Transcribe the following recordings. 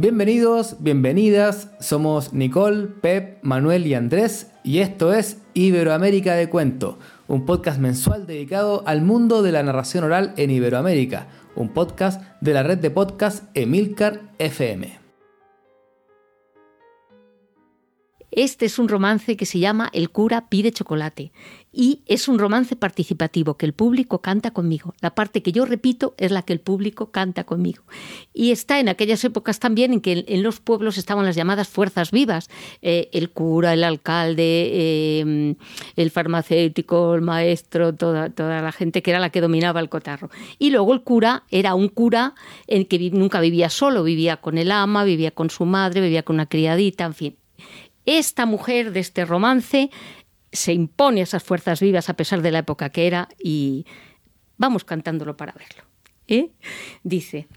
Bienvenidos, bienvenidas, somos Nicole, Pep, Manuel y Andrés y esto es Iberoamérica de Cuento, un podcast mensual dedicado al mundo de la narración oral en Iberoamérica, un podcast de la red de podcast Emilcar FM. Este es un romance que se llama El cura pide chocolate y es un romance participativo que el público canta conmigo. La parte que yo repito es la que el público canta conmigo. Y está en aquellas épocas también en que en los pueblos estaban las llamadas fuerzas vivas. Eh, el cura, el alcalde, eh, el farmacéutico, el maestro, toda, toda la gente que era la que dominaba el cotarro. Y luego el cura era un cura en que nunca vivía solo, vivía con el ama, vivía con su madre, vivía con una criadita, en fin. Esta mujer de este romance se impone a esas fuerzas vivas a pesar de la época que era y vamos cantándolo para verlo. ¿eh? Dice,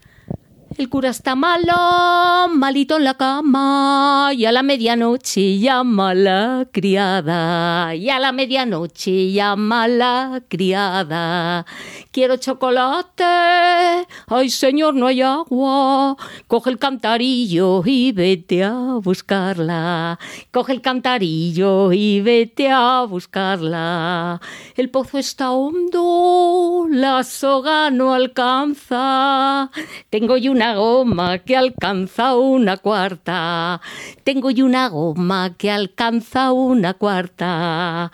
el cura está malo, malito en la cama, y a la medianoche llama la criada, y a la medianoche llama la criada. Quiero chocolate, ay señor, no hay agua, coge el cantarillo y vete a buscarla. Coge el cantarillo y vete a buscarla. El pozo está hondo, la soga no alcanza. Tengo yo una una goma que alcanza una cuarta. Tengo yo una goma que alcanza una cuarta.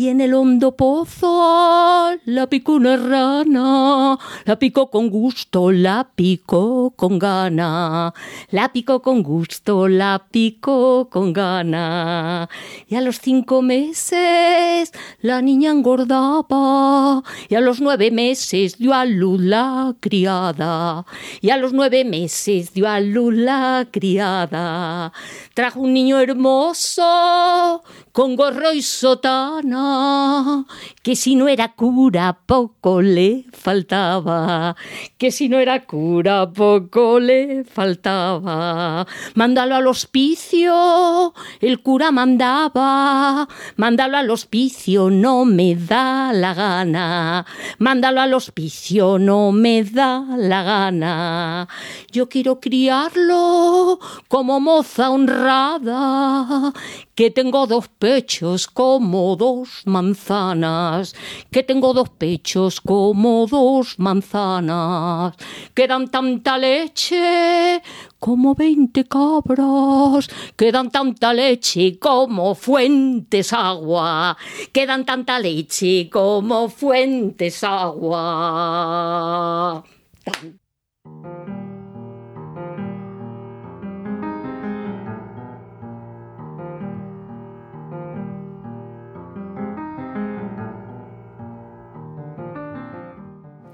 Y en el hondo pozo la picó una rana, la picó con gusto, la picó con gana, la picó con gusto, la picó con gana. Y a los cinco meses la niña engordaba, y a los nueve meses dio a luz la criada, y a los nueve meses dio a luz la criada. Trajo un niño hermoso con gorro y sotana, que si no era cura poco le faltaba, que si no era cura poco le faltaba. Mándalo al hospicio, el cura mandaba, mándalo al hospicio, no me da la gana, mándalo al hospicio, no me da la gana. Yo quiero criarlo como moza honrada, que tengo dos pechos como dos manzanas, que tengo dos pechos como dos manzanas, que dan tanta leche como veinte cabras, que dan tanta leche como fuentes agua, que dan tanta leche como fuentes agua.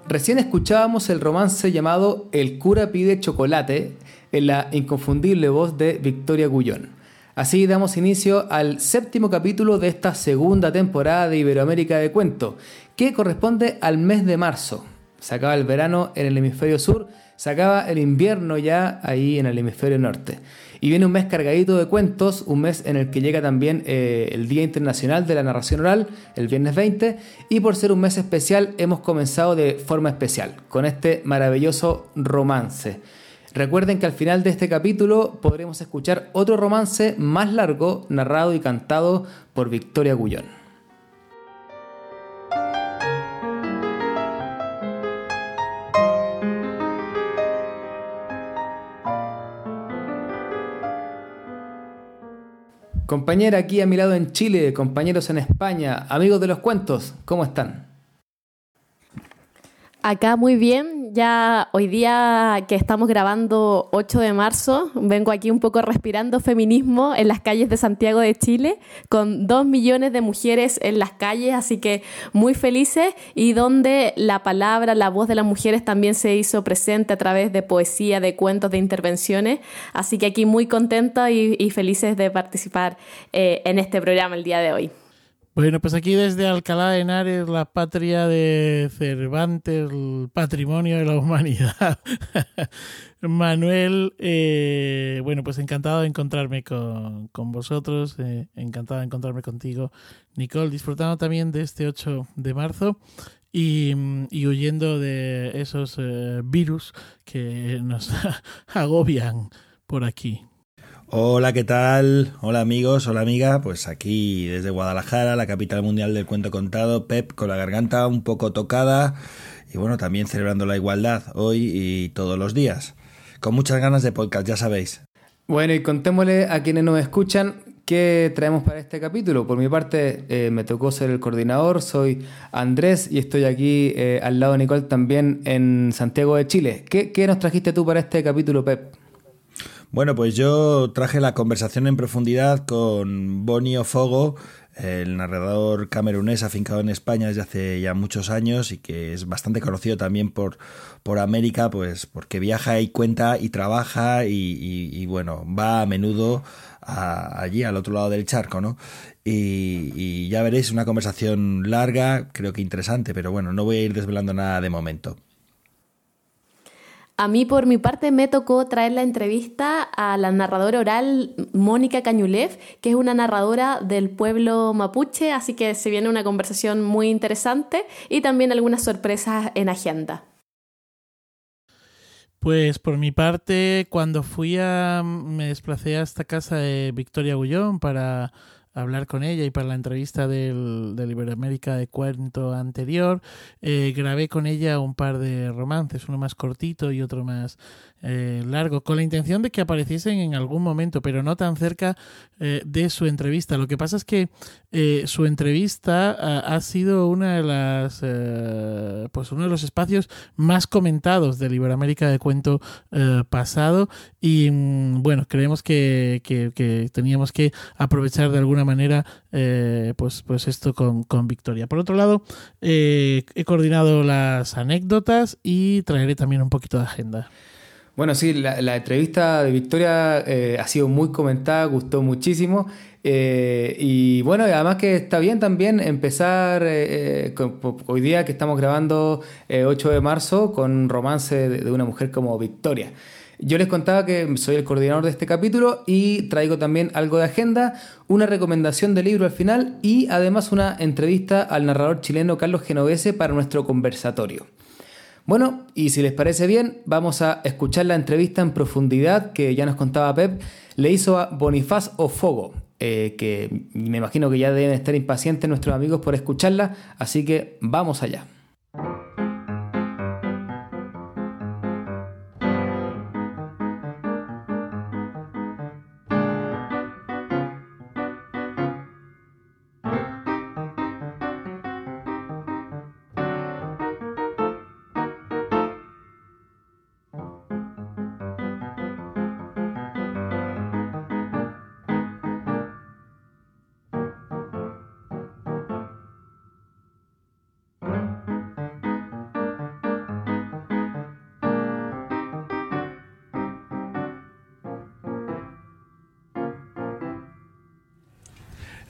Recién escuchábamos el romance llamado El cura pide chocolate en la inconfundible voz de Victoria Gullón. Así damos inicio al séptimo capítulo de esta segunda temporada de Iberoamérica de Cuento, que corresponde al mes de marzo. Se acaba el verano en el hemisferio sur, se acaba el invierno ya ahí en el hemisferio norte. Y viene un mes cargadito de cuentos, un mes en el que llega también eh, el Día Internacional de la Narración Oral, el viernes 20, y por ser un mes especial hemos comenzado de forma especial, con este maravilloso romance. Recuerden que al final de este capítulo podremos escuchar otro romance más largo, narrado y cantado por Victoria Gullón. Compañera aquí a mi lado en Chile, compañeros en España, amigos de los cuentos, ¿cómo están? Acá muy bien, ya hoy día que estamos grabando 8 de marzo, vengo aquí un poco respirando feminismo en las calles de Santiago de Chile, con dos millones de mujeres en las calles, así que muy felices y donde la palabra, la voz de las mujeres también se hizo presente a través de poesía, de cuentos, de intervenciones, así que aquí muy contenta y, felices de participar eh, en este programa el día de hoy. Bueno, pues aquí desde Alcalá de Henares, la patria de Cervantes, el patrimonio de la humanidad. Manuel, eh, bueno, pues encantado de encontrarme con, vosotros, eh, encantado de encontrarme contigo, Nicole, disfrutando también de este 8 de marzo y, huyendo de esos eh, virus que nos agobian por aquí. Hola, ¿qué tal? Hola amigos, hola amiga. Pues aquí desde Guadalajara, la capital mundial del cuento contado, Pep con la garganta un poco tocada y bueno, también celebrando la igualdad hoy y todos los días. Con muchas ganas de podcast, ya sabéis. Bueno, y contémosle a quienes nos escuchan qué traemos para este capítulo. Por mi parte, eh, me tocó ser el coordinador, soy Andrés y estoy aquí eh, al lado de Nicole también en Santiago de Chile. ¿Qué, ¿Qué nos trajiste tú para este capítulo, Pep? Bueno, pues yo traje la conversación en profundidad con Bonio Fogo, el narrador camerunés afincado en España desde hace ya muchos años y que es bastante conocido también por, por América, pues porque viaja y cuenta y trabaja y, bueno, va a menudo allí al otro lado del charco, ¿no? Y ya veréis una conversación larga, creo que interesante, pero bueno, no voy a ir desvelando nada de momento. A mí, por mi parte, me tocó traer la entrevista a la narradora oral Mónica Cañulev, que es una narradora del pueblo mapuche, así que se viene una conversación muy interesante y también algunas sorpresas en agenda. Pues por mi parte, cuando fui a. me desplacé a esta casa de Victoria Gullón para hablar con ella y para la entrevista del, del Iberoamérica de cuento anterior, eh, grabé con ella un par de romances, uno más cortito y otro más eh, con la intención de que apareciesen en algún momento, pero no tan cerca eh, de su entrevista. Lo que pasa es que eh, su entrevista ha, sido una de las, pues uno de los espacios más comentados del Iberoamérica de Cuento pasado y mm, bueno, creemos que, que, teníamos que aprovechar de alguna manera pues, pues esto con, con Victoria. Por otro lado, he coordinado las anécdotas y traeré también un poquito de agenda. Bueno, sí, la, entrevista de Victoria eh, ha sido muy comentada, gustó muchísimo. Eh, y bueno, además que está bien también empezar eh, hoy día que estamos grabando 8 de marzo con un romance de, una mujer como Victoria. Yo les contaba que soy el coordinador de este capítulo y traigo también algo de agenda, una recomendación de libro al final y además una entrevista al narrador chileno Carlos Genovese para nuestro conversatorio. Bueno, y si les parece bien, vamos a escuchar la entrevista en profundidad que ya nos contaba Pep, le hizo a Bonifaz Ofogo, eh, que me imagino que ya deben estar impacientes nuestros amigos por escucharla, así que vamos allá.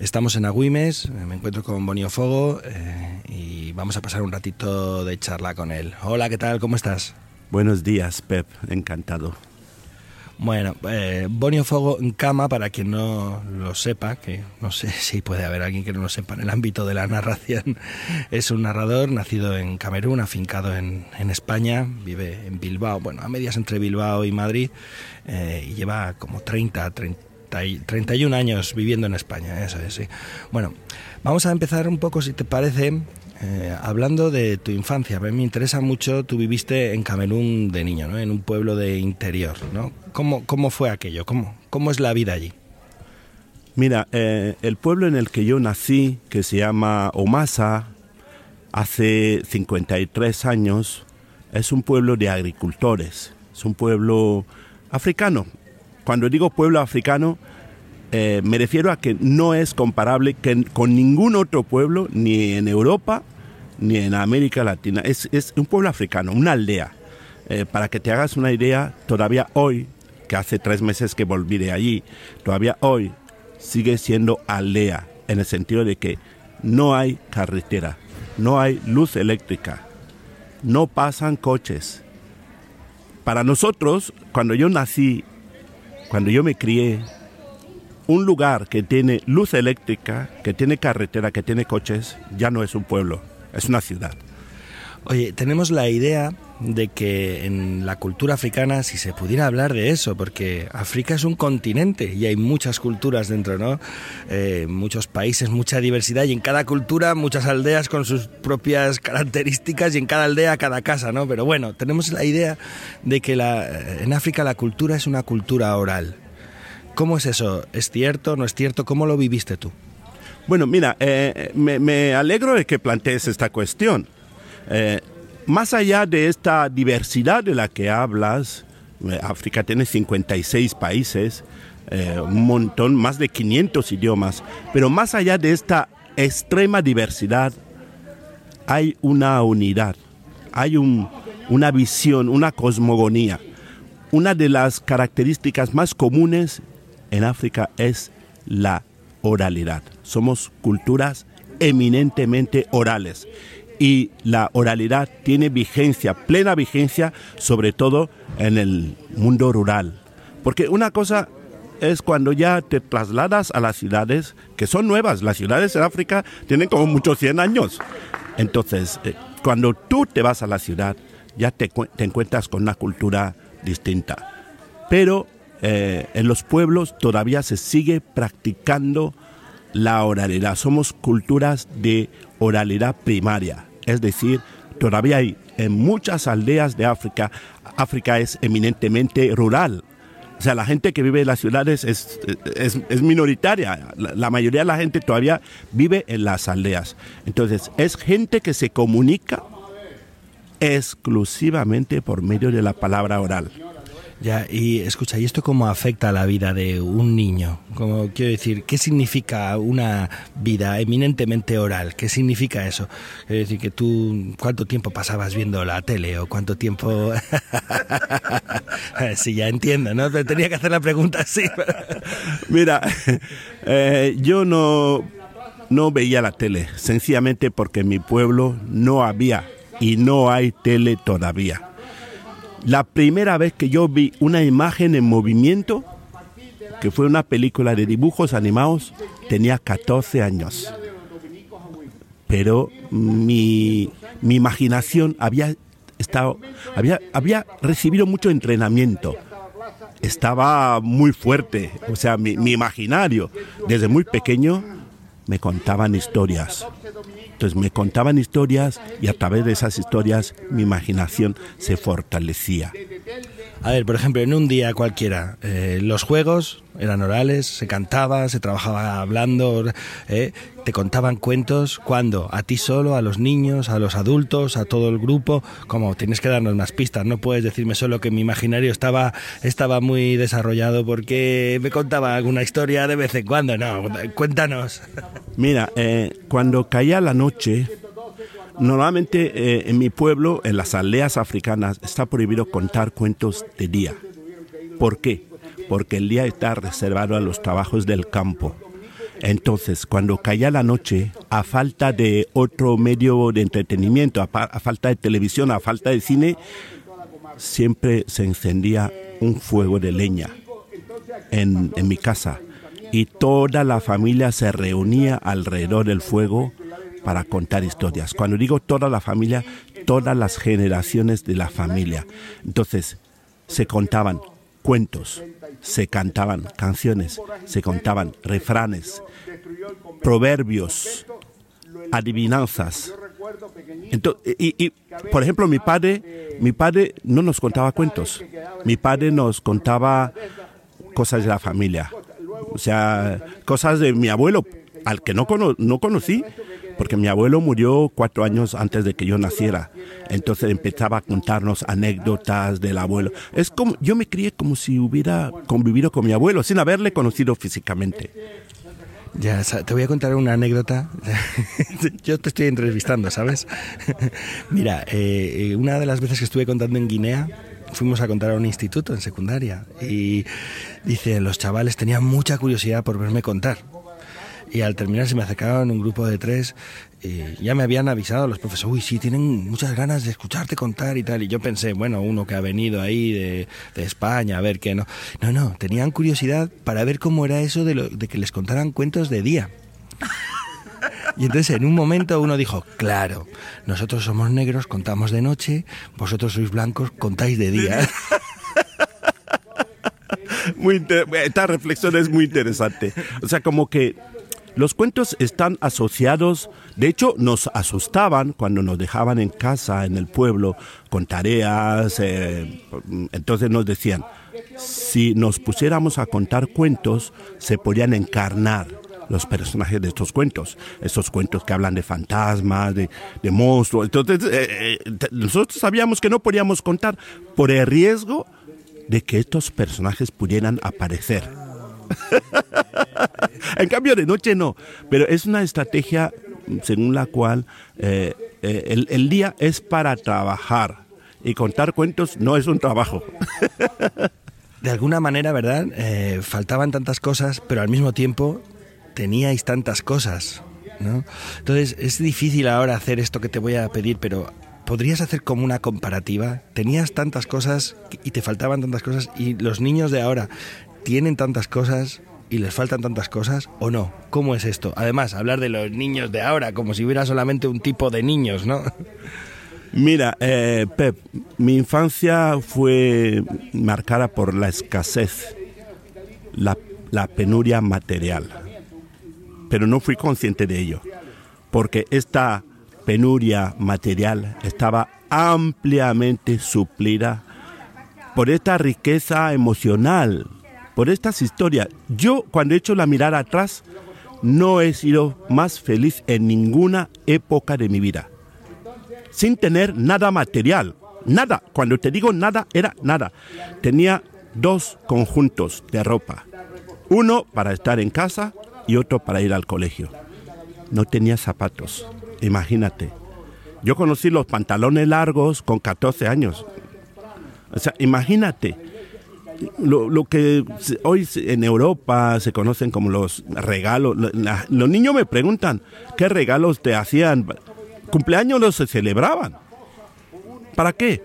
Estamos en Agüimes, me encuentro con Bonio Fogo eh, y vamos a pasar un ratito de charla con él. Hola, ¿qué tal? ¿Cómo estás? Buenos días, Pep, encantado. Bueno, eh, Bonio Fogo en cama, para quien no lo sepa, que no sé si puede haber alguien que no lo sepa en el ámbito de la narración, es un narrador nacido en Camerún, afincado en, España, vive en Bilbao, bueno, a medias entre Bilbao y Madrid, eh, y lleva como 30, 30 31 años viviendo en España, eso es. Bueno, vamos a empezar un poco, si te parece, eh, hablando de tu infancia. A mí me interesa mucho, tú viviste en Camerún de niño, ¿no? En un pueblo de interior, ¿no? ¿Cómo, cómo fue aquello? ¿Cómo, ¿Cómo es la vida allí? Mira, eh, el pueblo en el que yo nací, que se llama Omasa, hace 53 años, es un pueblo de agricultores, es un pueblo africano, cuando digo pueblo africano, eh, me refiero a que no es comparable con ningún otro pueblo, ni en Europa, ni en América Latina. Es, un pueblo africano, una aldea. Eh, para que te hagas una idea, todavía hoy, que hace tres meses que volví de allí, todavía hoy sigue siendo aldea, en el sentido de que no hay carretera, no hay luz eléctrica, no pasan coches. Para nosotros, cuando yo nací cuando yo me crié, un lugar que tiene luz eléctrica, que tiene carretera, que tiene coches, ya no es un pueblo, es una ciudad. Oye, tenemos la idea de que en la cultura africana, si se pudiera hablar de eso, porque África es un continente y hay muchas culturas dentro, ¿no? Eh, muchos países, mucha diversidad y en cada cultura muchas aldeas con sus propias características y en cada aldea cada casa, ¿no? Pero bueno, tenemos la idea de que la, en África la cultura es una cultura oral. ¿Cómo es eso? ¿Es cierto? ¿No es cierto? ¿Cómo lo viviste tú? Bueno, mira, eh, me, alegro de que plantees esta cuestión. Eh, más allá de esta diversidad de la que hablas, eh, África tiene 56 países, un montón, más de 500 idiomas, pero más allá de esta extrema diversidad, hay una unidad, hay una visión, una cosmogonía. Una de las características más comunes en África es la oralidad. Somos culturas eminentemente orales y la oralidad tiene vigencia, plena vigencia, sobre todo en el mundo rural. Porque una cosa es cuando ya te trasladas a las ciudades, que son nuevas, las ciudades en África tienen como muchos 100 años. Entonces, eh, cuando tú te vas a la ciudad, ya te, te encuentras con una cultura distinta. Pero eh, en los pueblos todavía se sigue practicando la oralidad. Somos culturas de oralidad primaria. Es decir, todavía hay en muchas aldeas de África, África es eminentemente rural. O sea, la gente que vive en las ciudades es, es, minoritaria. la, mayoría de la gente todavía vive en las aldeas. Entonces, es gente que se comunica exclusivamente por medio de la palabra oral. Ya, y escucha, ¿y esto cómo afecta a la vida de un niño? Como quiero decir, ¿qué significa una vida eminentemente oral? ¿Qué significa eso? Quiero decir que tú, ¿cuánto tiempo pasabas viendo la tele o cuánto tiempo... sí, ya entiendo, ¿no? Te tenía que hacer la pregunta así. Mira, eh, yo no, no veía la tele, sencillamente porque en mi pueblo no había y no hay tele todavía. La primera vez que yo vi una imagen en movimiento, que fue una película de dibujos animados, tenía 14 años. Pero mi, imaginación había estado, había, había recibido mucho entrenamiento. Estaba muy fuerte, o sea, mi, mi imaginario desde muy pequeño me contaban historias. Entonces me contaban historias y a través de esas historias mi imaginación se fortalecía. A ver, por ejemplo, en un día cualquiera, eh, los juegos eran orales, se cantaba, se trabajaba hablando, eh, te contaban cuentos, ¿cuándo? ¿A ti solo, a los niños, a los adultos, a todo el grupo? Como tienes que darnos más pistas, no puedes decirme solo que mi imaginario estaba, estaba muy desarrollado porque me contaba alguna historia de vez en cuando, no, cuéntanos. Mira, eh, cuando caía la noche, normalmente eh, en mi pueblo, en las aldeas africanas, está prohibido contar cuentos de día. ¿Por qué? Porque el día está reservado a los trabajos del campo. Entonces, cuando caía la noche, a falta de otro medio de entretenimiento, a, falta de televisión, a falta de cine, siempre se encendía un fuego de leña en mi casa y toda la familia se reunía alrededor del fuego para contar historias. Cuando digo toda la familia, todas las generaciones de la familia. Entonces, se contaban cuentos, se cantaban canciones, se contaban refranes, proverbios, adivinanzas. y, por ejemplo, mi padre, mi padre no nos contaba cuentos. Mi padre nos contaba cosas de la familia, o sea, cosas de mi abuelo, al que no, no conocí, porque mi abuelo murió cuatro años antes de que yo naciera. Entonces empezaba a contarnos anécdotas del abuelo. Es como, yo me crié como si hubiera convivido con mi abuelo, sin haberle conocido físicamente. Ya, te voy a contar una anécdota. Yo te estoy entrevistando, ¿sabes? Mira, eh, eh, una de las veces que estuve contando en Guinea, fuimos a contar a un instituto en secundaria y dice, los chavales tenían mucha curiosidad por verme contar. Y al terminar se me acercaron un grupo de tres y ya me habían avisado los profesores, uy, sí, tienen muchas ganas de escucharte contar y tal. Y yo pensé, bueno, uno que ha venido ahí de, España, a ver qué no. No, no, tenían curiosidad para ver cómo era eso de, lo, de que les contaran cuentos de día. Y entonces en un momento uno dijo, claro, nosotros somos negros, contamos de noche, vosotros sois blancos, contáis de día. Muy esta reflexión es muy interesante. O sea, como que los cuentos están asociados, de hecho nos asustaban cuando nos dejaban en casa, en el pueblo, con tareas, eh, entonces nos decían, si nos pusiéramos a contar cuentos, se podían encarnar los personajes de estos cuentos, estos cuentos que hablan de fantasmas, de, monstruos. Entonces, eh, eh, nosotros sabíamos que no podíamos contar por el riesgo de que estos personajes pudieran aparecer. en cambio, de noche no, pero es una estrategia según la cual eh, el día es para trabajar y contar cuentos no es un trabajo. de alguna manera, ¿verdad? Eh, faltaban tantas cosas, pero al mismo tiempo teníais tantas cosas, ¿no? Entonces es difícil ahora hacer esto que te voy a pedir, pero ¿podrías hacer como una comparativa? Tenías tantas cosas y te faltaban tantas cosas y los niños de ahora tienen tantas cosas y les faltan tantas cosas o no? ¿Cómo es esto? Además, hablar de los niños de ahora como si hubiera solamente un tipo de niños, ¿no? Mira, eh, Pep, mi infancia fue marcada por la escasez, la, la penuria material, pero no fui consciente de ello, porque esta penuria material estaba ampliamente suplida por esta riqueza emocional, por estas historias. Yo, cuando he hecho la mirada atrás, no he sido más feliz en ninguna época de mi vida sin tener nada material. Nada. Cuando te digo nada, era nada. Tenía dos conjuntos de ropa. Uno para estar en casa y otro para ir al colegio. No tenía zapatos. Imagínate. Yo conocí los pantalones largos con 14 años. O sea, imagínate. Lo, que hoy en Europa se conocen como los regalos. los niños me preguntan, ¿qué regalos te hacían? cumpleaños no se celebraban. ¿Para qué?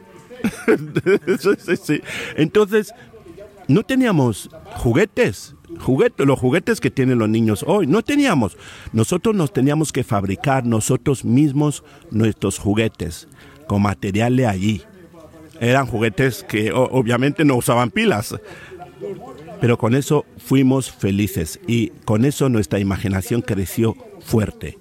Entonces, no teníamos juguetes, juguetes, los juguetes que tienen los niños hoy, no teníamos. Nosotros nos teníamos que fabricar nosotros mismos nuestros juguetes con material de allí. Eran juguetes que obviamente no usaban pilas. Pero con eso fuimos felices y con eso nuestra imaginación creció fuerte.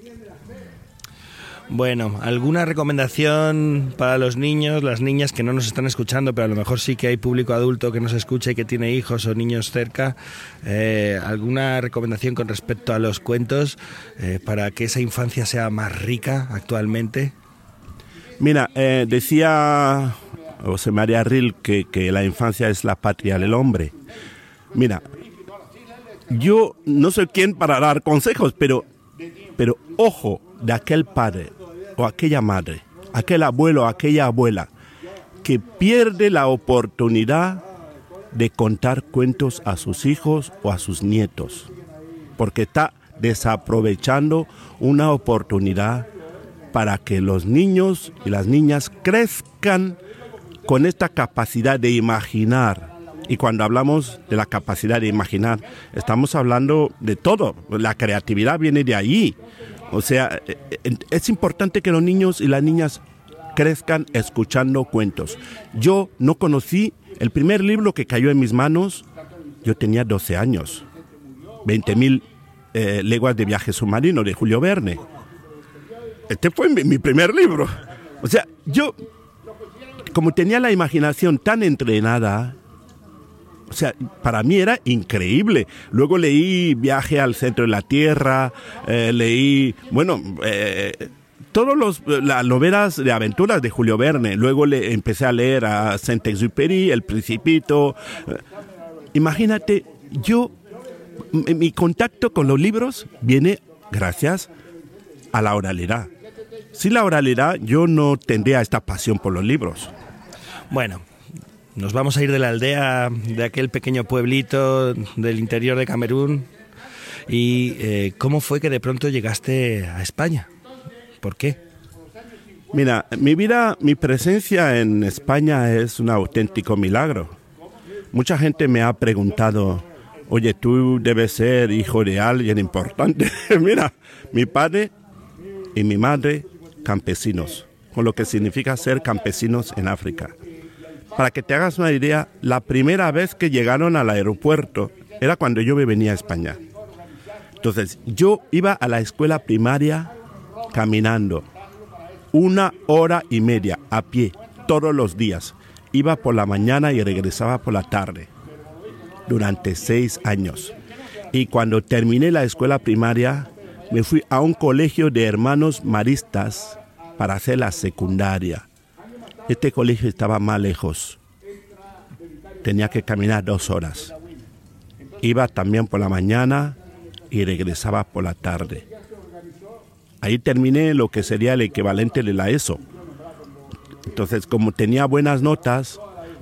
Bueno, ¿alguna recomendación para los niños, las niñas que no nos están escuchando, pero a lo mejor sí que hay público adulto que nos escucha y que tiene hijos o niños cerca? Eh, ¿Alguna recomendación con respecto a los cuentos eh, para que esa infancia sea más rica actualmente? Mira, eh, decía José María Ril que, la infancia es la patria del hombre. Mira, yo no soy quien para dar consejos, pero, pero ojo de aquel padre aquella madre, aquel abuelo, aquella abuela, que pierde la oportunidad de contar cuentos a sus hijos o a sus nietos, porque está desaprovechando una oportunidad para que los niños y las niñas crezcan con esta capacidad de imaginar. Y cuando hablamos de la capacidad de imaginar, estamos hablando de todo. La creatividad viene de ahí. O sea, eh, es importante que los niños y las niñas crezcan escuchando cuentos. Yo no conocí el primer libro que cayó en mis manos, yo tenía 12 años. 20.000 mil eh, leguas de viaje submarino de Julio Verne. Este fue mi primer libro. O sea, yo, como tenía la imaginación tan entrenada, o sea, para mí era increíble. Luego leí Viaje al centro de la Tierra, eh, leí, bueno, eh, todas las novelas de aventuras de Julio Verne. Luego le empecé a leer a Saint-Exupéry, El Principito. imagínate, yo, mi contacto con los libros viene gracias a la oralidad. Sin la oralidad, yo no tendría esta pasión por los libros. Bueno, nos vamos a ir de la aldea, de aquel pequeño pueblito del interior de Camerún. ¿Y eh, cómo fue que de pronto llegaste a España? ¿Por qué? Mira, mi vida, mi presencia en España es un auténtico milagro. Mucha gente me ha preguntado, oye, tú debes ser hijo de alguien importante. Mira, mi padre y mi madre campesinos, con lo que significa ser campesinos en África. Para que te hagas una idea, la primera vez que llegaron al aeropuerto era cuando yo me venía a España. Entonces, yo iba a la escuela primaria caminando una hora y media a pie todos los días. Iba por la mañana y regresaba por la tarde durante seis años. Y cuando terminé la escuela primaria, me fui a un colegio de hermanos maristas para hacer la secundaria. Este colegio estaba más lejos. Tenía que caminar dos horas. Iba también por la mañana y regresaba por la tarde. Ahí terminé lo que sería el equivalente de la ESO. Entonces, como tenía buenas notas,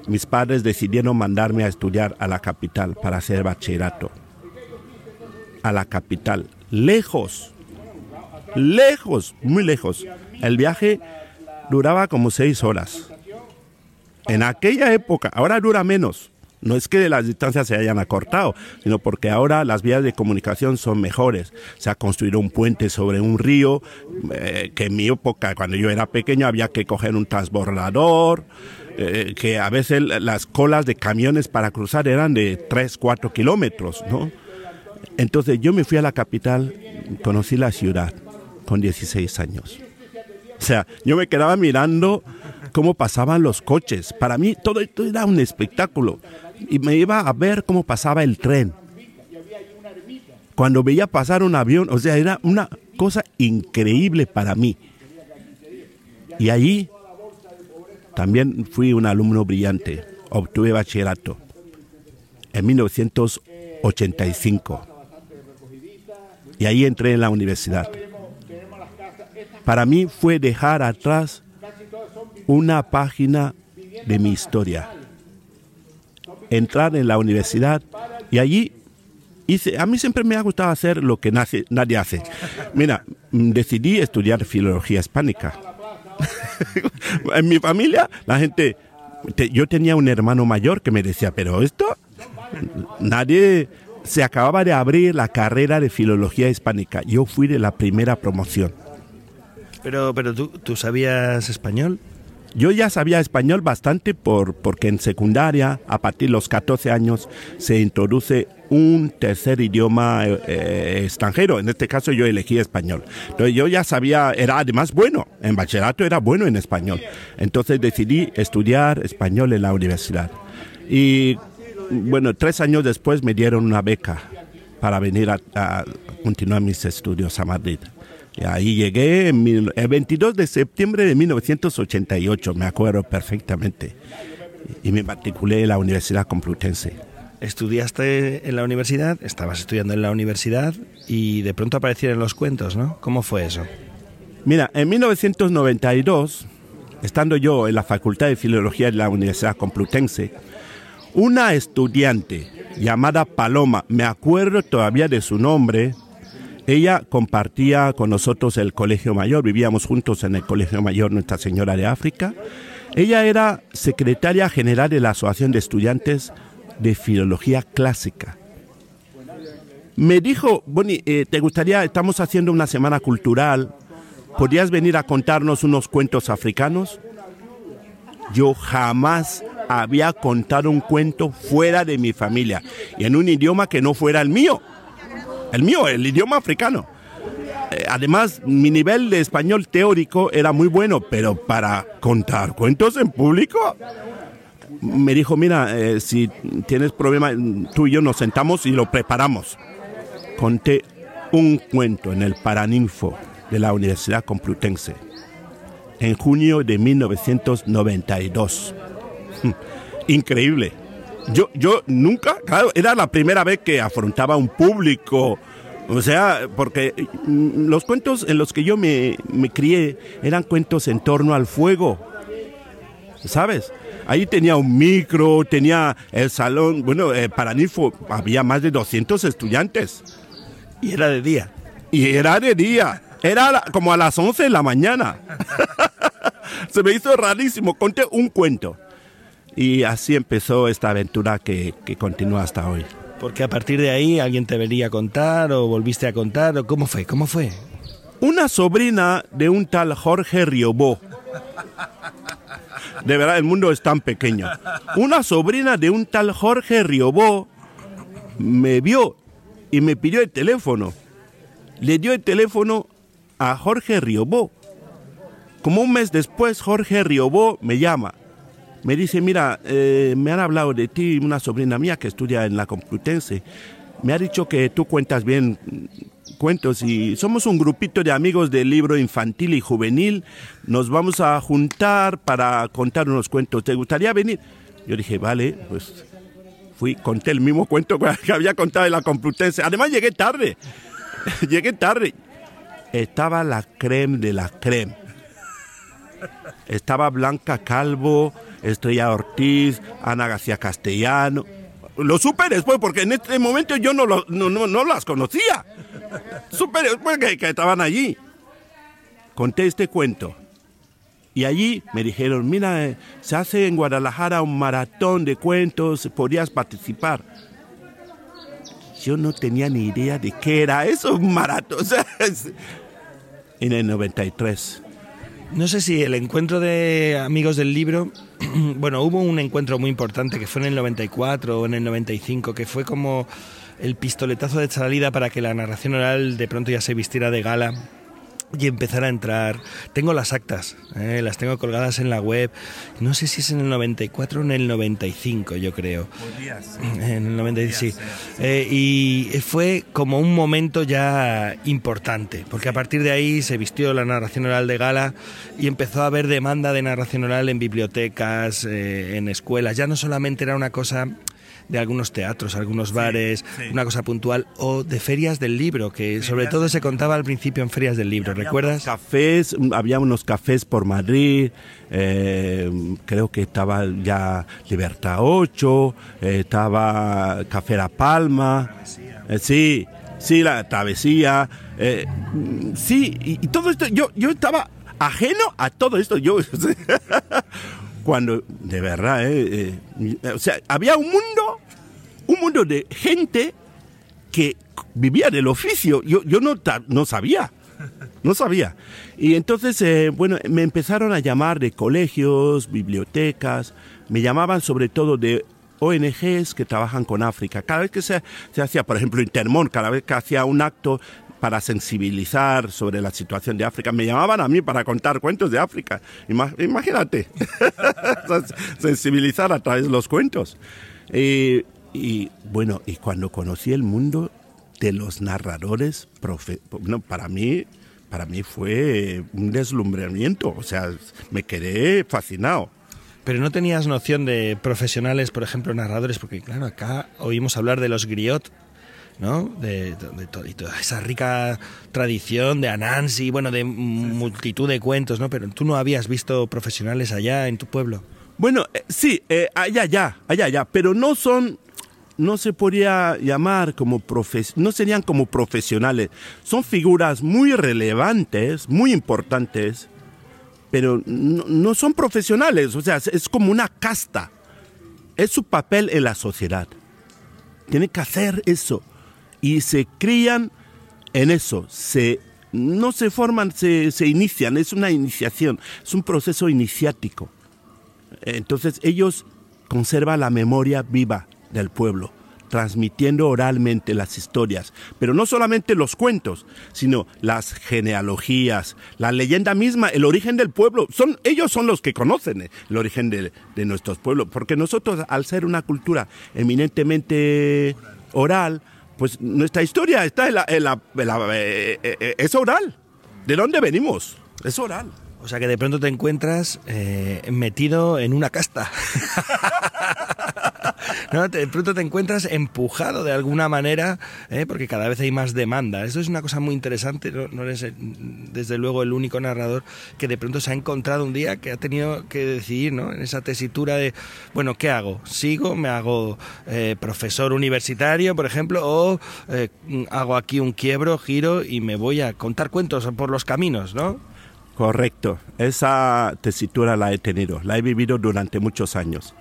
mis padres decidieron mandarme a estudiar a la capital para hacer bachillerato. A la capital, lejos, lejos, muy lejos. El viaje duraba como seis horas. En aquella época, ahora dura menos. No es que las distancias se hayan acortado, sino porque ahora las vías de comunicación son mejores. Se ha construido un puente sobre un río, eh, que en mi época, cuando yo era pequeño, había que coger un transbordador, eh, que a veces las colas de camiones para cruzar eran de 3, 4 kilómetros. Entonces yo me fui a la capital, conocí la ciudad con 16 años. O sea, yo me quedaba mirando cómo pasaban los coches. Para mí todo esto era un espectáculo. Y me iba a ver cómo pasaba el tren. Cuando veía pasar un avión, o sea, era una cosa increíble para mí. Y allí también fui un alumno brillante. Obtuve bachillerato en 1985. Y ahí entré en la universidad. Para mí fue dejar atrás una página de mi historia. Entrar en la universidad y allí hice, a mí siempre me ha gustado hacer lo que nadie hace. Mira, decidí estudiar filología hispánica. en mi familia, la gente, yo tenía un hermano mayor que me decía, pero esto, nadie, se acababa de abrir la carrera de filología hispánica. Yo fui de la primera promoción. Pero, pero ¿tú, ¿tú sabías español? Yo ya sabía español bastante por, porque en secundaria, a partir de los 14 años, se introduce un tercer idioma eh, eh, extranjero. En este caso yo elegí español. Entonces yo ya sabía, era además bueno, en bachillerato era bueno en español. Entonces decidí estudiar español en la universidad. Y bueno, tres años después me dieron una beca para venir a continuar mis estudios a Madrid. Y ahí llegué el 22 de septiembre de 1988, me acuerdo perfectamente. Y me matriculé en la Universidad Complutense. Estudiaste en la universidad, estabas estudiando en la universidad y de pronto aparecieron los cuentos, ¿no? ¿Cómo fue eso? Mira, en 1992, estando yo en la Facultad de Filología de la Universidad Complutense, una estudiante llamada Paloma, me acuerdo todavía de su nombre, ella compartía con nosotros el Colegio Mayor, vivíamos juntos en el Colegio Mayor Nuestra Señora de África. Ella era secretaria general de la Asociación de Estudiantes de Filología Clásica. Me dijo, Bonnie, eh, ¿te gustaría, estamos haciendo una semana cultural, ¿podrías venir a contarnos unos cuentos africanos? Yo jamás había contado un cuento fuera de mi familia y en un idioma que no fuera el mío el mío, el idioma africano. Eh, además, mi nivel de español teórico era muy bueno, pero para contar cuentos en público, me dijo, mira, eh, si tienes problema, tú y yo nos sentamos y lo preparamos. Conté un cuento en el Paraninfo de la Universidad Complutense en junio de 1992. Increíble. Yo, yo nunca, claro, era la primera vez que afrontaba un público. O sea, porque mm, los cuentos en los que yo me, crié eran cuentos en torno al fuego. ¿Sabes? Ahí tenía un micro, tenía el salón, bueno, eh, para mí había más de 200 estudiantes. Y era de día. Y era de día. Era como a las 11 de la mañana. Se me hizo rarísimo. Conté un cuento. Y así empezó esta aventura que, continúa hasta hoy. Porque a partir de ahí alguien te venía a contar o volviste a contar o cómo fue, cómo fue. una sobrina de un tal Jorge Riobó. De verdad, el mundo es tan pequeño. Una sobrina de un tal Jorge Riobó me vio y me pidió el teléfono. Le dio el teléfono a Jorge Riobó. Como un mes después, Jorge Riobó me llama. Me dice, mira, eh, me han hablado de ti, una sobrina mía que estudia en la Complutense. Me ha dicho que tú cuentas bien cuentos y somos un grupito de amigos del libro infantil y juvenil. Nos vamos a juntar para contar unos cuentos. ¿Te gustaría venir? Yo dije, vale, pues fui, conté el mismo cuento que había contado en la Complutense. Además llegué tarde. llegué tarde. Estaba la creme de la creme. Estaba Blanca Calvo, Estrella Ortiz, Ana García Castellano. Lo supe después porque en este momento yo no, lo, no, no, las conocía. Supe después que, que estaban allí. Conté este cuento. Y allí me dijeron, mira, eh, se hace en Guadalajara un maratón de cuentos, podrías participar. Yo no tenía ni idea de qué era eso, un maratón. en el 93. No sé si el encuentro de amigos del libro, bueno, hubo un encuentro muy importante que fue en el 94 o en el 95, que fue como el pistoletazo de salida para que la narración oral de pronto ya se vistiera de gala y empezar a entrar. Tengo las actas, eh, las tengo colgadas en la web. No sé si es en el 94 o en el 95, yo creo. En el 95, sí. Eh, y fue como un momento ya importante, porque a partir de ahí se vistió la narración oral de gala y empezó a haber demanda de narración oral en bibliotecas, eh, en escuelas. Ya no solamente era una cosa de algunos teatros, algunos bares, una cosa puntual, o de ferias del libro, que sobre todo se contaba al principio en ferias del libro, ¿recuerdas? Cafés, había unos cafés por Madrid, eh, creo que estaba ya Libertad 8, eh, estaba Café La Palma, eh, sí, sí, la travesía, sí, y, y, todo esto, yo, yo estaba ajeno a todo esto, yo... cuando, de verdad, eh, eh, o sea, había un mundo, un mundo de gente que vivía del oficio. Yo, yo no, no sabía, no sabía. Y entonces, eh, bueno, me empezaron a llamar de colegios, bibliotecas, me llamaban sobre todo de ONGs que trabajan con África. Cada vez que se, se hacía, por ejemplo, Intermón, cada vez que hacía un acto para sensibilizar sobre la situación de África. Me llamaban a mí para contar cuentos de África. Imagínate, sensibilizar a través de los cuentos. Y, y, bueno, y cuando conocí el mundo de los narradores, para mí para mí fue un deslumbramiento, o sea, me quedé fascinado. Pero no tenías noción de profesionales, por ejemplo, narradores, porque claro, acá oímos hablar de los griot, ¿no? De, toda esa rica tradición de Anansi, bueno, de multitud de cuentos, ¿no? Pero tú no habías visto profesionales allá en tu pueblo. Bueno, eh, sí, eh, allá, allá, allá, allá, pero no son, no se podría llamar como profes, no serían como profesionales, son figuras muy relevantes, muy importantes, pero no, no son profesionales, o sea, es como una casta, es su papel en la sociedad. Tiene que hacer eso y se crían en eso, se, no se forman, se, se inician, es una iniciación, es un proceso iniciático. Entonces ellos conservan la memoria viva del pueblo, transmitiendo oralmente las historias, pero no solamente los cuentos, sino las genealogías, la leyenda misma, el origen del pueblo. Son, ellos son los que conocen eh, el origen de, de nuestros pueblos, porque nosotros, al ser una cultura eminentemente oral, pues nuestra historia está en la, eh, eh, eh, es oral. ¿De dónde venimos? Es oral. O sea que de pronto te encuentras metido en una casta. ¿no? De pronto te encuentras empujado de alguna manera, porque cada vez hay más demanda. Eso es una cosa muy interesante. No, eres, desde luego, el único narrador que de pronto se ha encontrado un día que ha tenido que decidir, ¿no? En esa tesitura de, bueno, ¿qué hago? ¿Sigo? ¿Me hago profesor universitario, por ejemplo? ¿O hago aquí un quiebro, giro y me voy a contar cuentos por los caminos, ¿no? Correcto, esa tesitura la he tenido, la he vivido durante muchos años.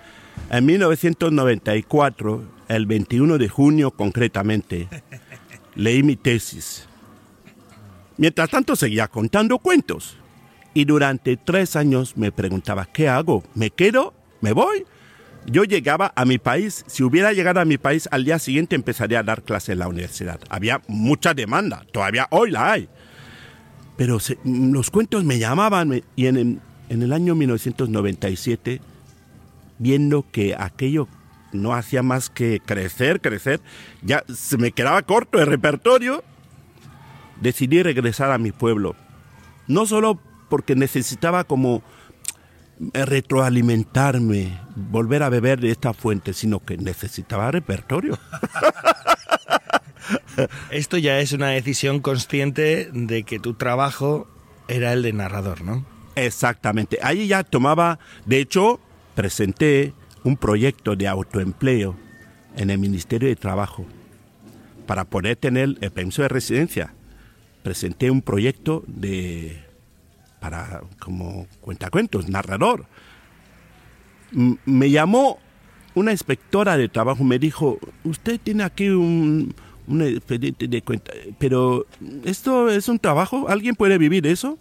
En 1994, el 21 de junio concretamente, leí mi tesis. Mientras tanto seguía contando cuentos. Y durante tres años me preguntaba, ¿qué hago? ¿Me quedo? ¿Me voy? Yo llegaba a mi país, si hubiera llegado a mi país, al día siguiente empezaría a dar clases en la universidad. Había mucha demanda, todavía hoy la hay. Pero los cuentos me llamaban y en en el año 1997, viendo que aquello no hacía más que crecer, crecer, ya se me quedaba corto el repertorio, decidí regresar a mi pueblo. No solo porque necesitaba como retroalimentarme, volver a beber de esta fuente, sino que necesitaba repertorio. Esto ya es una decisión consciente de que tu trabajo era el de narrador, ¿no? Exactamente. Ahí ya tomaba, de hecho, presenté un proyecto de autoempleo en el Ministerio de Trabajo para poder tener el permiso de residencia. Presenté un proyecto de para como cuentacuentos, narrador. me llamó una inspectora de trabajo, me dijo, usted tiene aquí un, un expediente de cuenta, pero esto es un trabajo, ¿alguien puede vivir eso?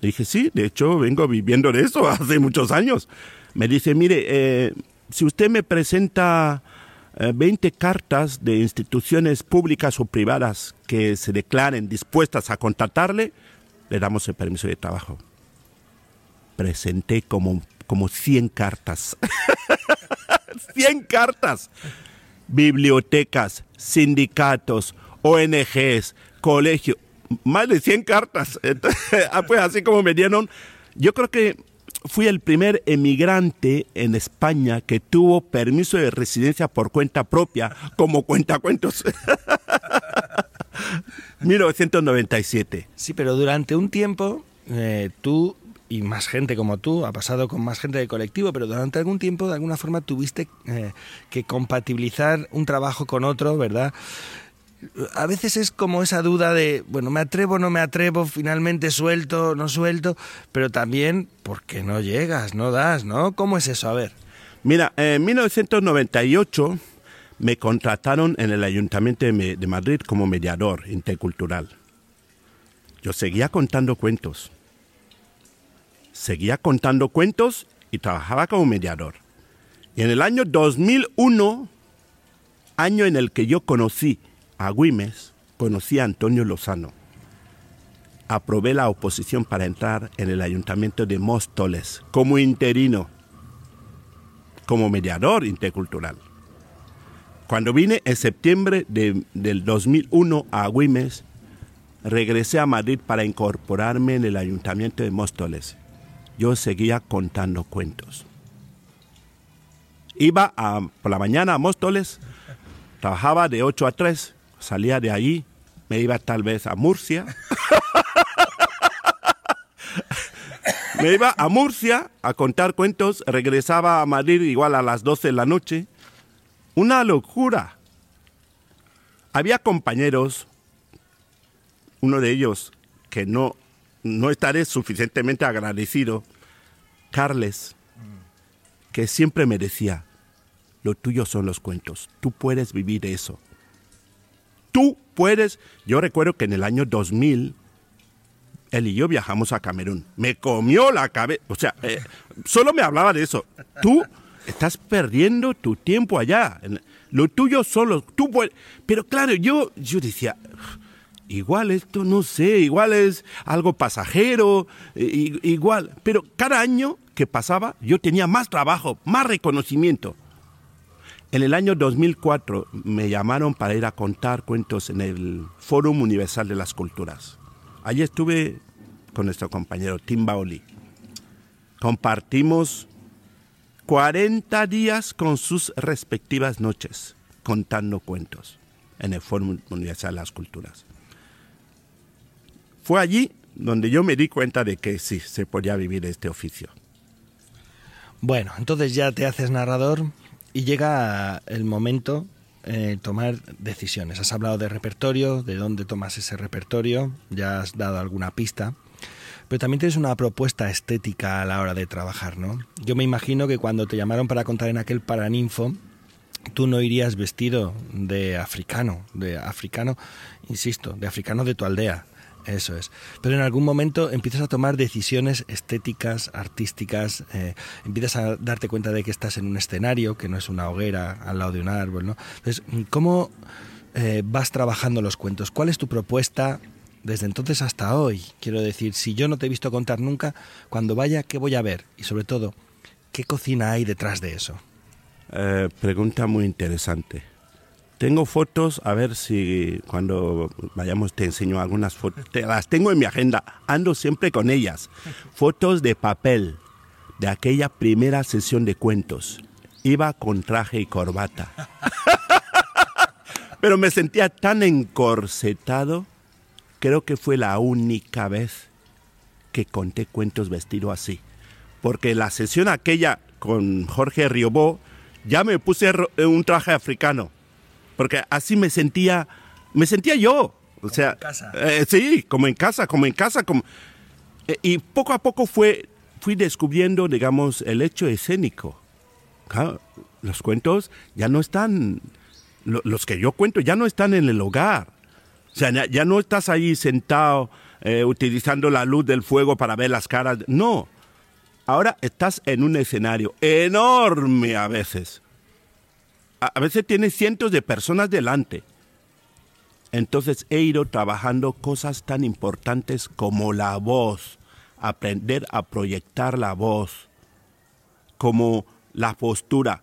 Le dije, sí, de hecho vengo viviendo de eso hace muchos años. Me dice, mire, eh, si usted me presenta 20 eh, cartas de instituciones públicas o privadas que se declaren dispuestas a contratarle, le damos el permiso de trabajo. Presenté como, como 100 cartas. 100 cartas. Bibliotecas, sindicatos, ONGs, colegios, más de 100 cartas. Ah, pues así como me dieron, yo creo que fui el primer emigrante en España que tuvo permiso de residencia por cuenta propia como cuentacuentos. 1997. Sí, pero durante un tiempo eh, tú y más gente como tú, ha pasado con más gente del colectivo, pero durante algún tiempo de alguna forma tuviste eh, que compatibilizar un trabajo con otro, ¿verdad? a veces es como esa duda de, bueno, me atrevo, no me atrevo, finalmente suelto, no suelto, pero también porque no llegas, no das, ¿no? ¿Cómo es eso? A ver. Mira, en 1998 me contrataron en el Ayuntamiento de Madrid como mediador intercultural. Yo seguía contando cuentos. Seguía contando cuentos y trabajaba como mediador. Y en el año 2001, año en el que yo conocí a Güimes, conocí a Antonio Lozano. Aprobé la oposición para entrar en el ayuntamiento de Móstoles como interino, como mediador intercultural. Cuando vine en septiembre del 2001 a Güimes, regresé a Madrid para incorporarme en el ayuntamiento de Móstoles. Yo seguía contando cuentos. Iba por la mañana a Móstoles, trabajaba de 8 a 3 salía de ahí, me iba tal vez a Murcia. me iba a Murcia a contar cuentos, regresaba a Madrid igual a las 12 de la noche. Una locura. Había compañeros, uno de ellos que no, no estaré suficientemente agradecido, Carles, que siempre me decía, lo tuyo son los cuentos, tú puedes vivir eso tú puedes. Yo recuerdo que en el año 2000, él y yo viajamos a Camerún. Me comió la cabeza. O sea, eh, solo me hablaba de eso. Tú estás perdiendo tu tiempo allá. Lo tuyo solo, tú. Pero claro, yo, yo decía, igual esto, no sé, igual es algo pasajero, igual. Pero cada año que pasaba, yo tenía más trabajo, más reconocimiento. En el año 2004 me llamaron para ir a contar cuentos en el Fórum Universal de las Culturas. Allí estuve con nuestro compañero Tim Baoli. Compartimos 40 días con sus respectivas noches contando cuentos en el Fórum Universal de las Culturas. Fue allí donde yo me di cuenta de que sí, se podía vivir este oficio. Bueno, entonces ya te haces narrador, y llega el momento de eh, tomar decisiones. Has hablado de repertorio, de dónde tomas ese repertorio, ya has dado alguna pista, pero también tienes una propuesta estética a la hora de trabajar, ¿no? Yo me imagino que cuando te llamaron para contar en aquel Paraninfo, tú no irías vestido de africano, de africano, insisto, de africano de tu aldea. Eso es. Pero en algún momento empiezas a tomar decisiones estéticas, artísticas, eh, empiezas a darte cuenta de que estás en un escenario, que no es una hoguera al lado de un árbol, ¿no? Entonces, ¿cómo eh, vas trabajando los cuentos? ¿Cuál es tu propuesta desde entonces hasta hoy? Quiero decir, si yo no te he visto contar nunca, cuando vaya, ¿qué voy a ver? Y sobre todo, ¿qué cocina hay detrás de eso? Eh, pregunta muy interesante. Tengo fotos, a ver si cuando vayamos te enseño algunas fotos. las tengo en mi agenda, ando siempre con ellas. Fotos de papel de aquella primera sesión de cuentos. Iba con traje y corbata. Pero me sentía tan encorsetado, creo que fue la única vez que conté cuentos vestido así. Porque la sesión aquella con Jorge Riobó, ya me puse un traje africano porque así me sentía, me sentía yo. O sea, en casa. Eh, sí, como en casa, como en casa, como... Eh, y poco a poco fue, fui descubriendo, digamos, el hecho escénico. los cuentos ya no están, los que yo cuento ya no están en el hogar. O sea, ya, no estás ahí sentado eh, utilizando la luz del fuego para ver las caras. No. Ahora estás en un escenario enorme a veces a veces tiene cientos de personas delante. Entonces he ido trabajando cosas tan importantes como la voz, aprender a proyectar la voz, como la postura.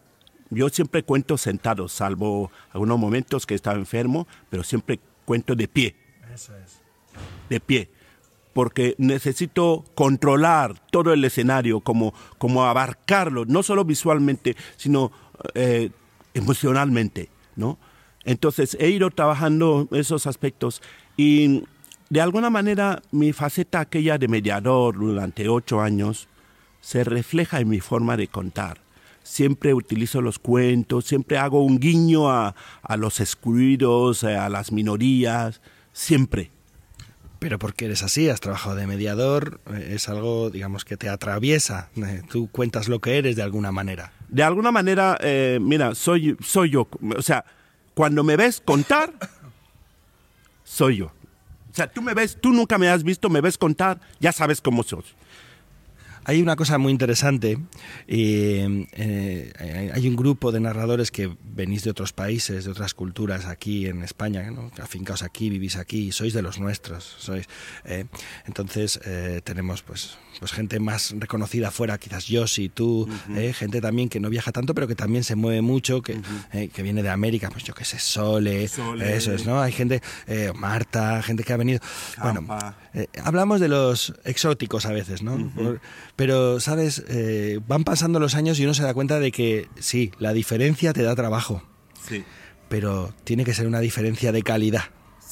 Yo siempre cuento sentado, salvo algunos momentos que estaba enfermo, pero siempre cuento de pie. Eso es. De pie. Porque necesito controlar todo el escenario, como, como abarcarlo, no solo visualmente, sino eh, emocionalmente, ¿no? Entonces he ido trabajando esos aspectos y de alguna manera mi faceta aquella de mediador durante ocho años se refleja en mi forma de contar. Siempre utilizo los cuentos, siempre hago un guiño a, a los excluidos, eh, a las minorías, siempre. Pero porque eres así, has trabajado de mediador, eh, es algo, digamos, que te atraviesa. Eh, tú cuentas lo que eres de alguna manera. De alguna manera, eh, mira, soy, soy yo. O sea, cuando me ves contar, soy yo. O sea, tú me ves, tú nunca me has visto, me ves contar, ya sabes cómo soy. Hay una cosa muy interesante. Eh, hay un grupo de narradores que venís de otros países, de otras culturas aquí en España, ¿no? afincaos aquí, vivís aquí, sois de los nuestros. Sois, eh, entonces eh, tenemos pues, pues gente más reconocida fuera, quizás yo, si tú, gente también que no viaja tanto, pero que también se mueve mucho, que, que viene de América, pues yo qué sé, Sole, eso es, ¿no? Hay gente, Marta, gente que ha venido. Bueno, hablamos de los exóticos a veces, ¿no? Pero, ¿sabes? Eh, van pasando los años y uno se da cuenta de que sí, la diferencia te da trabajo. Sí. Pero tiene que ser una diferencia de calidad.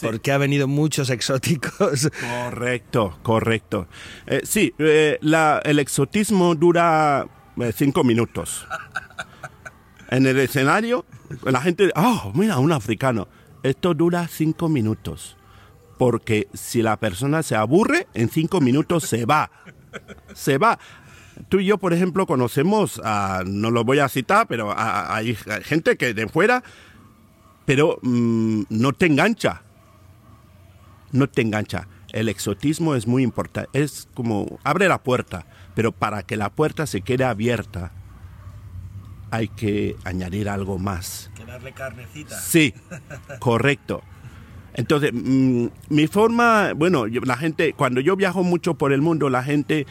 Porque ha venido muchos exóticos. Correcto, correcto. Eh, sí, eh, el exotismo dura cinco minutos. En el escenario, la gente, oh, mira, un africano. Esto dura cinco minutos. Porque si la persona se aburre, en cinco minutos se va se va. Tú y yo, por ejemplo, conocemos, a, no lo voy a citar, pero hay gente que de fuera, pero mm, no te engancha. No te engancha. El exotismo es muy importante. Es como, abre la puerta, pero para que la puerta se quede abierta, hay que añadir algo más. Que darle carnecita. Sí, correcto. Entonces, mm, mi forma, bueno, la gente, cuando yo viajo mucho por el mundo, la gente,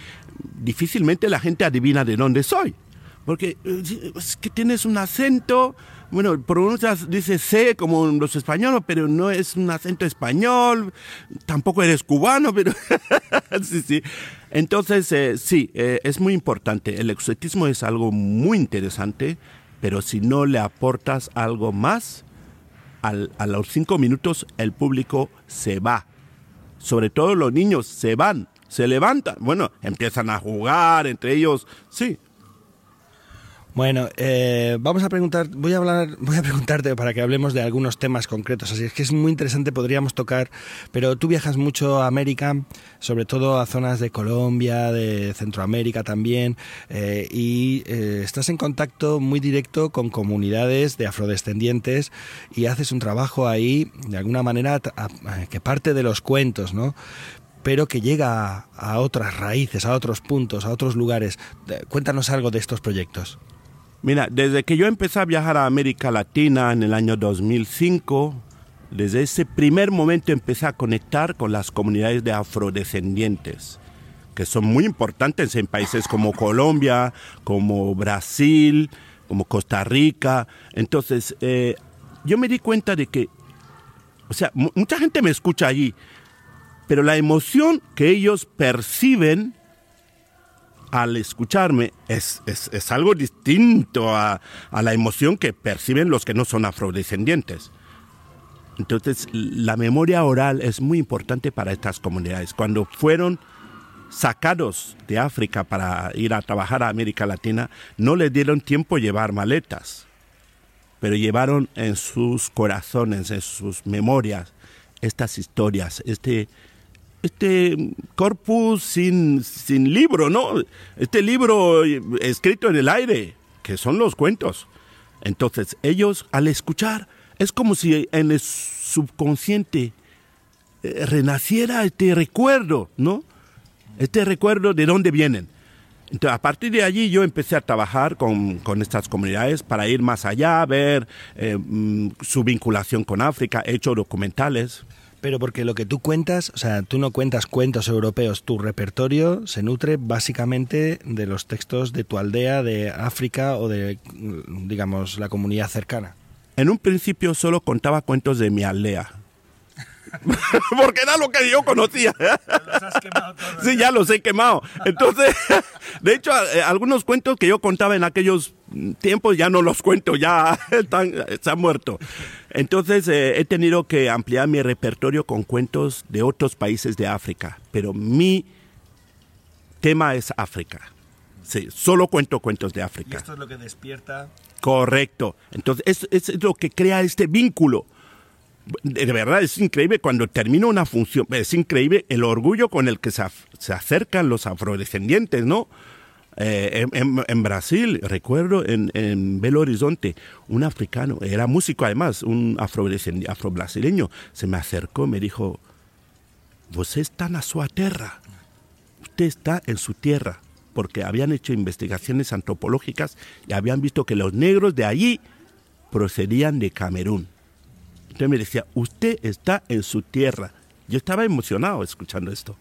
difícilmente la gente adivina de dónde soy. Porque eh, es que tienes un acento, bueno, pronuncias, dice C como los españoles, pero no es un acento español, tampoco eres cubano, pero sí, sí. Entonces, eh, sí, eh, es muy importante. El exotismo es algo muy interesante, pero si no le aportas algo más, a los cinco minutos el público se va. Sobre todo los niños se van, se levantan. Bueno, empiezan a jugar entre ellos, sí. Bueno, eh, vamos a preguntar, voy a hablar, voy a preguntarte para que hablemos de algunos temas concretos. Así es que es muy interesante, podríamos tocar, pero tú viajas mucho a América, sobre todo a zonas de Colombia, de Centroamérica también, eh, y eh, estás en contacto muy directo con comunidades de afrodescendientes y haces un trabajo ahí, de alguna manera, que parte de los cuentos, ¿no? pero que llega a, otras raíces, a otros puntos, a otros lugares. Cuéntanos algo de estos proyectos. Mira, desde que yo empecé a viajar a América Latina en el año 2005, desde ese primer momento empecé a conectar con las comunidades de afrodescendientes, que son muy importantes en países como Colombia, como Brasil, como Costa Rica. Entonces, eh, yo me di cuenta de que, o sea, mucha gente me escucha allí, pero la emoción que ellos perciben al escucharme es, es, algo distinto a, a, la emoción que perciben los que no son afrodescendientes. Entonces, la memoria oral es muy importante para estas comunidades. Cuando fueron sacados de África para ir a trabajar a América Latina, no les dieron tiempo llevar maletas, pero llevaron en sus corazones, en sus memorias, estas historias, este, este corpus sin, sin libro, ¿no? Este libro escrito en el aire, que son los cuentos. Entonces, ellos al escuchar, es como si en el subconsciente eh, renaciera este recuerdo, ¿no? Este recuerdo de dónde vienen. Entonces, a partir de allí yo empecé a trabajar con, estas comunidades para ir más allá, ver eh, mm, su vinculación con África, he hecho documentales. Pero porque lo que tú cuentas, o sea, tú no cuentas cuentos europeos, tu repertorio se nutre básicamente de los textos de tu aldea, de África o de, digamos, la comunidad cercana. En un principio solo contaba cuentos de mi aldea, Porque era lo que yo conocía. sí, ya los he quemado. Entonces, de hecho, eh, algunos cuentos que yo contaba en aquellos tiempos ya no los cuento, ya están, se han muerto. Entonces, eh, he tenido que ampliar mi repertorio con cuentos de otros países de África. Pero mi tema es África. Sí, solo cuento cuentos de África. Y esto es lo que despierta. Correcto. Entonces, es, es lo que crea este vínculo de verdad es increíble cuando termina una función, es increíble el orgullo con el que se, acercan los afrodescendientes, ¿no? Eh, en, Brasil, recuerdo en, Belo Horizonte, un africano, era músico además, un afro-brasileño, se me acercó me dijo, usted está en su tierra, usted está en su tierra, porque habían hecho investigaciones antropológicas y habían visto que los negros de allí procedían de Camerún. Entonces me decía, usted está en su tierra. Yo estaba emocionado escuchando esto.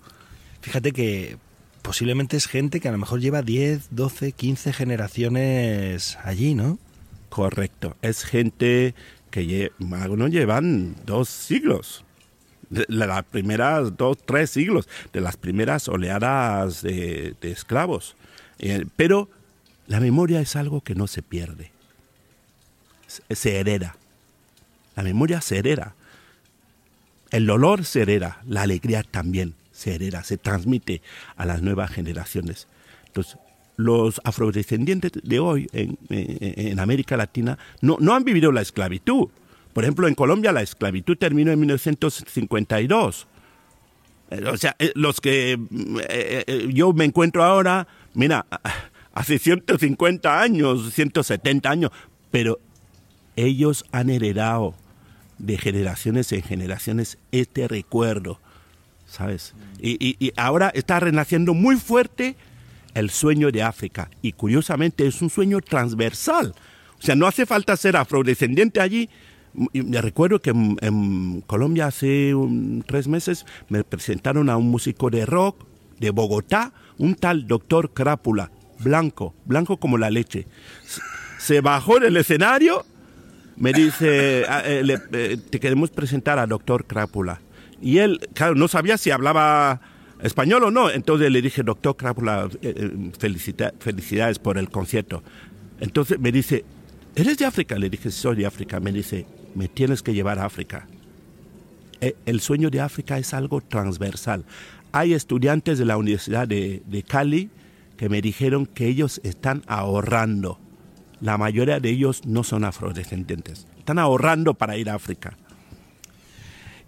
Fíjate que posiblemente es gente que a lo mejor lleva 10, 12, 15 generaciones allí, ¿no? Correcto. Es gente que algunos llevan dos siglos. De las primeras dos, tres siglos, de las primeras oleadas de, esclavos. Eh, pero la memoria es algo que no se pierde, se hereda. La memoria se hereda. El dolor se hereda, la alegría también se hereda, se transmite a las nuevas generaciones. Entonces, los afrodescendientes de hoy en, América Latina no, no, han vivido la esclavitud. Por ejemplo, en Colombia la esclavitud terminó en 1952. Eh, o sea, eh, los que eh, yo me encuentro ahora, mira, hace 150 años, 170 años, pero ellos han heredado de generaciones en generaciones este recuerdo, ¿sabes? Y, ahora está renaciendo muy fuerte el sueño de África. Y curiosamente es un sueño transversal. O sea, no hace falta ser afrodescendiente allí. Me recuerdo que en, Colombia hace tres meses me presentaron a un músico de rock de Bogotá, un tal doctor Crápula, blanco, blanco como la leche. Se bajó del escenario me dice, ah, eh, eh, te queremos presentar al doctor Crápula. Y él, claro, no sabía si hablaba español o no. Entonces le dije, doctor Crápula, eh, felicidades por el concierto. Entonces me dice, ¿eres de África? Le dije, soy de África. Me dice, me tienes que llevar a África. el sueño de África es algo transversal. Hay estudiantes de la Universidad de, de Cali que me dijeron que ellos están ahorrando la mayoría de ellos no son afrodescendientes. Están ahorrando para ir a África.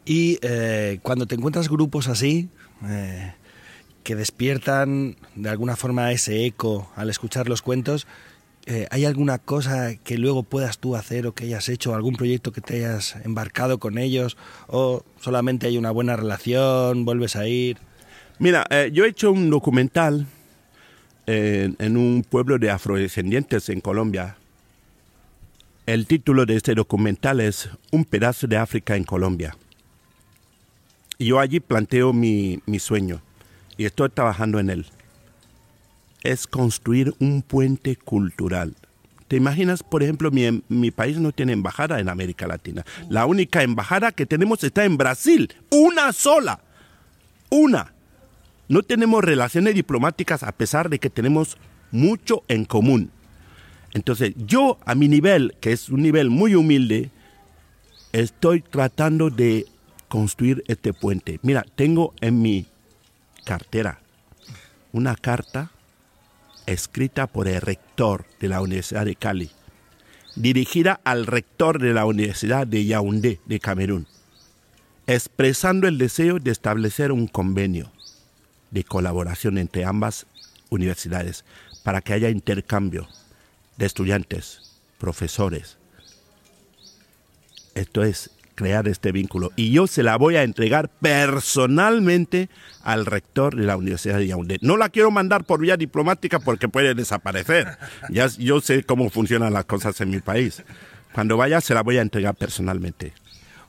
Y eh, cuando te encuentras grupos así, eh, que despiertan de alguna forma ese eco al escuchar los cuentos, eh, ¿hay alguna cosa que luego puedas tú hacer o que hayas hecho, algún proyecto que te hayas embarcado con ellos? ¿O solamente hay una buena relación, vuelves a ir? Mira, yo he hecho un documental en, un pueblo de afrodescendientes en Colombia. El título de este documental es Un pedazo de África en Colombia. Yo allí planteo mi, mi sueño y estoy trabajando en él. Es construir un puente cultural. ¿Te imaginas, por ejemplo, mi, mi, país no tiene embajada en América Latina? La única embajada que tenemos está en Brasil. Una sola. Una. No tenemos relaciones diplomáticas a pesar de que tenemos mucho en común. Entonces, yo a mi nivel, que es un nivel muy humilde, estoy tratando de construir este puente. Mira, tengo en mi cartera una carta escrita por el rector de la Universidad de Cali, dirigida al rector de la Universidad de Yaoundé de Camerún, expresando el deseo de establecer un convenio de colaboración entre ambas universidades para que haya intercambio de estudiantes, profesores. Esto es crear este vínculo. Y yo se la voy a entregar personalmente al rector de la Universidad de Yaoundé. No la quiero mandar por vía diplomática porque puede desaparecer. Ya yo sé cómo funcionan las cosas en mi país. Cuando vaya se la voy a entregar personalmente.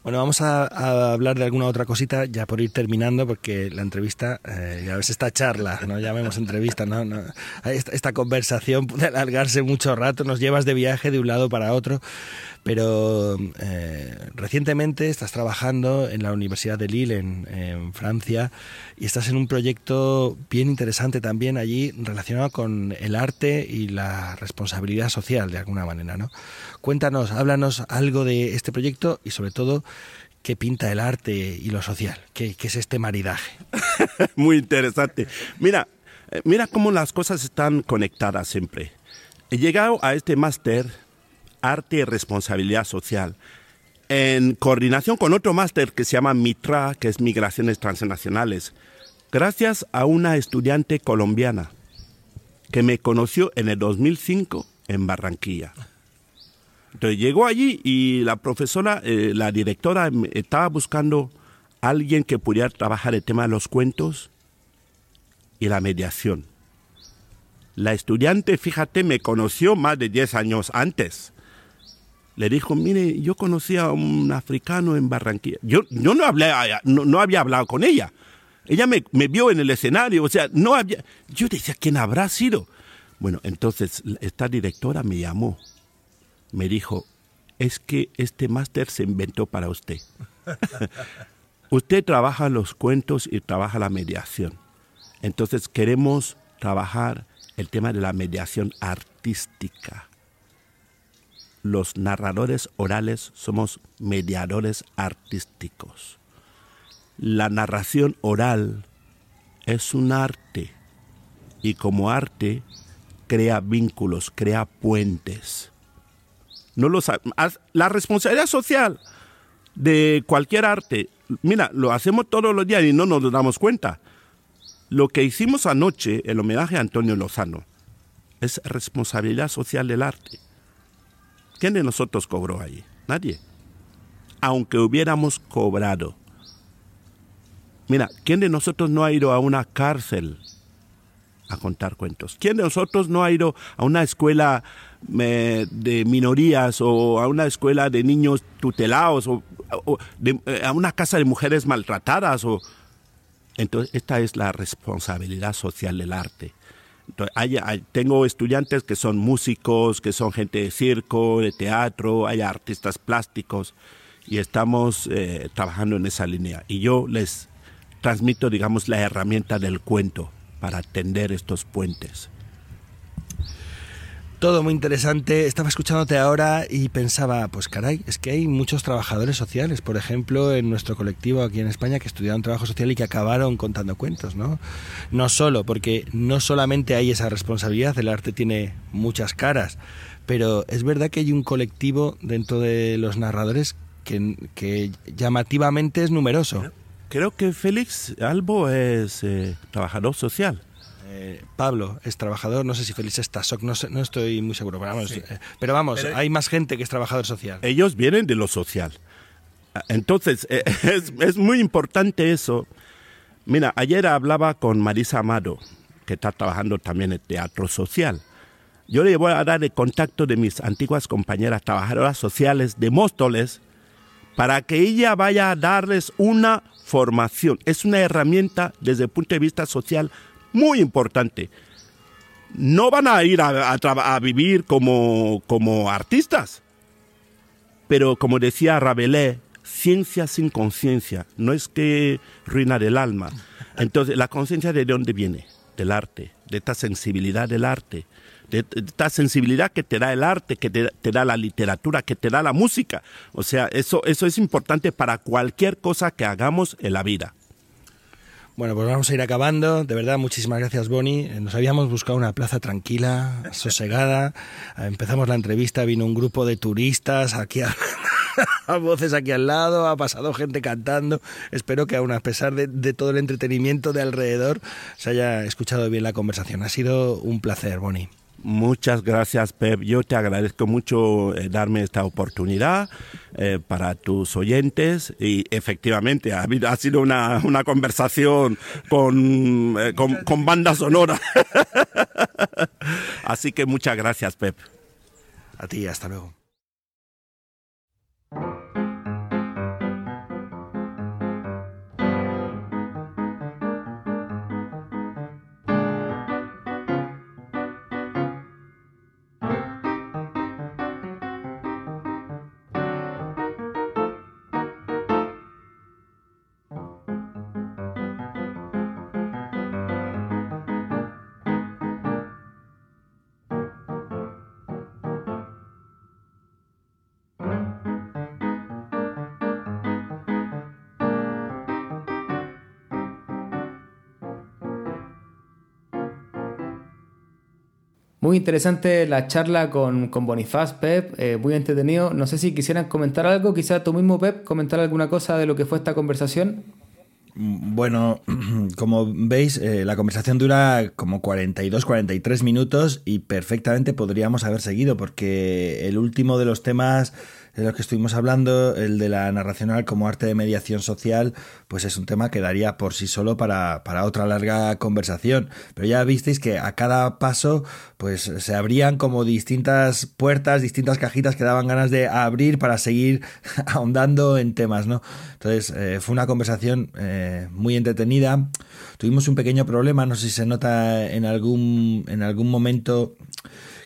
Bueno, vamos a, hablar de alguna otra cosita ya por ir terminando, porque la entrevista, eh, ya ves, esta charla, no llamemos entrevista, ¿no? esta, conversación puede alargarse mucho rato, nos llevas de viaje de un lado para otro, pero eh, recientemente estás trabajando en la Universidad de Lille, en, Francia, y estás en un proyecto bien interesante también allí relacionado con el arte y la responsabilidad social, de alguna manera, ¿no? Cuéntanos, háblanos algo de este proyecto y sobre todo qué pinta el arte y lo social, qué, es este maridaje. Muy interesante. Mira, eh, mira cómo las cosas están conectadas siempre. He llegado a este máster Arte y Responsabilidad Social en coordinación con otro máster que se llama MITRA, que es Migraciones Transnacionales, gracias a una estudiante colombiana que me conoció en el 2005 en Barranquilla. Entonces llegó allí y la profesora, eh, la directora, estaba buscando a alguien que pudiera trabajar el tema de los cuentos y la mediación. La estudiante, fíjate, me conoció más de 10 años antes. Le dijo, mire, yo conocí a un africano en Barranquilla. Yo, yo no, hablé, no, no había hablado con ella. Ella me, me, vio en el escenario, o sea, no había... Yo decía, ¿quién habrá sido? Bueno, entonces esta directora me llamó me dijo, es que este máster se inventó para usted. usted trabaja los cuentos y trabaja la mediación. Entonces queremos trabajar el tema de la mediación artística. Los narradores orales somos mediadores artísticos. La narración oral es un arte y como arte crea vínculos, crea puentes no lo La responsabilidad social de cualquier arte, mira, lo hacemos todos los días y no nos damos cuenta. Lo que hicimos anoche, el homenaje a Antonio Lozano, es responsabilidad social del arte. ¿Quién de nosotros cobró ahí? Nadie. Aunque hubiéramos cobrado. Mira, ¿quién de nosotros no ha ido a una cárcel a contar cuentos? ¿Quién de nosotros no ha ido a una escuela de minorías o a una escuela de niños tutelados o, eh, a una casa de mujeres maltratadas. Entonces, esta es la responsabilidad social del arte. Tengo estudiantes que son músicos, que son gente de circo, de teatro, hay artistas plásticos y estamos eh, trabajando en esa línea. Y yo les transmito, digamos, la herramienta del cuento para tender estos puentes. Todo muy interesante. Estaba escuchándote ahora y pensaba, pues caray, es que hay muchos trabajadores sociales, por ejemplo, en nuestro colectivo aquí en España que estudiaron trabajo social y que acabaron contando cuentos, ¿no? No solo, porque no solamente hay esa responsabilidad, el arte tiene muchas caras, pero es verdad que hay un colectivo dentro de los narradores que, llamativamente es numeroso. Creo que Félix Albo es eh, trabajador social. Eh, Pablo es trabajador, no sé si Félix es TASOC, no, no estoy muy seguro, pero vamos, eh, pero vamos hay más gente que es trabajador social. Ellos vienen de lo social. Entonces, es, es muy importante eso. Mira, ayer hablaba con Marisa Amado, que está trabajando también en teatro social. Yo le voy a dar el contacto de mis antiguas compañeras trabajadoras sociales de Móstoles para que ella vaya a darles una formación. Es una herramienta desde el punto de vista social muy importante. No van a ir a, vivir como, como artistas, pero como decía Rabelais, ciencia sin conciencia, no es que ruina el alma. Entonces, ¿la conciencia de dónde viene? Del arte, de esta sensibilidad del arte de, esta sensibilidad que te da el arte, que te, da la literatura, que te da la música. O sea, eso, eso es importante para cualquier cosa que hagamos en la vida. Bueno, pues vamos a ir acabando. De verdad, muchísimas gracias, Bonnie. Eh, nos habíamos buscado una plaza tranquila, sosegada. Eh, empezamos la entrevista, vino un grupo de turistas aquí a, voces aquí al lado, ha pasado gente cantando. Espero que aún a pesar de, de, todo el entretenimiento de alrededor, se haya escuchado bien la conversación. Ha sido un placer, Bonnie. Muchas gracias, Pep. Yo te agradezco mucho eh, darme esta oportunidad eh, para tus oyentes y efectivamente ha, ha sido una, una conversación con, eh, con, con banda sonora. Así que muchas gracias, Pep. A ti, hasta luego. Muy interesante la charla con, con Bonifaz, Pep, eh, muy entretenido. No sé si quisieran comentar algo, quizá tú mismo, Pep, comentar alguna cosa de lo que fue esta conversación. Bueno, como veis, eh, la conversación dura como 42, 43 minutos y perfectamente podríamos haber seguido porque el último de los temas de los que estuvimos hablando, el de la narracional como arte de mediación social, pues es un tema que daría por sí solo para, para otra larga conversación. Pero ya visteis que a cada paso, pues se abrían como distintas puertas, distintas cajitas que daban ganas de abrir para seguir ahondando en temas, ¿no? Entonces, eh, fue una conversación eh, muy entretenida. Tuvimos un pequeño problema, no sé si se nota en algún, en algún momento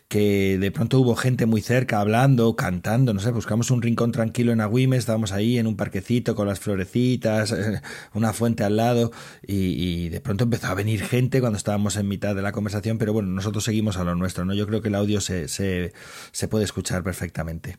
que de pronto hubo gente muy cerca hablando, cantando, no sé, buscamos un rincón tranquilo en Agüime, estábamos ahí en un parquecito con las florecitas, una fuente al lado y, de pronto empezó a venir gente cuando estábamos en mitad de la conversación, pero bueno, nosotros seguimos a lo nuestro, ¿no? Yo creo que el audio se, se, se puede escuchar perfectamente.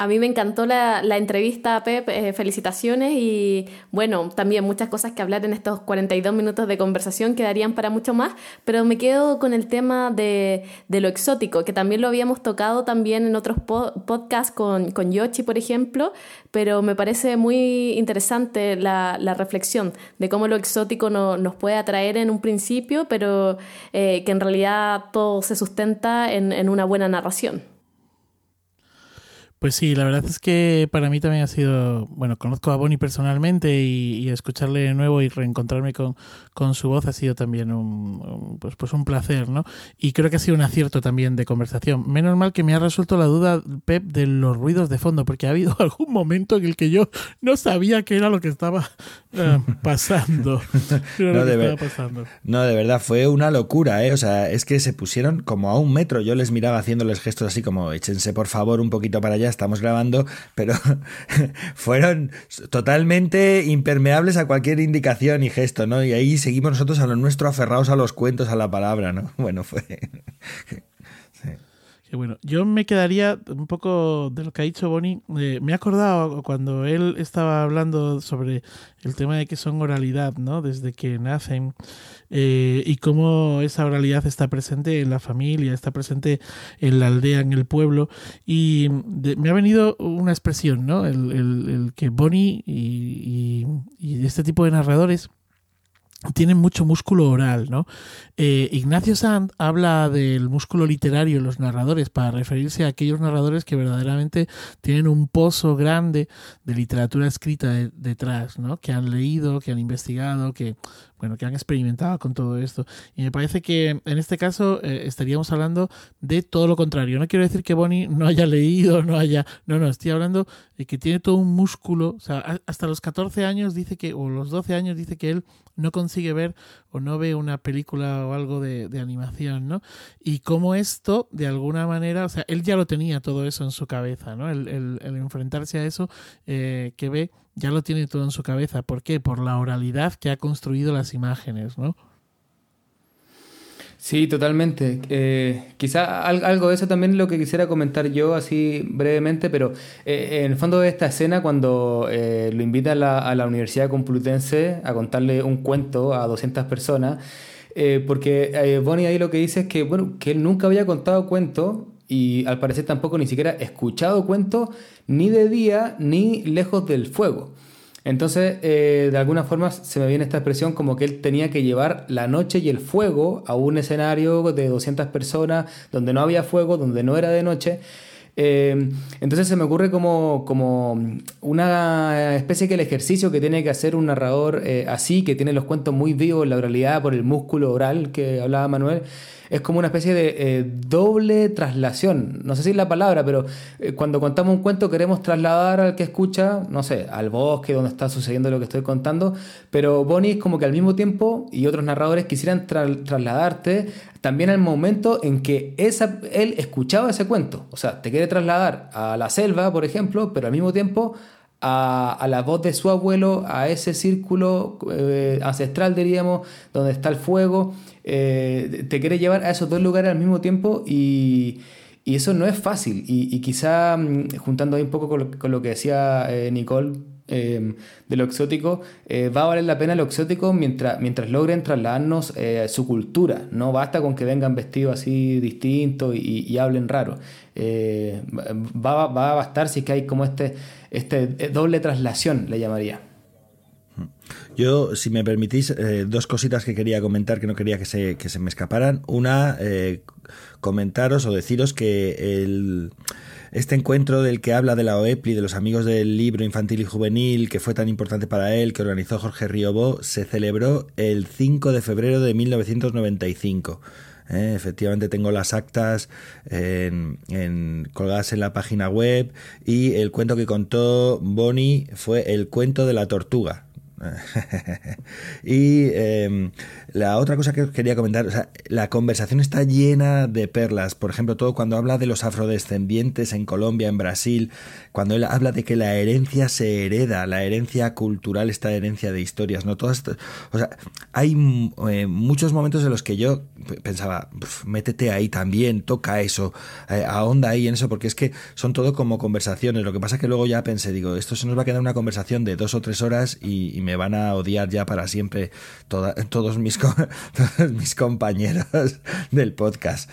A mí me encantó la, entrevista a Pep, eh, felicitaciones y bueno, también muchas cosas que hablar en estos 42 minutos de conversación quedarían para mucho más, pero me quedo con el tema de, lo exótico, que también lo habíamos tocado también en otros podcasts con, con Yoshi, por ejemplo, pero me parece muy interesante la, reflexión de cómo lo exótico nos puede atraer en un principio, pero eh, que en realidad todo se sustenta en una buena narración. Pues sí, la verdad es que para mí también ha sido, bueno, conozco a Bonnie personalmente y, escucharle de nuevo y reencontrarme con, con, su voz ha sido también un, pues, pues un placer, ¿no? Y creo que ha sido un acierto también de conversación. Menos mal que me ha resuelto la duda, Pep, de los ruidos de fondo, porque ha habido algún momento en el que yo no sabía qué era lo que estaba eh, pasando. no, de pasando. no, de verdad, fue una locura, ¿eh? O sea, es que se pusieron como a un metro. Yo les miraba haciéndoles gestos así como, échense por favor un poquito para allá estamos grabando, pero fueron totalmente impermeables a cualquier indicación y gesto, ¿no? Y ahí seguimos nosotros a lo nuestro aferrados a los cuentos, a la palabra, ¿no? Bueno, fue... Bueno. Yo me quedaría un poco de lo que ha dicho Bonnie. Eh, me he acordado cuando él estaba hablando sobre el tema de que son oralidad, ¿no? Desde que nacen eh, y cómo esa oralidad está presente en la familia, está presente en la aldea, en el pueblo. Y me ha venido una expresión, ¿no? El, que Bonnie y este tipo de narradores tienen mucho músculo oral, ¿no? Eh, Ignacio Sand habla del músculo literario en los narradores para referirse a aquellos narradores que verdaderamente tienen un pozo grande de literatura escrita detrás, ¿no? Que han leído, que han investigado, que bueno, que han experimentado con todo esto. Y me parece que en este caso eh, estaríamos hablando de todo lo contrario. No quiero decir que Bonnie no haya leído, no haya... No, no, estoy hablando de que tiene todo un músculo. O sea, hasta los 14 años dice que, o los 12 años dice que él no consigue ver o no ve una película o algo de, animación, ¿no? Y cómo esto, de alguna manera, o sea, él ya lo tenía todo eso en su cabeza, ¿no? El, el, enfrentarse a eso eh, que ve ya lo tiene todo en su cabeza. ¿Por qué? Por la oralidad que ha construido las imágenes, ¿no? Sí, totalmente. Eh, quizá algo de eso también lo que quisiera comentar yo así brevemente, pero eh, en el fondo de esta escena cuando eh, lo invita a la, Universidad Complutense a contarle un cuento a 200 personas, porque Bonnie ahí lo que dice es que, bueno, que él nunca había contado cuentos y al parecer tampoco ni siquiera escuchado cuentos ni de día ni lejos del fuego. Entonces, eh, de alguna forma se me viene esta expresión como que él tenía que llevar la noche y el fuego a un escenario de 200 personas donde no había fuego, donde no era de noche. Eh, entonces se me ocurre como, como una especie que el ejercicio que tiene que hacer un narrador eh, así, que tiene los cuentos muy vivos, la oralidad por el músculo oral que hablaba Manuel, es como una especie de eh, doble traslación. No sé si es la palabra, pero eh, cuando contamos un cuento queremos trasladar al que escucha, no sé, al bosque donde está sucediendo lo que estoy contando, pero Bonnie es como que al mismo tiempo y otros narradores quisieran trasladarte también al momento en que esa, él escuchaba ese cuento. O sea, te quiere trasladar a la selva, por ejemplo, pero al mismo tiempo a, la voz de su abuelo, a ese círculo eh, ancestral, diríamos, donde está el fuego. Eh, te quiere llevar a esos dos lugares al mismo tiempo y, eso no es fácil. Y, quizá mm, juntando ahí un poco con lo, que decía eh, Nicole em, de lo exótico, va a valer la pena lo exótico mientras, mientras logren trasladarnos su cultura. No basta con que vengan vestidos así distintos y, hablen raro. va, va a bastar si es que hay como este este, doble traslación, le llamaría. Yo, si me permitís, eh, dos cositas que quería comentar que no quería que se, que se me escaparan. Una, eh, comentaros o deciros que el, este encuentro del que habla de la OEPLI, de los amigos del libro infantil y juvenil, que fue tan importante para él, que organizó Jorge Riobó, se celebró el 5 de febrero de 1995. ¿eh? efectivamente tengo las actas en, colgadas en la página web y el cuento que contó Bonnie fue el cuento de la tortuga. y em, la otra cosa que quería comentar, o sea, la conversación está llena de perlas. Por ejemplo, todo cuando habla de los afrodescendientes en Colombia, en Brasil, cuando él habla de que la herencia se hereda, la herencia cultural, esta herencia de historias, ¿no? Todas, o sea, hay eh, muchos momentos en los que yo pensaba, métete ahí también, toca eso, eh, ahonda ahí en eso, porque es que son todo como conversaciones. Lo que pasa es que luego ya pensé, digo, esto se nos va a quedar una conversación de dos o tres horas y, me van a odiar ya para siempre todos, mis, todos mis compañeros del podcast.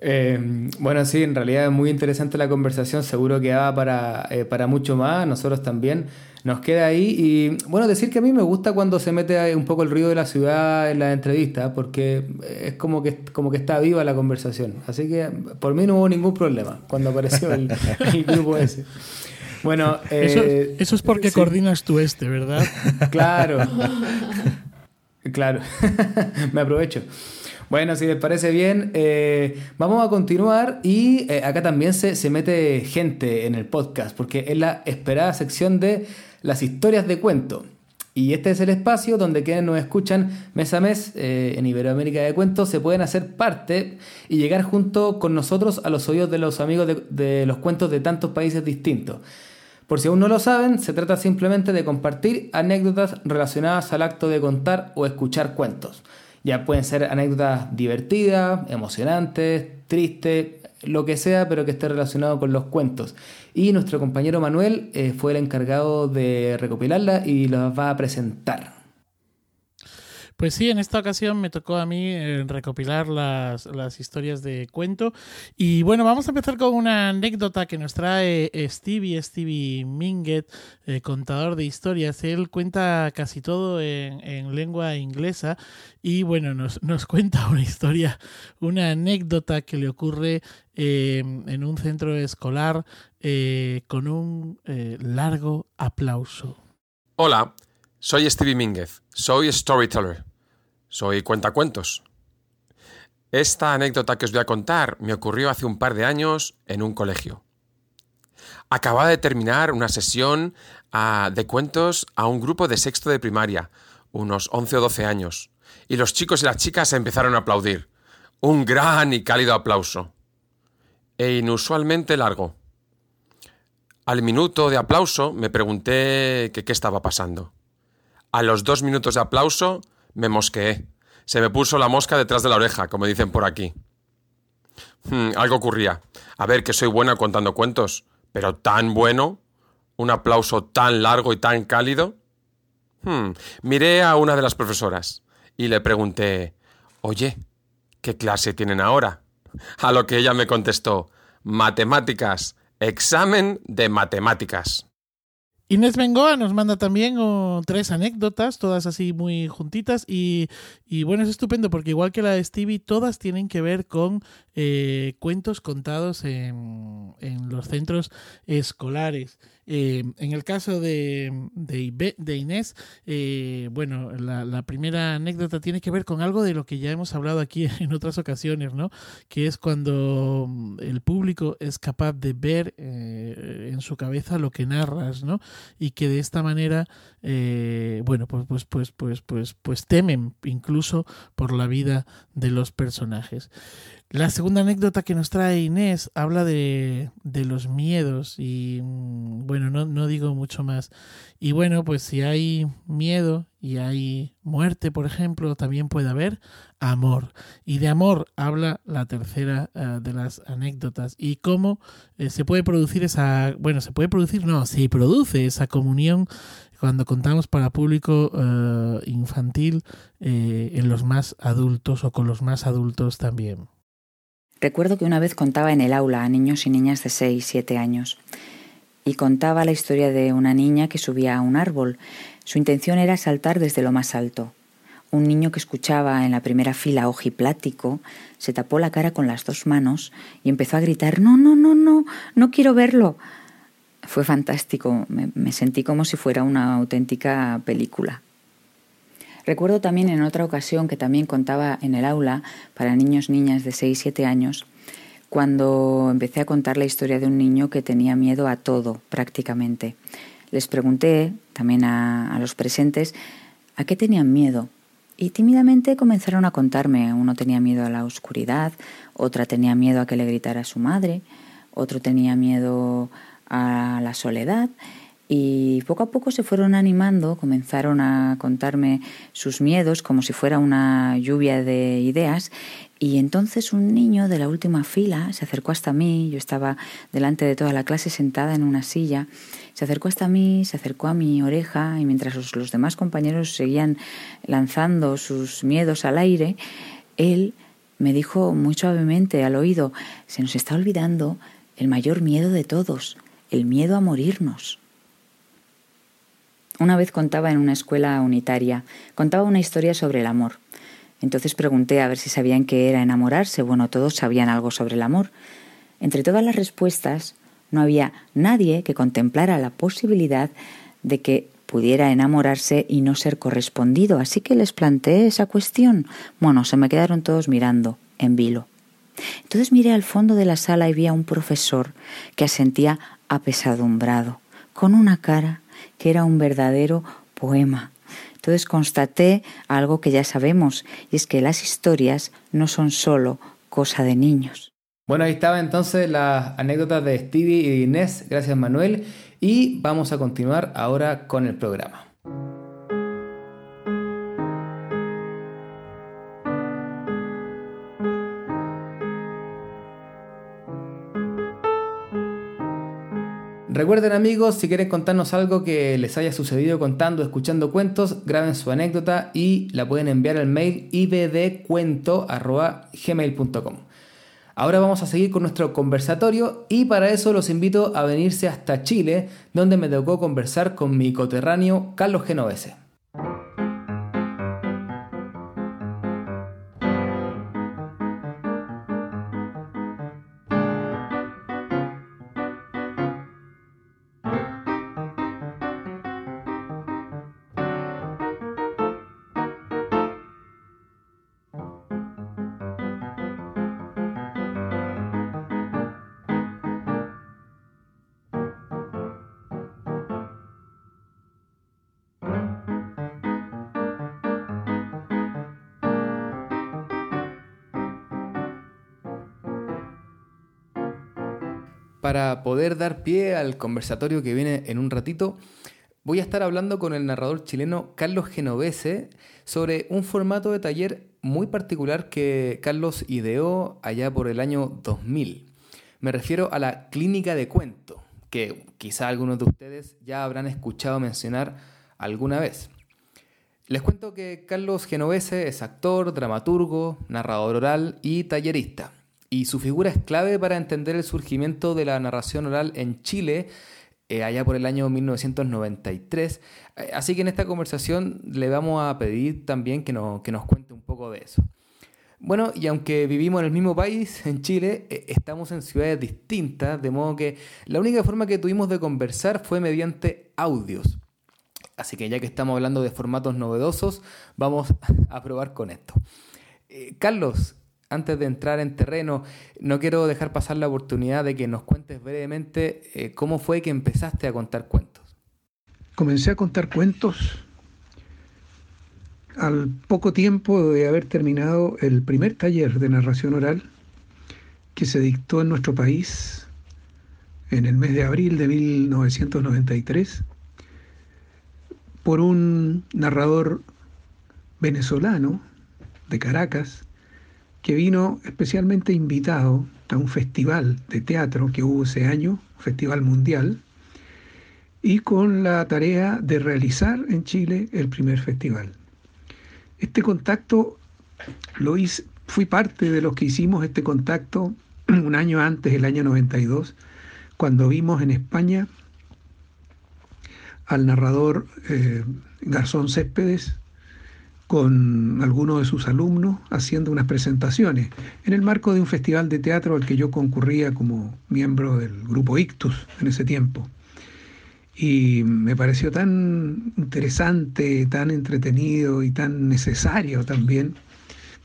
Eh, bueno, sí, en realidad es muy interesante la conversación, seguro que va para, eh, para mucho más, nosotros también nos queda ahí. Y bueno, decir que a mí me gusta cuando se mete un poco el ruido de la ciudad en la entrevista, porque es como que, como que está viva la conversación. Así que por mí no hubo ningún problema cuando apareció el, grupo ese. Bueno, eh, eso, es porque coordinas tú este, ¿verdad? Claro. claro. me aprovecho. Bueno, si les parece bien, eh, vamos a continuar y eh, acá también se, se, mete gente en el podcast porque es la esperada sección de las historias de cuento. Y este es el espacio donde quienes nos escuchan mes a mes eh, en Iberoamérica de Cuentos se pueden hacer parte y llegar junto con nosotros a los oídos de los amigos de, de los cuentos de tantos países distintos. Por si aún no lo saben, se trata simplemente de compartir anécdotas relacionadas al acto de contar o escuchar cuentos. Ya pueden ser anécdotas divertidas, emocionantes, tristes, lo que sea, pero que esté relacionado con los cuentos. Y nuestro compañero Manuel eh, fue el encargado de recopilarla y las va a presentar. Pues sí, en esta ocasión me tocó a mí eh, recopilar las, historias de cuento. Y bueno, vamos a empezar con una anécdota que nos trae Stevie, Stevie Minget, eh, contador de historias. Él cuenta casi todo en, lengua inglesa y bueno, nos, nos, cuenta una historia, una anécdota que le ocurre eh, en un centro escolar con un largo aplauso. Hola, soy Stevie Minguez, soy storyteller. Soy cuentacuentos. Esta anécdota que os voy a contar me ocurrió hace un par de años en un colegio. Acababa de terminar una sesión ah, de cuentos a un grupo de sexto de primaria, unos 11 o 12 años, y los chicos y las chicas empezaron a aplaudir. Un gran y cálido aplauso. E inusualmente largo. Al minuto de aplauso me pregunté qué estaba pasando. A los dos minutos de aplauso me mosqueé. Se me puso la mosca detrás de la oreja, como dicen por aquí. Hmm, algo ocurría. A ver, que soy buena contando cuentos, pero tan bueno. Un aplauso tan largo y tan cálido. Hmm, miré a una de las profesoras y le pregunté, Oye, ¿qué clase tienen ahora? A lo que ella me contestó, Matemáticas, examen de matemáticas. Inés Bengoa nos manda también oh, tres anécdotas, todas así muy juntitas y, bueno, es estupendo porque igual que la de Stevie, todas tienen que ver con eh, cuentos contados en, en, los centros escolares. Eh, en el caso de, de, Inés, eh, bueno, la, primera anécdota tiene que ver con algo de lo que ya hemos hablado aquí en otras ocasiones, ¿no? Que es cuando mm, el público es capaz de ver eh, en su cabeza lo que narras, ¿no? Y que de esta manera, bueno, pues, pues, pues, pues, pues, pues temen incluso por la vida de los personajes. La segunda anécdota que nos trae Inés habla de, de los miedos y mm, bueno, no, no, digo mucho más. Y bueno, pues si hay miedo y hay muerte, por ejemplo, también puede haber amor. Y de amor habla la tercera eh, de las anécdotas. Y cómo eh, se puede producir esa, bueno, se puede producir, no, se produce esa comunión cuando contamos para público eh, infantil en los más adultos o con los más adultos también. Recuerdo que una vez contaba en el aula a niños y niñas de 6, 7 años y contaba la historia de una niña que subía a un árbol. Su intención era saltar desde lo más alto. Un niño que escuchaba en la primera fila ojiplático se tapó la cara con las dos manos y empezó a gritar No, no, no, no, no quiero verlo. Fue fantástico, me, sentí como si fuera una auténtica película. Recuerdo también en otra ocasión que también contaba en el aula para niños niñas de 6 7 años, cuando empecé a contar la historia de un niño que tenía miedo a todo prácticamente. Les pregunté también a, a los presentes a qué tenían miedo y tímidamente comenzaron a contarme. Uno tenía miedo a la oscuridad, otra tenía miedo a que le gritara su madre, otro tenía miedo a la soledad y poco a poco se fueron animando, comenzaron a contarme sus miedos como si fuera una lluvia de ideas y entonces un niño de la última fila se acercó hasta mí, yo estaba delante de toda la clase sentada en una silla, se acercó hasta mí, se acercó a mi oreja y mientras los, demás compañeros seguían lanzando sus miedos al aire, él me dijo muy suavemente al oído, se nos está olvidando el mayor miedo de todos, el miedo a morirnos. Una vez contaba en una escuela unitaria, contaba una historia sobre el amor. Entonces pregunté a ver si sabían qué era enamorarse. Bueno, todos sabían algo sobre el amor. Entre todas las respuestas, no había nadie que contemplara la posibilidad de que pudiera enamorarse y no ser correspondido. Así que les planteé esa cuestión. Bueno, se me quedaron todos mirando, en vilo. Entonces miré al fondo de la sala y vi a un profesor que asentía apesadumbrado, con una cara que era un verdadero poema. Entonces constaté algo que ya sabemos, y es que las historias no son solo cosa de niños. Bueno, ahí estaba entonces las anécdotas de Stevie y de Inés, gracias Manuel, y vamos a continuar ahora con el programa. Recuerden amigos, si quieren contarnos algo que les haya sucedido contando, escuchando cuentos, graben su anécdota y la pueden enviar al mail ibdcuento.gmail.com. Ahora vamos a seguir con nuestro conversatorio y para eso los invito a venirse hasta Chile, donde me tocó conversar con mi coterráneo Carlos Genovese. Para poder dar pie al conversatorio que viene en un ratito, voy a estar hablando con el narrador chileno Carlos Genovese sobre un formato de taller muy particular que Carlos ideó allá por el año 2000. Me refiero a la clínica de cuento, que quizá algunos de ustedes ya habrán escuchado mencionar alguna vez. Les cuento que Carlos Genovese es actor, dramaturgo, narrador oral y tallerista y su figura es clave para entender el surgimiento de la narración oral en Chile eh, allá por el año 1993. Eh, así que en esta conversación le vamos a pedir también que, que nos cuente un poco de eso. Bueno, y aunque vivimos en el mismo país, en Chile, eh, estamos en ciudades distintas, de modo que la única forma que tuvimos de conversar fue mediante audios. Así que ya que estamos hablando de formatos novedosos, vamos a probar con esto. Carlos, antes de entrar en terreno, no quiero dejar pasar la oportunidad de que nos cuentes brevemente eh, cómo fue que empezaste a contar cuentos. Comencé a contar cuentos al poco tiempo de haber terminado el primer taller de narración oral que se dictó en nuestro país en el mes de abril de 1993 por un narrador venezolano de Caracas que vino especialmente invitado a un festival de teatro que hubo ese año, Festival Mundial, y con la tarea de realizar en Chile el primer festival. Este contacto lo hice, fui parte de los que hicimos este contacto un año antes, el año 92, cuando vimos en España al narrador eh, Garzón Céspedes con algunos de sus alumnos haciendo unas presentaciones en el marco de un festival de teatro al que yo concurría como miembro del grupo Ictus en ese tiempo. Y me pareció tan interesante, tan entretenido y tan necesario también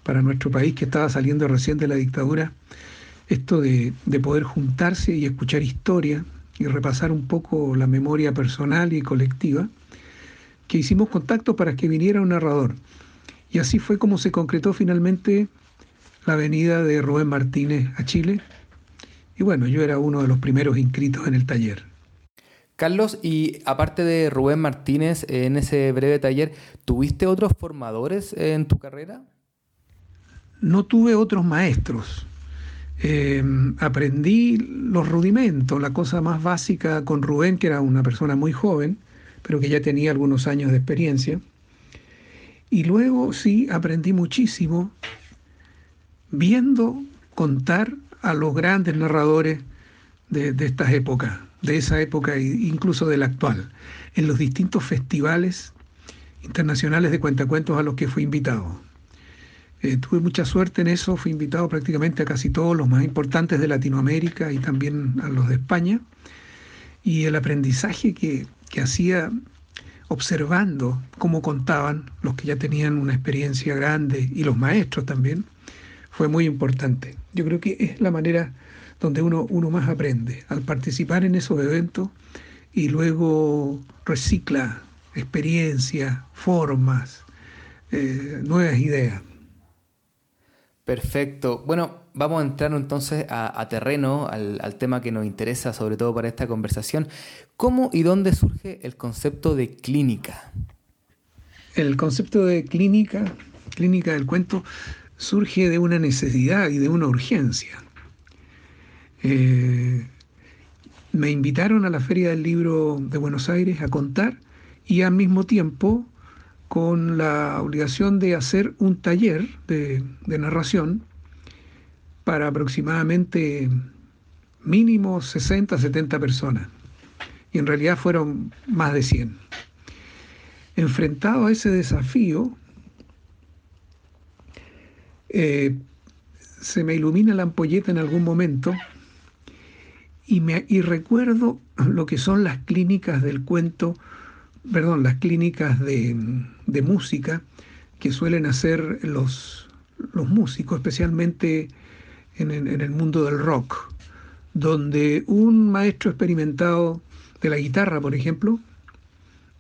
para nuestro país que estaba saliendo recién de la dictadura, esto de, de poder juntarse y escuchar historia y repasar un poco la memoria personal y colectiva que hicimos contacto para que viniera un narrador. Y así fue como se concretó finalmente la venida de Rubén Martínez a Chile. Y bueno, yo era uno de los primeros inscritos en el taller. Carlos, y aparte de Rubén Martínez en ese breve taller, ¿tuviste otros formadores en tu carrera? No tuve otros maestros. Eh, aprendí los rudimentos, la cosa más básica con Rubén, que era una persona muy joven, pero que ya tenía algunos años de experiencia. Y luego sí aprendí muchísimo viendo contar a los grandes narradores de, estas épocas, de esa época e incluso de la actual, en los distintos festivales internacionales de cuentacuentos a los que fui invitado. Eh, tuve mucha suerte en eso, fui invitado prácticamente a casi todos los más importantes de Latinoamérica y también a los de España. Y el aprendizaje que, que hacía observando cómo contaban los que ya tenían una experiencia grande y los maestros también, fue muy importante. Yo creo que es la manera donde uno, uno más aprende, al participar en esos eventos y luego recicla experiencias, formas, eh, nuevas ideas. Perfecto. Bueno, vamos a entrar entonces a, terreno, al, tema que nos interesa, sobre todo para esta conversación. ¿Cómo y dónde surge el concepto de clínica? El concepto de clínica, clínica del cuento, surge de una necesidad y de una urgencia. Eh, me invitaron a la Feria del Libro de Buenos Aires a contar y al mismo tiempo con la obligación de hacer un taller de, narración para aproximadamente mínimo 60, 70 personas. Y en realidad fueron más de 100. Enfrentado a ese desafío, eh, se me ilumina la ampolleta en algún momento y, me, y recuerdo lo que son las clínicas del cuento, perdón, las clínicas de, música que suelen hacer los, los músicos, especialmente en, el mundo del rock, donde un maestro experimentado de la guitarra, por ejemplo,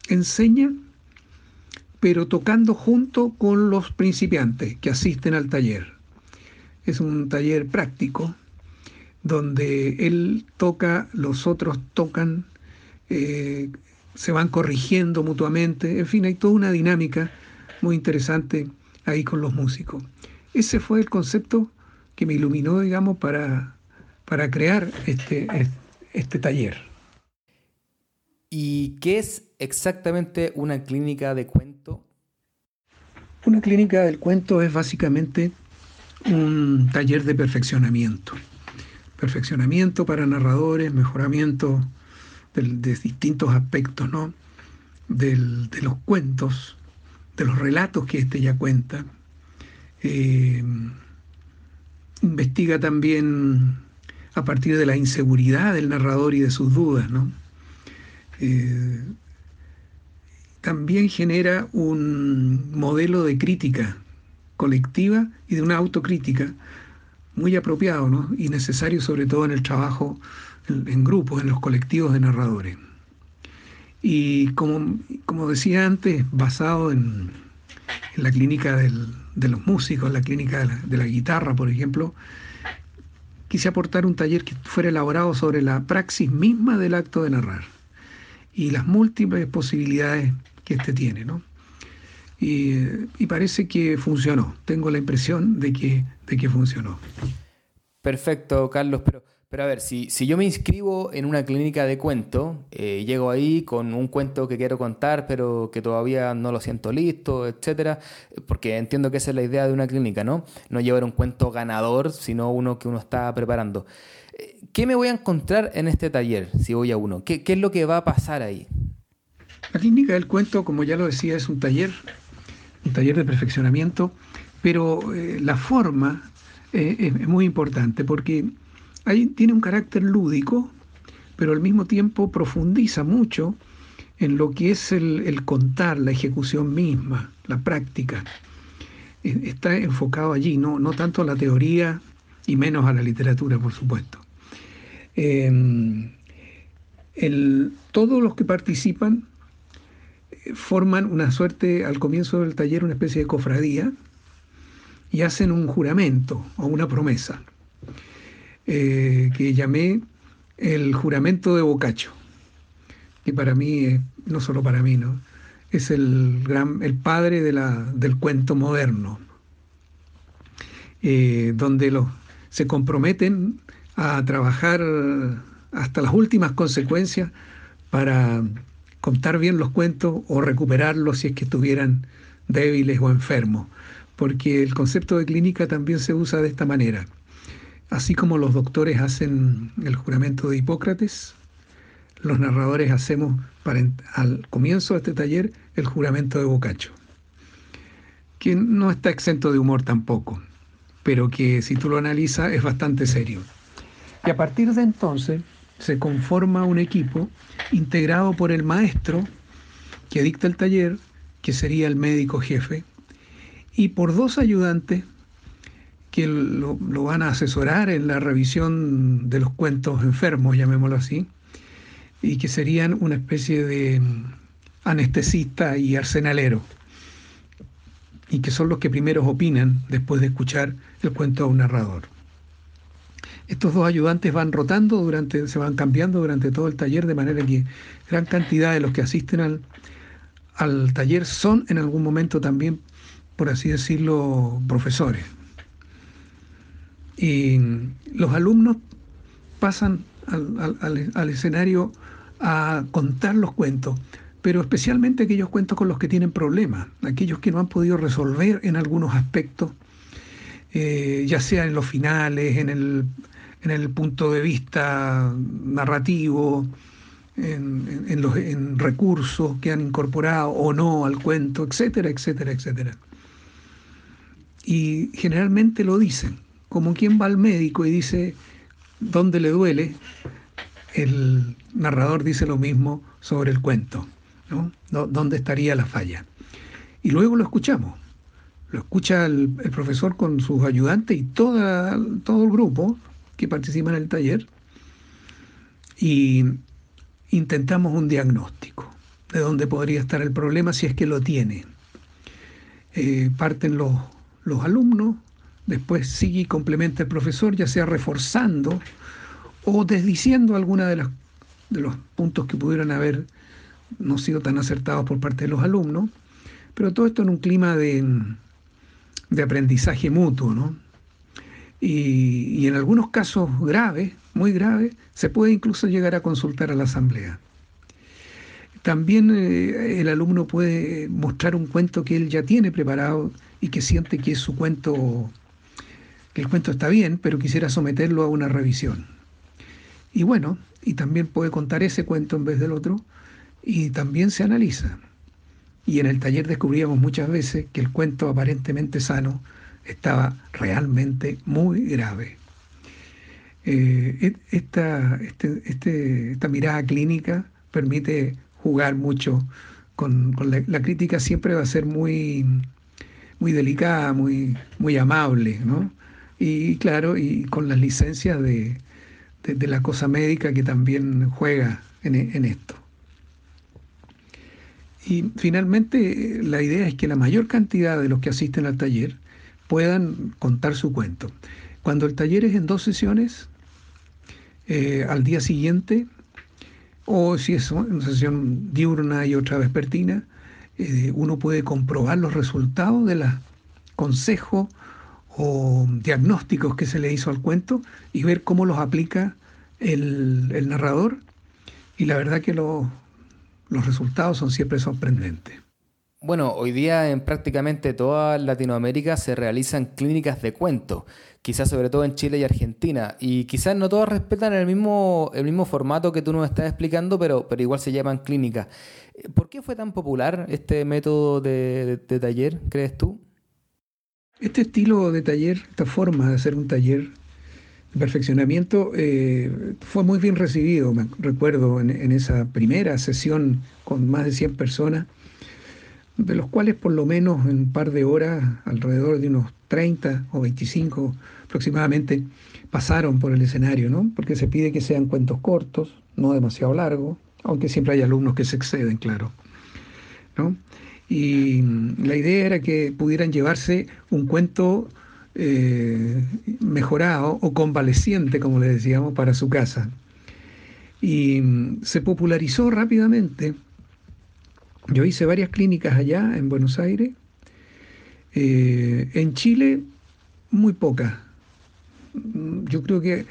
enseña, pero tocando junto con los principiantes que asisten al taller. Es un taller práctico donde él toca, los otros tocan, eh, se van corrigiendo mutuamente, en fin, hay toda una dinámica muy interesante ahí con los músicos. Ese fue el concepto que me iluminó, digamos, para, para crear este, este taller. ¿Y qué es exactamente una clínica de cuento? Una clínica del cuento es básicamente un taller de perfeccionamiento perfeccionamiento para narradores, mejoramiento de, distintos aspectos ¿no? de los cuentos, de los relatos que éste ya cuenta. Eh, investiga también a partir de la inseguridad del narrador y de sus dudas. ¿no? Eh, también genera un modelo de crítica colectiva y de una autocrítica muy apropiado ¿no? y necesario sobre todo en el trabajo en, grupos, en los colectivos de narradores. Y como, como decía antes, basado en, la clínica de los músicos, la clínica de la, guitarra, por ejemplo, quise aportar un taller que fuera elaborado sobre la praxis misma del acto de narrar y las múltiples posibilidades que éste tiene. ¿no? y, parece que funcionó. Tengo la impresión de que, de que funcionó. Perfecto, Carlos, pero, pero a ver, si, yo me inscribo en una clínica de cuento, eh, llego ahí con un cuento que quiero contar, pero que todavía no lo siento listo, etcétera, porque entiendo que esa es la idea de una clínica, ¿no? No llevar un cuento ganador, sino uno que uno está preparando. Eh, ¿Qué me voy a encontrar en este taller si voy a uno? ¿Qué, es lo que va a pasar ahí? La clínica del cuento, como ya lo decía, es un taller un taller de perfeccionamiento, pero eh, la forma es, muy importante porque ahí tiene un carácter lúdico, pero al mismo tiempo profundiza mucho en lo que es el, contar, la ejecución misma, la práctica. E, está enfocado allí, no, no tanto a la teoría y menos a la literatura, por supuesto. Em, todos los que participan forman una suerte, al comienzo del taller, una especie de cofradía y hacen un juramento o una promesa eh, que llamé el juramento de Boccaccio, que para mí, no solo para mí, ¿no? es el, gran, el padre de la, del cuento moderno, eh, donde los, se comprometen a trabajar hasta las últimas consecuencias para contar bien los cuentos o recuperarlos si es que estuvieran débiles o enfermos, porque el concepto de clínica también se usa de esta manera. Así como los doctores hacen el juramento de Hipócrates, los narradores hacemos al comienzo de este taller el juramento de Boccaccio, que no está exento de humor tampoco, pero que si tú lo analizas es bastante serio. Y a partir de entonces se conforma un equipo integrado por el maestro que dicta el taller, que sería el médico jefe, y por dos ayudantes que lo, van a asesorar en la revisión de los cuentos enfermos, llamémoslo así, y que serían una especie de anestesista y arsenalero, y que son los que primero opinan después de escuchar el cuento a un narrador. Estos dos ayudantes van rotando durante, se van cambiando durante todo el taller, de manera que gran cantidad de los que asisten al, al taller son en algún momento también, por así decirlo, profesores. Y los alumnos pasan al, escenario a contar los cuentos, pero especialmente aquellos cuentos con los que tienen problemas, aquellos que no han podido resolver en algunos aspectos, eh, ya sea en los finales, en el, punto de vista narrativo, en, los, en recursos que han incorporado o no al cuento, etcétera, etcétera, etcétera. Y generalmente lo dicen, como quien va al médico y dice dónde le duele, el narrador dice lo mismo sobre el cuento, ¿no? ¿Dónde estaría la falla? Y luego lo escuchamos. Lo escucha el, profesor con sus ayudantes y toda, todo el grupo que participa en el taller. Y intentamos un diagnóstico de dónde podría estar el problema si es que lo tiene. Eh, parten los, los alumnos, después sigue y complementa el profesor, ya sea reforzando o desdiciendo alguna de, de los puntos que pudieran haber no sido tan acertados por parte de los alumnos, pero todo esto en un clima de, de aprendizaje mutuo, ¿no? Y, y, en algunos casos graves, muy graves, se puede incluso llegar a consultar a la asamblea. También eh, el alumno puede mostrar un cuento que él ya tiene preparado y que siente que es su cuento, que el cuento está bien, pero quisiera someterlo a una revisión. Y bueno, y también puede contar ese cuento en vez del otro, y también se analiza. Y en el taller descubríamos muchas veces que el cuento aparentemente sano estaba realmente muy grave. Eh, esta, este, este, esta mirada clínica permite jugar mucho con, la, crítica, siempre va a ser muy, muy delicada, muy, muy amable, ¿no? Y claro, y con las licencias de, la cosa médica que también juega en, en esto. Y finalmente la idea es que la mayor cantidad de los que asisten al taller puedan contar su cuento. Cuando el taller es en dos sesiones, eh, al día siguiente, o si es una sesión diurna y otra vespertina, eh, uno puede comprobar los resultados de los consejos o diagnósticos que se le hizo al cuento y ver cómo los aplica el, narrador. Y la verdad que los resultados son siempre sorprendentes. Bueno, hoy día en prácticamente toda Latinoamérica se realizan clínicas de cuento, quizás sobre todo en Chile y Argentina, y quizás no todas respetan el mismo, el mismo formato que tú nos estás explicando, pero, pero igual se llaman clínicas. ¿Por qué fue tan popular este método de, taller, crees tú? Este estilo de taller, esta forma de hacer un taller de perfeccionamiento, eh, fue muy bien recibido, me recuerdo, en, en esa primera sesión con más de 100 personas de los cuales por lo menos en un par de horas, alrededor de unos 30 o 25 aproximadamente, pasaron por el escenario, ¿no? Porque se pide que sean cuentos cortos, no demasiado largos, aunque siempre hay alumnos que se exceden, claro. ¿no? Y la idea era que pudieran llevarse un cuento eh, mejorado o convaleciente, como le decíamos, para su casa. Y se popularizó rápidamente yo hice varias clínicas allá en Buenos Aires. Eh, en Chile, muy pocas. Yo creo que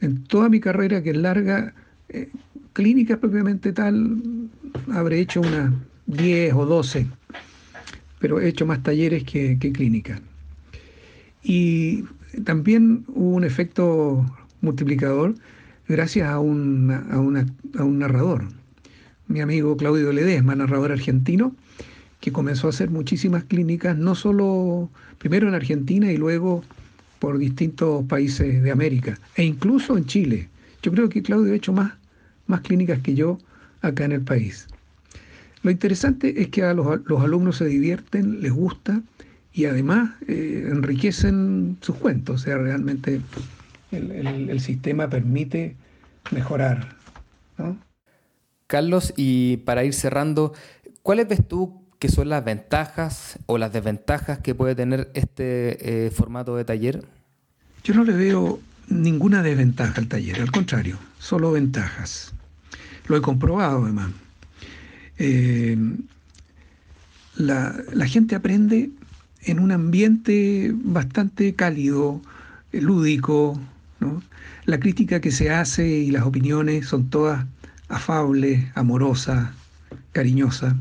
en toda mi carrera, que es larga, eh, clínicas propiamente tal, habré hecho unas 10 o 12, pero he hecho más talleres que, clínicas. Y también hubo un efecto multiplicador gracias a, a un narrador mi amigo Claudio Ledesma, narrador argentino, que comenzó a hacer muchísimas clínicas, no solo primero en Argentina y luego por distintos países de América, e incluso en Chile. Yo creo que Claudio ha hecho más, más clínicas que yo acá en el país. Lo interesante es que a los, alumnos se divierten, les gusta y además eh, enriquecen sus cuentos. O sea, realmente el, el sistema permite mejorar. ¿no? Carlos, y para ir cerrando, ¿cuáles ves tú que son las ventajas o las desventajas que puede tener este eh, formato de taller? Yo no le veo ninguna desventaja al taller, al contrario, solo ventajas. Lo he comprobado además. Eh, la, gente aprende en un ambiente bastante cálido, lúdico, La crítica que se hace y las opiniones son todas afables, amorosas, cariñosas,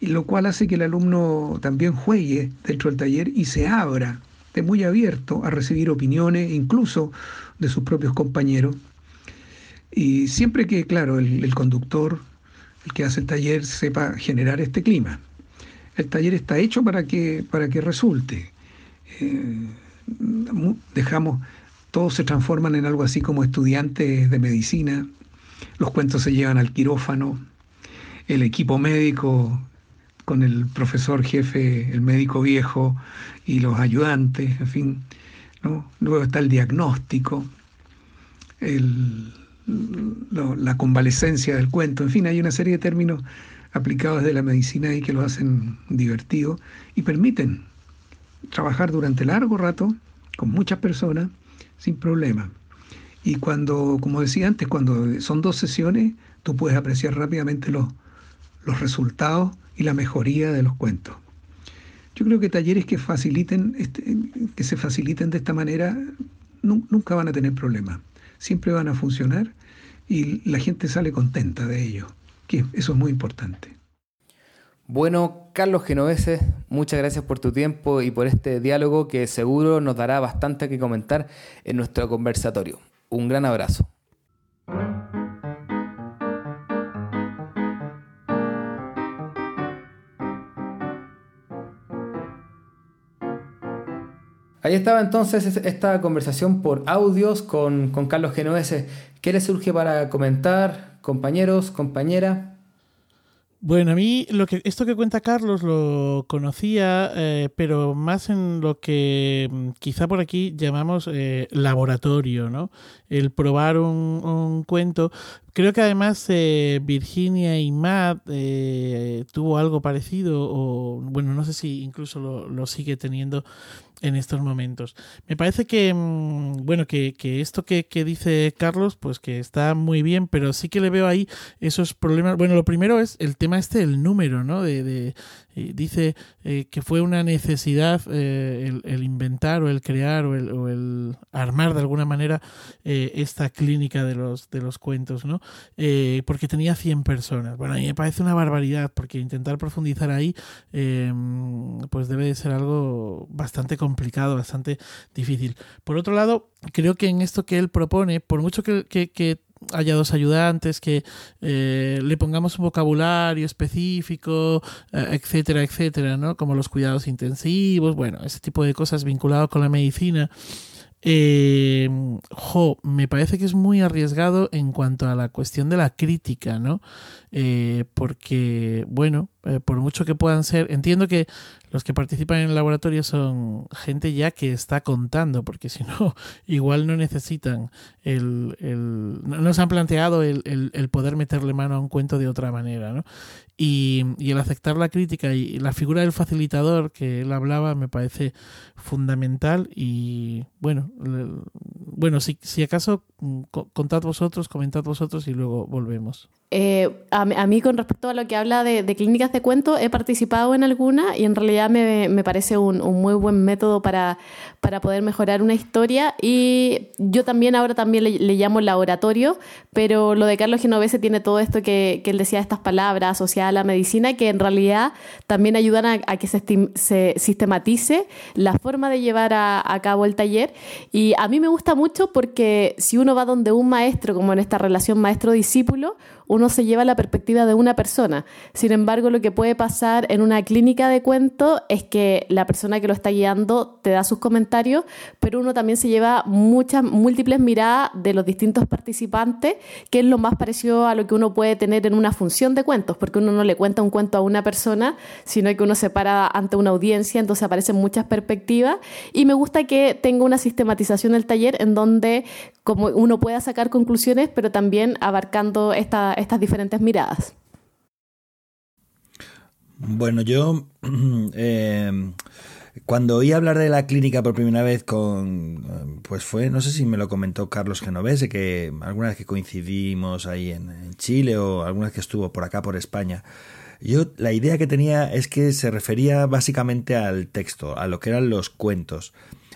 y lo cual hace que el alumno también juegue dentro del taller y se abra, de muy abierto a recibir opiniones, incluso de sus propios compañeros. Y siempre que, claro, el, conductor, el que hace el taller, sepa generar este clima. El taller está hecho para que, para que resulte. Eh, dejamos, todos se transforman en algo así como estudiantes de medicina, los cuentos se llevan al quirófano, el equipo médico con el profesor jefe, el médico viejo y los ayudantes, en fin. Luego está el diagnóstico, la convalecencia del cuento, en fin, hay una serie de términos aplicados de la medicina y que lo hacen divertido y permiten trabajar durante largo rato con muchas personas sin problema. Y cuando, como decía antes, cuando son dos sesiones, tú puedes apreciar rápidamente los, los resultados y la mejoría de los cuentos. Yo creo que talleres que faciliten, este, que se faciliten de esta manera, nunca van a tener problemas. Siempre van a funcionar y la gente sale contenta de ello, que eso es muy importante. Bueno, Carlos Genovese, muchas gracias por tu tiempo y por este diálogo que seguro nos dará bastante que comentar en nuestro conversatorio. Un gran abrazo. Ahí estaba entonces esta conversación por audios con, Carlos Genovese. ¿Qué le surge para comentar, compañeros, compañera? Bueno, a mí lo que esto que cuenta Carlos lo conocía, eh, pero más en lo que mm, quizá por aquí llamamos eh, laboratorio, ¿no? El probar un, cuento. Creo que además eh, Virginia y Matt tuvo algo parecido, o bueno, no sé si incluso lo sigue teniendo en estos momentos. Me parece que, mm, bueno, que, esto que, dice Carlos, pues que está muy bien, pero sí que le veo ahí esos problemas. Bueno, lo primero es el tema este del número, ¿no? De, de eh, dice eh, que fue una necesidad eh, el, inventar o el crear o el, armar de alguna manera esta clínica de los, de los cuentos, ¿no? porque tenía 100 personas. Bueno, a mí me parece una barbaridad porque intentar profundizar ahí pues debe de ser algo bastante complicado, bastante difícil. Por otro lado, creo que en esto que él propone, por mucho que, haya dos ayudantes, que eh, le pongamos un vocabulario específico, eh, etcétera, etcétera, ¿no? Como los cuidados intensivos, bueno, ese tipo de cosas vinculadas con la medicina. Eh, jo, me parece que es muy arriesgado en cuanto a la cuestión de la crítica, ¿no? porque, bueno, por mucho que puedan ser, entiendo que los que participan en el laboratorio son gente ya que está contando, porque si no, igual no necesitan el, el no se han planteado el, el, poder meterle mano a un cuento de otra manera, ¿no? Y, y, el aceptar la crítica y la figura del facilitador que él hablaba me parece fundamental y bueno, bueno, si, si acaso mm, contad vosotros, comentad vosotros y luego volvemos. Eh, a, mí con respecto a lo que habla de, clínicas de cuento, he participado en alguna y en realidad me, me parece un, muy buen método para, para, poder mejorar una historia y yo también ahora también le, llamo laboratorio, pero lo de Carlos Genovese tiene todo esto que, que, él decía, estas palabras asociadas la medicina, que en realidad también ayudan a, que se, se, sistematice la forma de llevar a, a cabo el taller. Y a mí me gusta mucho porque si uno va donde un maestro, como en esta relación maestro-discípulo, uno se lleva la perspectiva de una persona. Sin embargo, lo que puede pasar en una clínica de cuento es que la persona que lo está guiando te da sus comentarios, pero uno también se lleva muchas, múltiples miradas de los distintos participantes, que es lo más parecido a lo que uno puede tener en una función de cuentos, porque uno no le cuenta un cuento a una persona, sino que uno se para ante una audiencia, entonces aparecen muchas perspectivas. Y me gusta que tenga una sistematización del taller en donde como uno pueda sacar conclusiones, pero también abarcando esta, estas diferentes miradas. Bueno, yo eh, cuando oí hablar de la clínica por primera vez con, pues fue, no sé si me lo comentó Carlos Genovese, que alguna vez que coincidimos ahí en, en Chile o alguna vez que estuvo por acá por España, yo la idea que tenía es que se refería básicamente al texto, a lo que eran los cuentos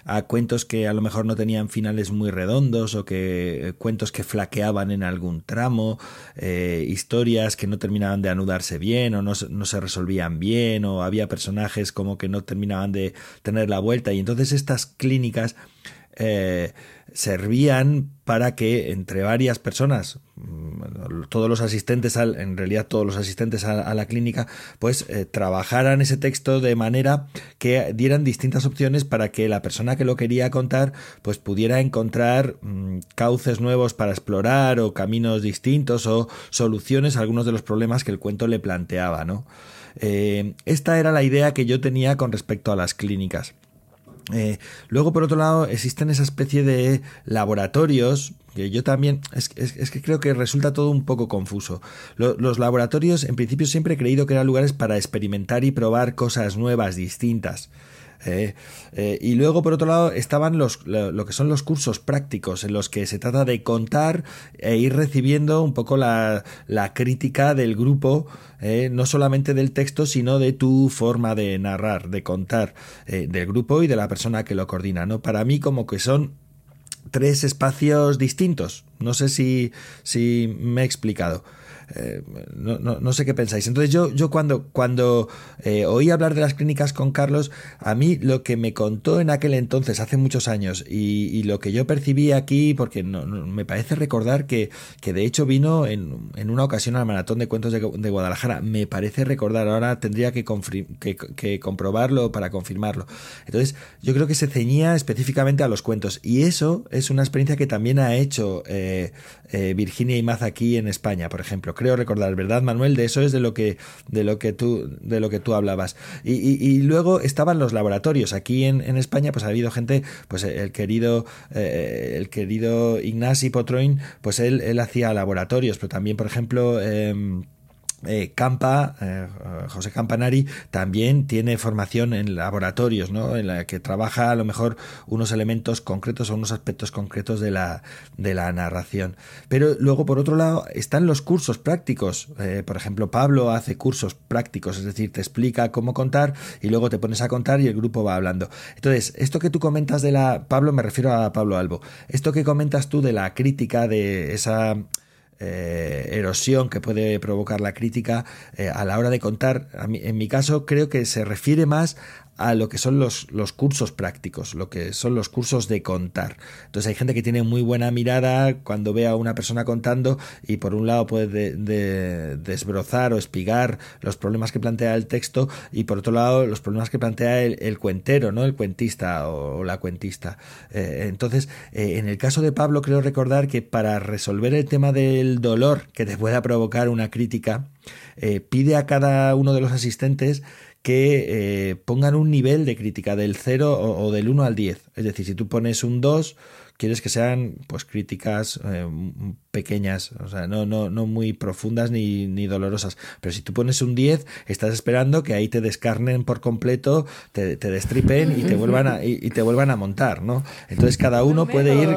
a cuentos que a lo mejor no tenían finales muy redondos o que cuentos que flaqueaban en algún tramo, historias que no terminaban de anudarse bien o no, no se resolvían bien o había personajes como que no terminaban de tener la vuelta. Y entonces estas clínicas eh, servían para que entre varias personas, mm, todos los asistentes, al, en realidad todos los asistentes a, la clínica, pues eh, trabajaran ese texto de manera que dieran distintas opciones para que la persona que lo quería contar, pues pudiera encontrar mm, cauces nuevos para explorar o caminos distintos o soluciones a algunos de los problemas que el cuento le planteaba, ¿no? Eh, esta era la idea que yo tenía con respecto a las clínicas. Eh, luego, por otro lado, existen esa especie de laboratorios que yo también es, que creo que resulta todo un poco confuso. los laboratorios, en principio, siempre he creído que eran lugares para experimentar y probar cosas nuevas, distintas. Eh, eh, y luego, por otro lado, estaban los, lo, que son los cursos prácticos, en los que se trata de contar e ir recibiendo un poco la, crítica del grupo, eh, no solamente del texto, sino de tu forma de narrar, de contar, del grupo y de la persona que lo coordina. ¿no? Para mí, como que son tres espacios distintos. No sé si, si me he explicado. Eh, no, no, sé qué pensáis. Entonces yo, yo cuando, cuando eh, oí hablar de las clínicas con Carlos, a mí lo que me contó en aquel entonces, hace muchos años, y, lo que yo percibí aquí, porque me parece recordar que, que de hecho vino en, en, una ocasión al Maratón de Cuentos de, Guadalajara, me parece recordar, ahora tendría que, que, comprobarlo para confirmarlo. Entonces yo creo que se ceñía específicamente a los cuentos, y eso es una experiencia que también ha hecho eh, Virginia y Maz aquí en España, por ejemplo creo recordar, ¿verdad, Manuel? De eso es de lo que, de lo que, tú, de lo que tú hablabas. Y, luego estaban los laboratorios. Aquí en, España, pues ha habido gente, pues el querido, eh, el querido Ignasi Potroin, pues él, él hacía laboratorios, pero también, por ejemplo, em, eh, Campa, eh, José Campanari, también tiene formación en laboratorios, ¿no? En la que trabaja a lo mejor unos elementos concretos o unos aspectos concretos de la, de la narración. Pero luego, por otro lado, están los cursos prácticos. Eh, por ejemplo, Pablo hace cursos prácticos, es decir, te explica cómo contar y luego te pones a contar y el grupo va hablando. Entonces, esto que tú comentas de la. Pablo, me refiero a Pablo Albo. Esto que comentas tú de la crítica, de esa eh, erosión que puede provocar la crítica eh, a la hora de contar. en mi caso creo que se refiere más a lo que son los, los, cursos prácticos, lo que son los cursos de contar. Entonces hay gente que tiene muy buena mirada cuando ve a una persona contando y por un lado puede desbrozar o espigar los problemas que plantea el texto y por otro lado los problemas que plantea el, cuentero, ¿no? el cuentista o, la cuentista. Eh, entonces, eh, en el caso de Pablo creo recordar que para resolver el tema del dolor que te pueda provocar una crítica, eh, pide a cada uno de los asistentes que eh, pongan un nivel de crítica del 0 o, o, del 1 al 10. Es decir, si tú pones un 2, quieres que sean pues críticas eh, pequeñas, o sea, no, no, no muy profundas ni, ni, dolorosas. Pero si tú pones un 10, estás esperando que ahí te descarnen por completo, te, te destripen y te vuelvan a, y, te vuelvan a montar, ¿no? Entonces cada uno puede ir.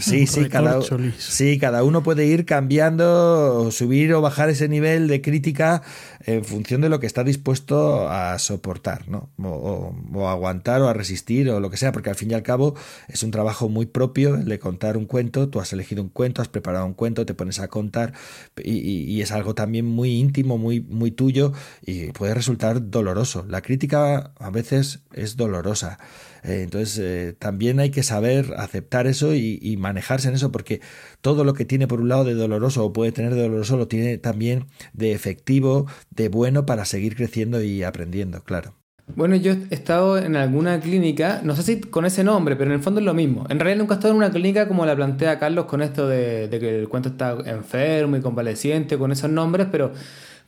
Sí, sí, cada, sí, cada uno puede ir cambiando, subir o bajar ese nivel de crítica en función de lo que está dispuesto a soportar, ¿no? O, aguantar o a resistir o lo que sea, porque al fin y al cabo es un trabajo muy propio el de contar un cuento. Tú has elegido un cuento, has preparado un cuento, te pones a contar y, es algo también muy íntimo, muy, muy tuyo y puede resultar doloroso. La crítica a veces es dolorosa. Eh, entonces eh, también hay que saber aceptar eso y, y, manejarse en eso porque todo lo que tiene por un lado de doloroso o puede tener de doloroso lo tiene también de efectivo, de bueno para seguir creciendo y aprendiendo, claro. Bueno, yo he estado en alguna clínica, no sé si con ese nombre, pero en el fondo es lo mismo. En realidad nunca he estado en una clínica como la plantea Carlos con esto de, que el cuento está enfermo y convaleciente, con esos nombres, pero,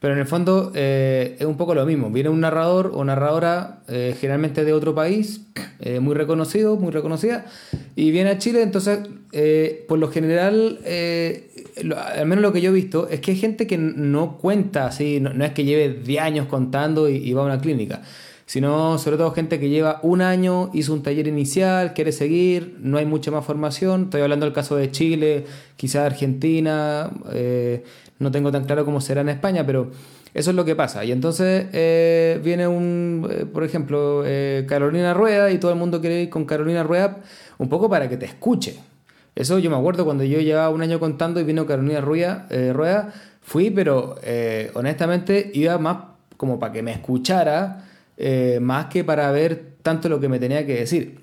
pero en el fondo eh, es un poco lo mismo. Viene un narrador o narradora, eh, generalmente de otro país, eh, muy reconocido, muy reconocida, y viene a Chile, entonces, por lo general, al menos lo que yo he visto, es que hay gente que no cuenta así, no, es que lleve 10 años contando y, va a una clínica sino sobre todo gente que lleva un año, hizo un taller inicial, quiere seguir, no hay mucha más formación. Estoy hablando del caso de Chile, quizás Argentina, eh, no tengo tan claro cómo será en España, pero eso es lo que pasa. Y entonces eh, viene un, eh, por ejemplo, Carolina Rueda y todo el mundo quiere ir con Carolina Rueda un poco para que te escuche. Eso yo me acuerdo cuando yo llevaba un año contando y vino Carolina Rueda, Rueda fui, pero honestamente iba más como para que me escuchara eh, más que para ver tanto lo que me tenía que decir.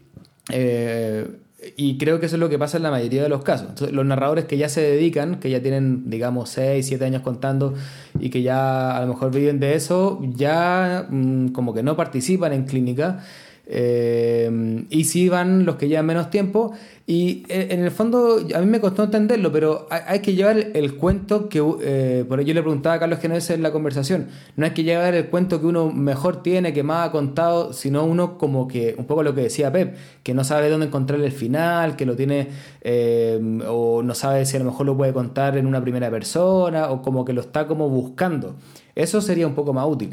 Eh, y creo que eso es lo que pasa en la mayoría de los casos. los narradores que ya se dedican, que ya tienen, digamos, 6, 7 años contando y que ya a lo mejor viven de eso, ya mm, como que no participan en clínica. Eh, y si van los que llevan menos tiempo y eh, en el fondo, a mí me costó entenderlo, pero hay, que llevar el, cuento que, eh, por ello le preguntaba a Carlos Genovese en la conversación, no hay que llevar el cuento que uno mejor tiene, que más ha contado, sino uno como que, un poco lo que decía Pep, que no sabe dónde encontrar el final, que lo tiene, o no sabe si a lo mejor lo puede contar en una primera persona, o como que lo está como buscando. Eso sería un poco más útil.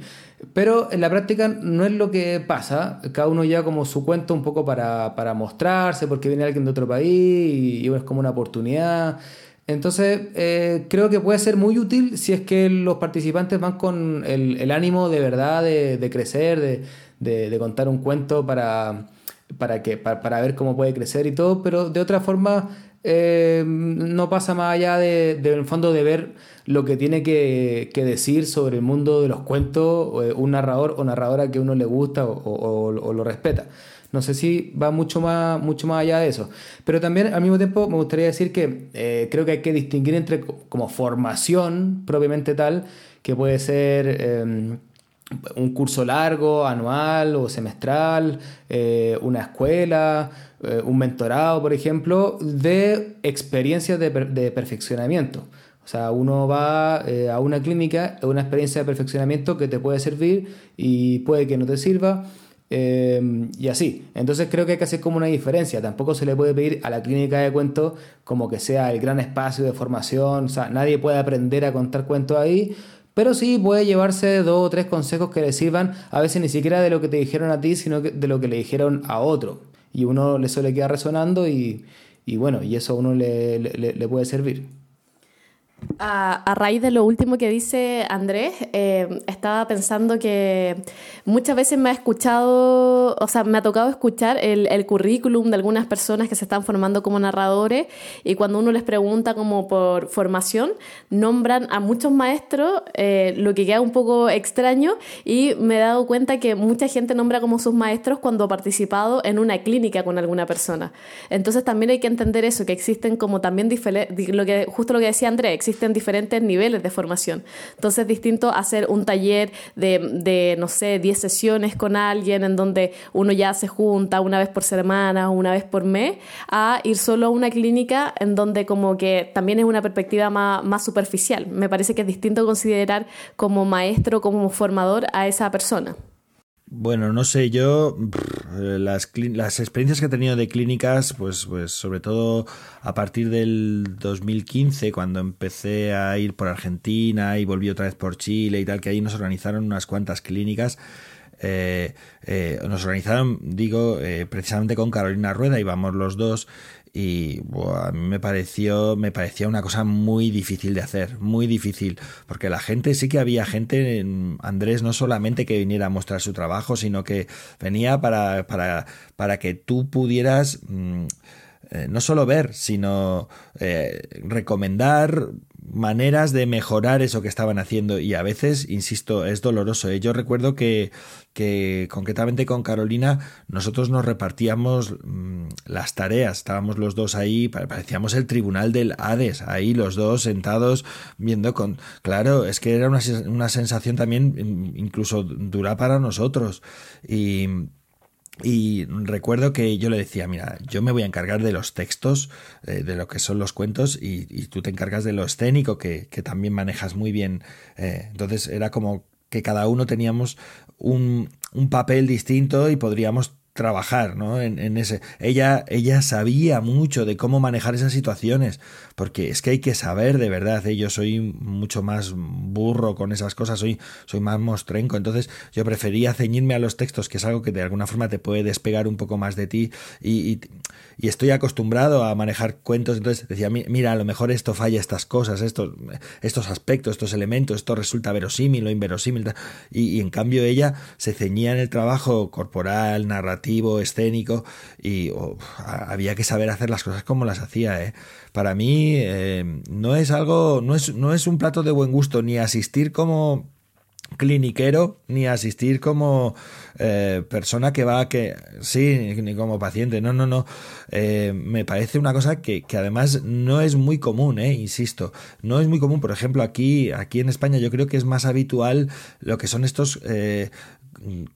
Pero en la práctica no es lo que pasa. Cada uno lleva como su cuento un poco para, para mostrarse, porque viene alguien de otro país y, es como una oportunidad. Entonces, eh, creo que puede ser muy útil si es que los participantes van con el, ánimo de verdad de, crecer, de, contar un cuento para, para, que, para, ver cómo puede crecer y todo, pero de otra forma eh, no pasa más allá del fondo de ver lo que tiene que, decir sobre el mundo de los cuentos un narrador o narradora que uno le gusta o lo respeta. No sé si va mucho más, mucho más allá de eso. Pero también al mismo tiempo me gustaría decir que eh, creo que hay que distinguir entre como formación propiamente tal, que puede ser em, un curso largo, anual o semestral, eh, una escuela, eh, un mentorado, por ejemplo, de experiencias de, perfeccionamiento. O sea, uno va a una clínica, una experiencia de perfeccionamiento que te puede servir y puede que no te sirva Em, y así. Entonces creo que hay que hacer como una diferencia. Tampoco se le puede pedir a la clínica de cuentos como que sea el gran espacio de formación. O sea, nadie puede aprender a contar cuentos ahí. Pero sí puede llevarse dos o tres consejos que le sirvan, a veces ni siquiera de lo que te dijeron a ti, sino de lo que le dijeron a otro. Y uno le suele quedar resonando y, bueno, y eso a uno le puede servir. A, raíz de lo último que dice Andrés, eh, estaba pensando que muchas veces me ha escuchado, o sea, me ha tocado escuchar el, currículum de algunas personas que se están formando como narradores y cuando uno les pregunta como por formación, nombran a muchos maestros, eh, lo que queda un poco extraño y me he dado cuenta que mucha gente nombra como sus maestros cuando ha participado en una clínica con alguna persona. Entonces también hay que entender eso, que existen como también lo que, justo lo que decía Andrés, diferentes niveles de formación. Entonces es distinto hacer un taller de, no sé, 10 sesiones con alguien en donde uno ya se junta una vez por semana o una vez por mes, a ir solo a una clínica en donde como que también es una perspectiva más, más superficial. Me parece que es distinto considerar como maestro, como formador a esa persona. Bueno, no sé, yo las, las, experiencias que he tenido de clínicas, pues, pues sobre todo a partir del 2015, cuando empecé a ir por Argentina y volví otra vez por Chile y tal, que ahí nos organizaron unas cuantas clínicas. Eh, eh, nos organizaron, digo, eh, precisamente con Carolina Rueda, íbamos los dos y a mí me pareció me parecía una cosa muy difícil de hacer muy difícil porque la gente sí que había gente Andrés no solamente que viniera a mostrar su trabajo sino que venía para para para que tú pudieras mm, eh, no solo ver sino eh, recomendar maneras de mejorar eso que estaban haciendo y a veces, insisto, es doloroso. ¿eh? Yo recuerdo que, que concretamente con Carolina nosotros nos repartíamos mm, las tareas, estábamos los dos ahí, parecíamos el tribunal del Hades, ahí los dos sentados viendo con... Claro, es que era una, una sensación también mm, incluso dura para nosotros y y recuerdo que yo le decía, mira, yo me voy a encargar de los textos, eh, de lo que son los cuentos, y, tú te encargas de lo escénico, que, también manejas muy bien. Eh, entonces era como que cada uno teníamos un, un, papel distinto y podríamos trabajar ¿no? en, ese. Ella, ella sabía mucho de cómo manejar esas situaciones, porque es que hay que saber de verdad. ¿eh? Yo soy mucho más burro con esas cosas, soy, soy más mostrenco. Entonces, yo prefería ceñirme a los textos, que es algo que de alguna forma te puede despegar un poco más de ti. Y, estoy acostumbrado a manejar cuentos. Entonces decía, mira, a lo mejor esto falla estas cosas, estos, estos aspectos, estos elementos, esto resulta verosímil o inverosímil. Y, y en cambio, ella se ceñía en el trabajo corporal, narrativo escénico, y había que saber hacer las cosas como las hacía. ¿eh? Para mí eh, no es algo, no es, no es un plato de buen gusto ni asistir como cliniquero ni asistir como eh, persona que va que sí ni como paciente no no no. Me parece una cosa que, que, además no es muy común eh, insisto. No es muy común por ejemplo aquí aquí en España yo creo que es más habitual lo que son estos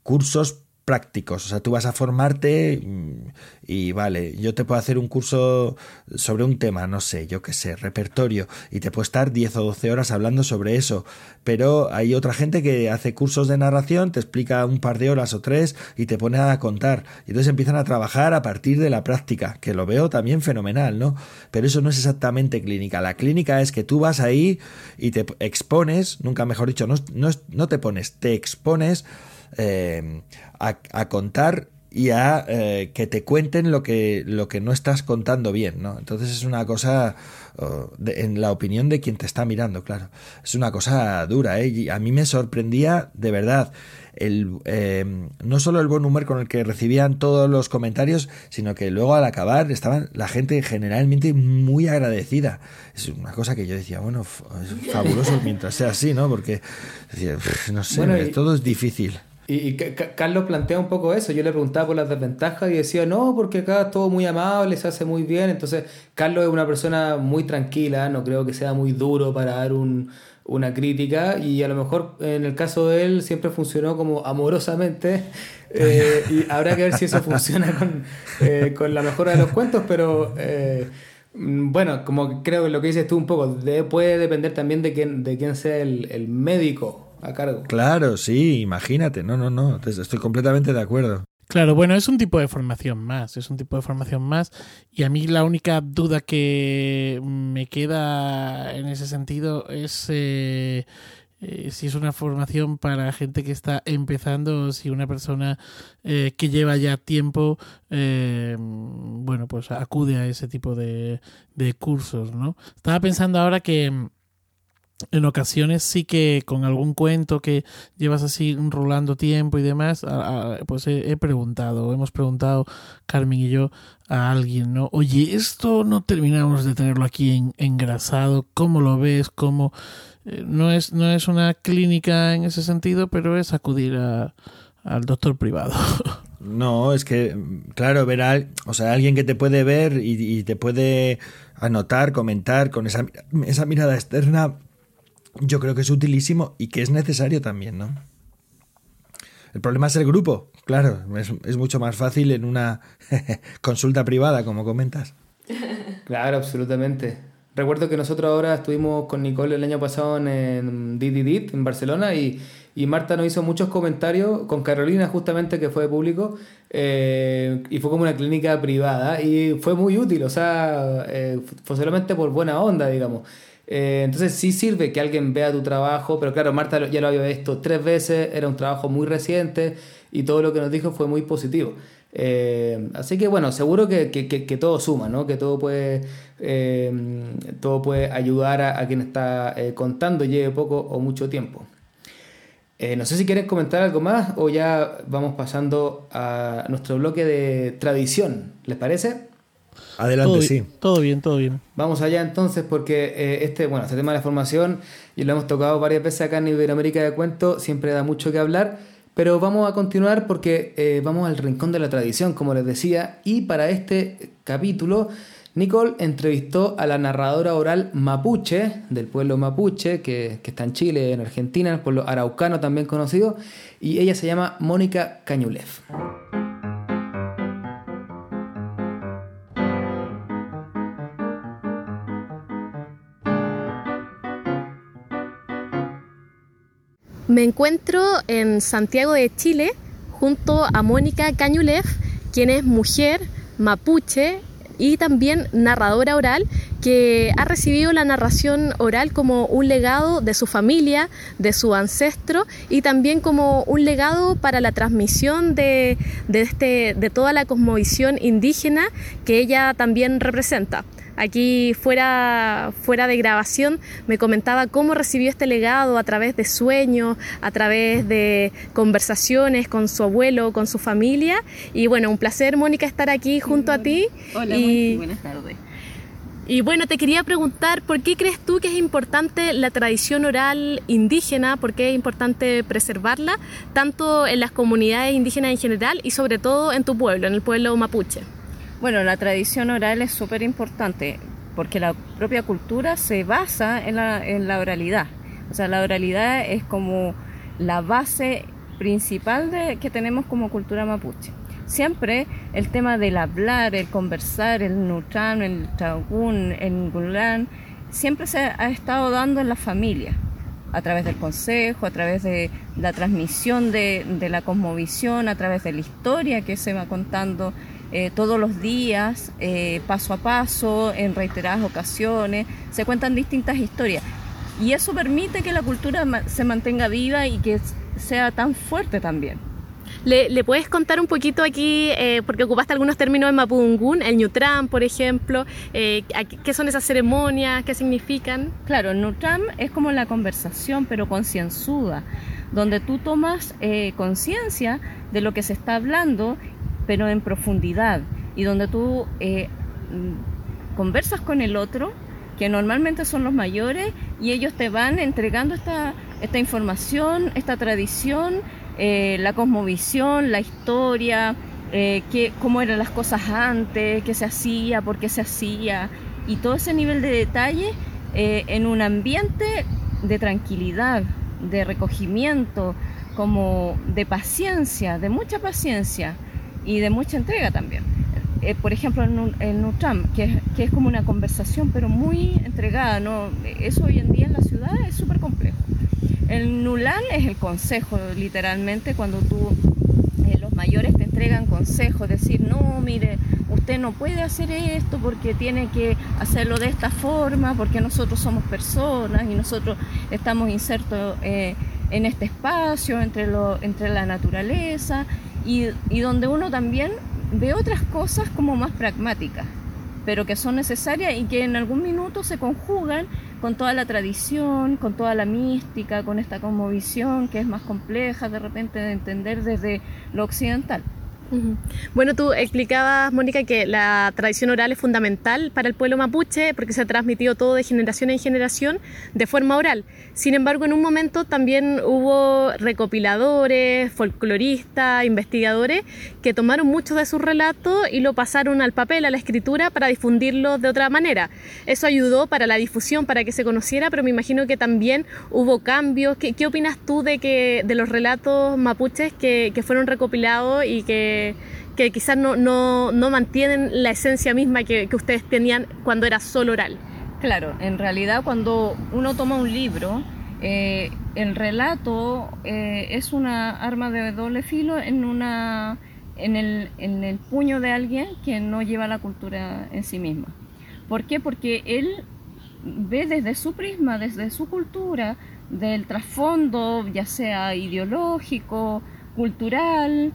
cursos prácticos. O sea, tú vas a formarte y, vale, yo te puedo hacer un curso sobre un tema, no sé, yo qué sé, repertorio, y te puedo estar 10 o 12 horas hablando sobre eso. Pero hay otra gente que hace cursos de narración, te explica un par de horas o tres y te pone a contar. Y entonces empiezan a trabajar a partir de la práctica, que lo veo también fenomenal, ¿no? Pero eso no es exactamente clínica. La clínica es que tú vas ahí y te expones, nunca mejor dicho, no, no, no te pones, te expones eh, a, contar y a eh, que te cuenten lo que, lo que no estás contando bien, ¿no? Entonces es una cosa, en la opinión de quien te está mirando, claro, es una cosa dura, ¿eh? Y a mí me sorprendía de verdad el, eh, no solo el buen humor con el que recibían todos los comentarios, sino que luego al acabar estaban la gente generalmente muy agradecida. Es una cosa que yo decía, bueno, es fabuloso mientras sea así, ¿no? Porque, no sé, todo es difícil. Y, Carlos plantea un poco eso. Yo le preguntaba por las desventajas y decía, no, porque acá es todo muy amable, se hace muy bien. Entonces, Carlos es una persona muy tranquila, no creo que sea muy duro para dar un, una crítica. Y a lo mejor en el caso de él siempre funcionó como amorosamente. Eh, y habrá que ver si eso funciona con, eh, con la mejora de los cuentos, pero. Eh, bueno, como creo que lo que dices tú un poco, puede depender también de quién, de quién sea el, el médico a cargo. Claro, sí, imagínate. No, no, no. Estoy completamente de acuerdo. Claro, bueno, es un tipo de formación más, es un tipo de formación más. Y a mí la única duda que me queda en ese sentido es eh, eh, si es una formación para gente que está empezando o si una persona eh, que lleva ya tiempo, bueno, pues acude a ese tipo de, de cursos, ¿no? Estaba pensando ahora que en ocasiones sí que con algún cuento que llevas así rolando tiempo y demás, pues he, preguntado, hemos preguntado Carmen y yo a alguien, ¿no? Oye, esto no terminamos de tenerlo aquí engrasado, ¿cómo lo ves? ¿Cómo? Eh, no, es, no es una clínica en ese sentido, pero es acudir a, al doctor privado. No, es que, claro, ver a o sea, alguien que te puede ver y, y te puede anotar, comentar con esa, esa mirada externa yo creo que es utilísimo y que es necesario también, ¿no? El problema es el grupo, claro, es, mucho más fácil en una consulta privada, como comentas. Claro, absolutamente. Recuerdo que nosotros ahora estuvimos con Nicole el año pasado en Dididit, en Barcelona, y, Marta nos hizo muchos comentarios con Carolina, justamente, que fue de público, eh, y fue como una clínica privada, y fue muy útil, o sea, eh, fue solamente por buena onda, digamos. Eh, entonces sí sirve que alguien vea tu trabajo, pero claro, Marta ya lo había visto tres veces, era un trabajo muy reciente y todo lo que nos dijo fue muy positivo. Eh, así que bueno, seguro que, que, todo suma, ¿no? que todo puede, eh, todo puede ayudar a, quien está contando, lleve poco o mucho tiempo. no sé si quieres comentar algo más o ya vamos pasando a nuestro bloque de tradición, ¿les parece? Adelante, sí. Todo bien, todo bien. Vamos allá entonces, porque eh, este, bueno, este tema de la formación, y lo hemos tocado varias veces acá en Iberoamérica de Cuento, siempre da mucho que hablar, pero vamos a continuar porque eh, vamos al rincón de la tradición, como les decía, y para este capítulo, Nicole entrevistó a la narradora oral mapuche, del pueblo mapuche, que, que está en Chile, en Argentina, el pueblo araucano también conocido, y ella se llama Mónica Cañulev. Me encuentro en Santiago de Chile junto a Mónica Cañulev, quien es mujer mapuche y también narradora oral que ha recibido la narración oral como un legado de su familia, de su ancestro y también como un legado para la transmisión de, de, este, de toda la cosmovisión indígena que ella también representa. Aquí fuera, fuera de grabación me comentaba cómo recibió este legado a través de sueños, a través de conversaciones con su abuelo, con su familia. Y bueno, un placer, Mónica, estar aquí junto a ti. Hola, y... buenas tardes. Y bueno, te quería preguntar, ¿por qué crees tú que es importante la tradición oral indígena? ¿Por qué es importante preservarla, tanto en las comunidades indígenas en general y sobre todo en tu pueblo, en el pueblo mapuche? Bueno, la tradición oral es súper importante porque la propia cultura se basa en la, oralidad. O sea, la oralidad es como la base principal de, que tenemos como cultura mapuche. Siempre el tema del hablar, el conversar, el nutran, el tagún, el ngulán, siempre se ha estado dando en la familia, a través del consejo, a través de la transmisión de, de la cosmovisión, a través de la historia que se va contando eh, todos los días, eh, paso a paso, en reiteradas ocasiones, se cuentan distintas historias. Y eso permite que la cultura se mantenga viva y que sea tan fuerte también. ¿Le, puedes contar un poquito aquí, eh, porque ocupaste algunos términos en Mapudungún, el Nutram, por ejemplo, qué son esas ceremonias, qué significan? Claro, el Nutram es como la conversación, pero concienzuda, donde tú tomas conciencia de lo que se está hablando pero en profundidad y donde tú eh, mm, conversas con el otro, que normalmente son los mayores, y ellos te van entregando esta, esta información, esta tradición, eh, la cosmovisión, la historia, eh, cómo eran las cosas antes, qué se hacía, por qué se hacía, y todo ese nivel de detalle en un ambiente de tranquilidad, de recogimiento, como de paciencia, de mucha paciencia y de mucha entrega también. Eh, por ejemplo, el, Nutram, que es, como una conversación, pero muy entregada. ¿no? Eso hoy en día en la ciudad es súper complejo. El Nulan es el consejo, literalmente, cuando tú, eh, los mayores te entregan consejos, decir, no, mire, usted no puede hacer esto porque tiene que hacerlo de esta forma, porque nosotros somos personas y nosotros estamos insertos eh, en este espacio, entre, lo, entre la naturaleza y, donde uno también ve otras cosas como más pragmáticas, pero que son necesarias y que en algún minuto se conjugan con toda la tradición, con toda la mística, con esta conmovisión que es más compleja de repente de entender desde lo occidental. Bueno, tú explicabas, Mónica, que la tradición oral es fundamental para el pueblo mapuche porque se ha transmitido todo de generación en generación de forma oral. Sin embargo, en un momento también hubo recopiladores, folcloristas, investigadores que tomaron muchos de sus relatos y lo pasaron al papel, a la escritura, para difundirlo de otra manera. Eso ayudó para la difusión, para que se conociera, pero me imagino que también hubo cambios. ¿Qué, opinas tú de, que, de los relatos mapuches que fueron recopilados y que que, quizás no, no, no, mantienen la esencia misma que, que, ustedes tenían cuando era solo oral. Claro, en realidad cuando uno toma un libro, eh, el relato eh, es una arma de doble filo en, una, en, el, en el puño de alguien que no lleva la cultura en sí misma. ¿Por qué? Porque él ve desde su prisma, desde su cultura, del trasfondo, ya sea ideológico, cultural,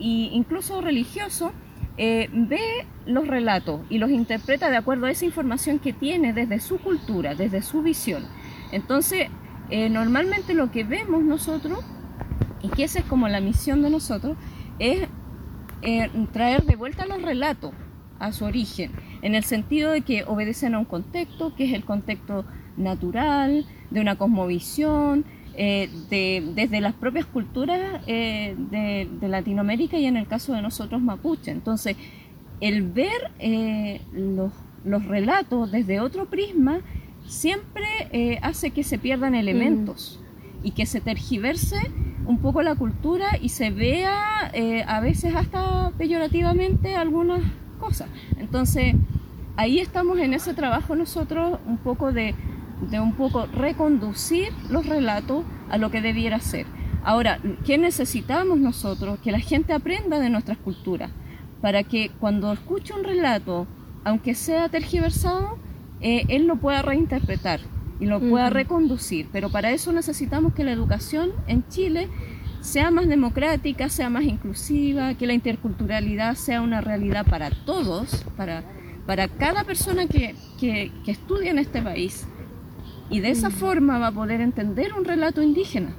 e incluso religioso, eh, ve los relatos y los interpreta de acuerdo a esa información que tiene desde su cultura, desde su visión. Entonces, eh, normalmente lo que vemos nosotros, y que esa es como la misión de nosotros, es eh, traer de vuelta los relatos a su origen, en el sentido de que obedecen a un contexto, que es el contexto natural, de una cosmovisión, eh, desde las propias culturas eh, de, Latinoamérica y en el caso de nosotros mapuche. Entonces, el ver eh, los, relatos desde otro prisma siempre hace que se pierdan elementos y que se tergiverse un poco la cultura y se vea a veces hasta peyorativamente algunas cosas. Entonces, ahí estamos en ese trabajo nosotros un poco de de un poco reconducir los relatos a lo que debiera ser. Ahora, ¿qué necesitamos nosotros? Que la gente aprenda de nuestras culturas, para que cuando escuche un relato, aunque sea tergiversado, eh, él lo pueda reinterpretar y lo pueda reconducir. Pero para eso necesitamos que la educación en Chile sea más democrática, sea más inclusiva, que la interculturalidad sea una realidad para todos, para, para cada persona que, que, que estudia en este país. Y de esa forma va a poder entender un relato indígena.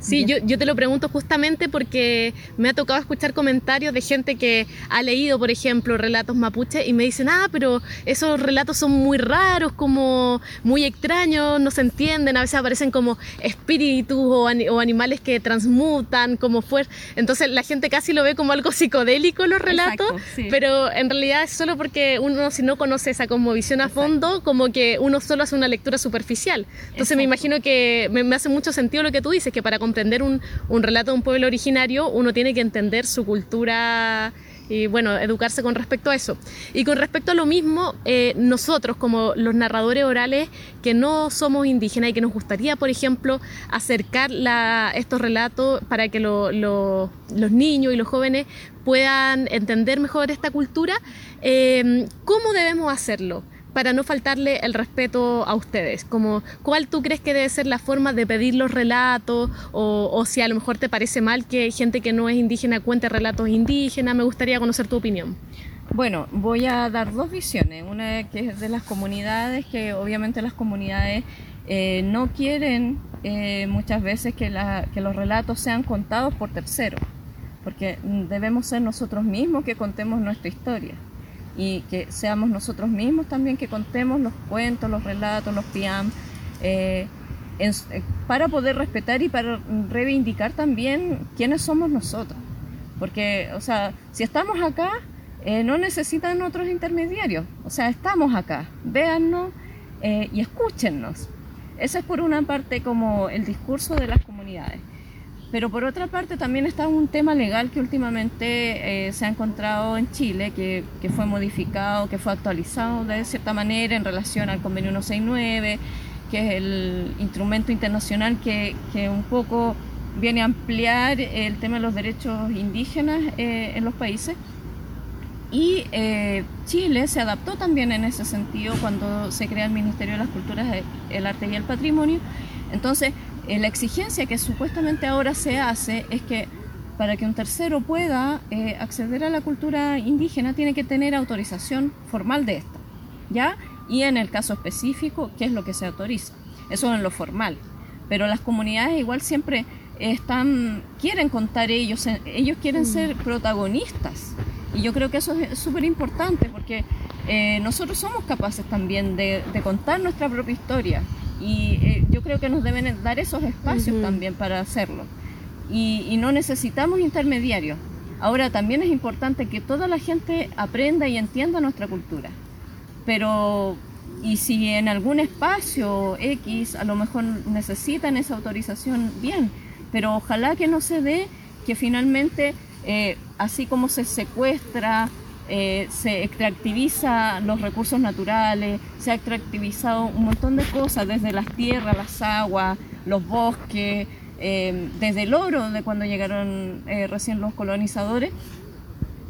Sí, yo, yo, te lo pregunto justamente porque me ha tocado escuchar comentarios de gente que ha leído, por ejemplo, relatos mapuche y me dicen, ah, pero esos relatos son muy raros, como muy extraños, no se entienden, a veces aparecen como espíritus o, o animales que transmutan, como fuerza. Entonces la gente casi lo ve como algo psicodélico los relatos, pero en realidad es solo porque uno si no conoce esa como visión a fondo, como que uno solo hace una lectura superficial. Entonces me imagino que me, me hace mucho sentido lo que tú dices, que para comprender un, relato de un pueblo originario, uno tiene que entender su cultura y bueno, educarse con respecto a eso. Y con respecto a lo mismo, eh, nosotros como los narradores orales que no somos indígenas y que nos gustaría, por ejemplo, acercar estos relatos para que lo, lo, los niños y los jóvenes puedan entender mejor esta cultura, eh, ¿cómo debemos hacerlo? Para no faltarle el respeto a ustedes? Como, ¿Cuál tú crees que debe ser la forma de pedir los relatos? O, o, si a lo mejor te parece mal que gente que no es indígena cuente relatos indígenas. Me gustaría conocer tu opinión. Bueno, voy a dar dos visiones. Una que es de las comunidades, que obviamente las comunidades eh, no quieren eh, muchas veces que, los relatos sean contados por terceros, porque debemos ser nosotros mismos que contemos nuestra historia y que seamos nosotros mismos también que contemos los cuentos, los relatos, los piam, eh, eh, para poder respetar y para reivindicar también quiénes somos nosotros. Porque, o sea, si estamos acá, eh, no necesitan otros intermediarios. O sea, estamos acá, véannos y escúchennos. Ese es por una parte como el discurso de las comunidades. Pero por otra parte también está un tema legal que últimamente eh, se ha encontrado en Chile, que, que, fue modificado, que fue actualizado de cierta manera en relación al convenio 169, que es el instrumento internacional que, que un poco viene a ampliar el tema de los derechos indígenas eh, en los países. Y eh, Chile se adaptó también en ese sentido cuando se crea el Ministerio de las Culturas, el Arte y el Patrimonio. Entonces, eh, la exigencia que supuestamente ahora se hace es que para que un tercero pueda eh, acceder a la cultura indígena tiene que tener autorización formal de esta, ¿ya? Y en el caso específico, ¿qué es lo que se autoriza? Eso en lo formal. Pero las comunidades igual siempre están, quieren contar ellos, ellos quieren mm. ser protagonistas. Y yo creo que eso es súper importante porque eh, nosotros somos capaces también de, de contar nuestra propia historia y eh, yo creo que nos deben dar esos espacios también para hacerlo. Y, y, no necesitamos intermediarios. Ahora también es importante que toda la gente aprenda y entienda nuestra cultura. Pero, y si en algún espacio X a lo mejor necesitan esa autorización, bien. Pero ojalá que no se dé que finalmente, eh, así como se secuestra eh, se extractiviza los recursos naturales, se ha extractivizado un montón de cosas, desde las tierras, las aguas, los bosques, eh, desde el oro de cuando llegaron eh, recién los colonizadores,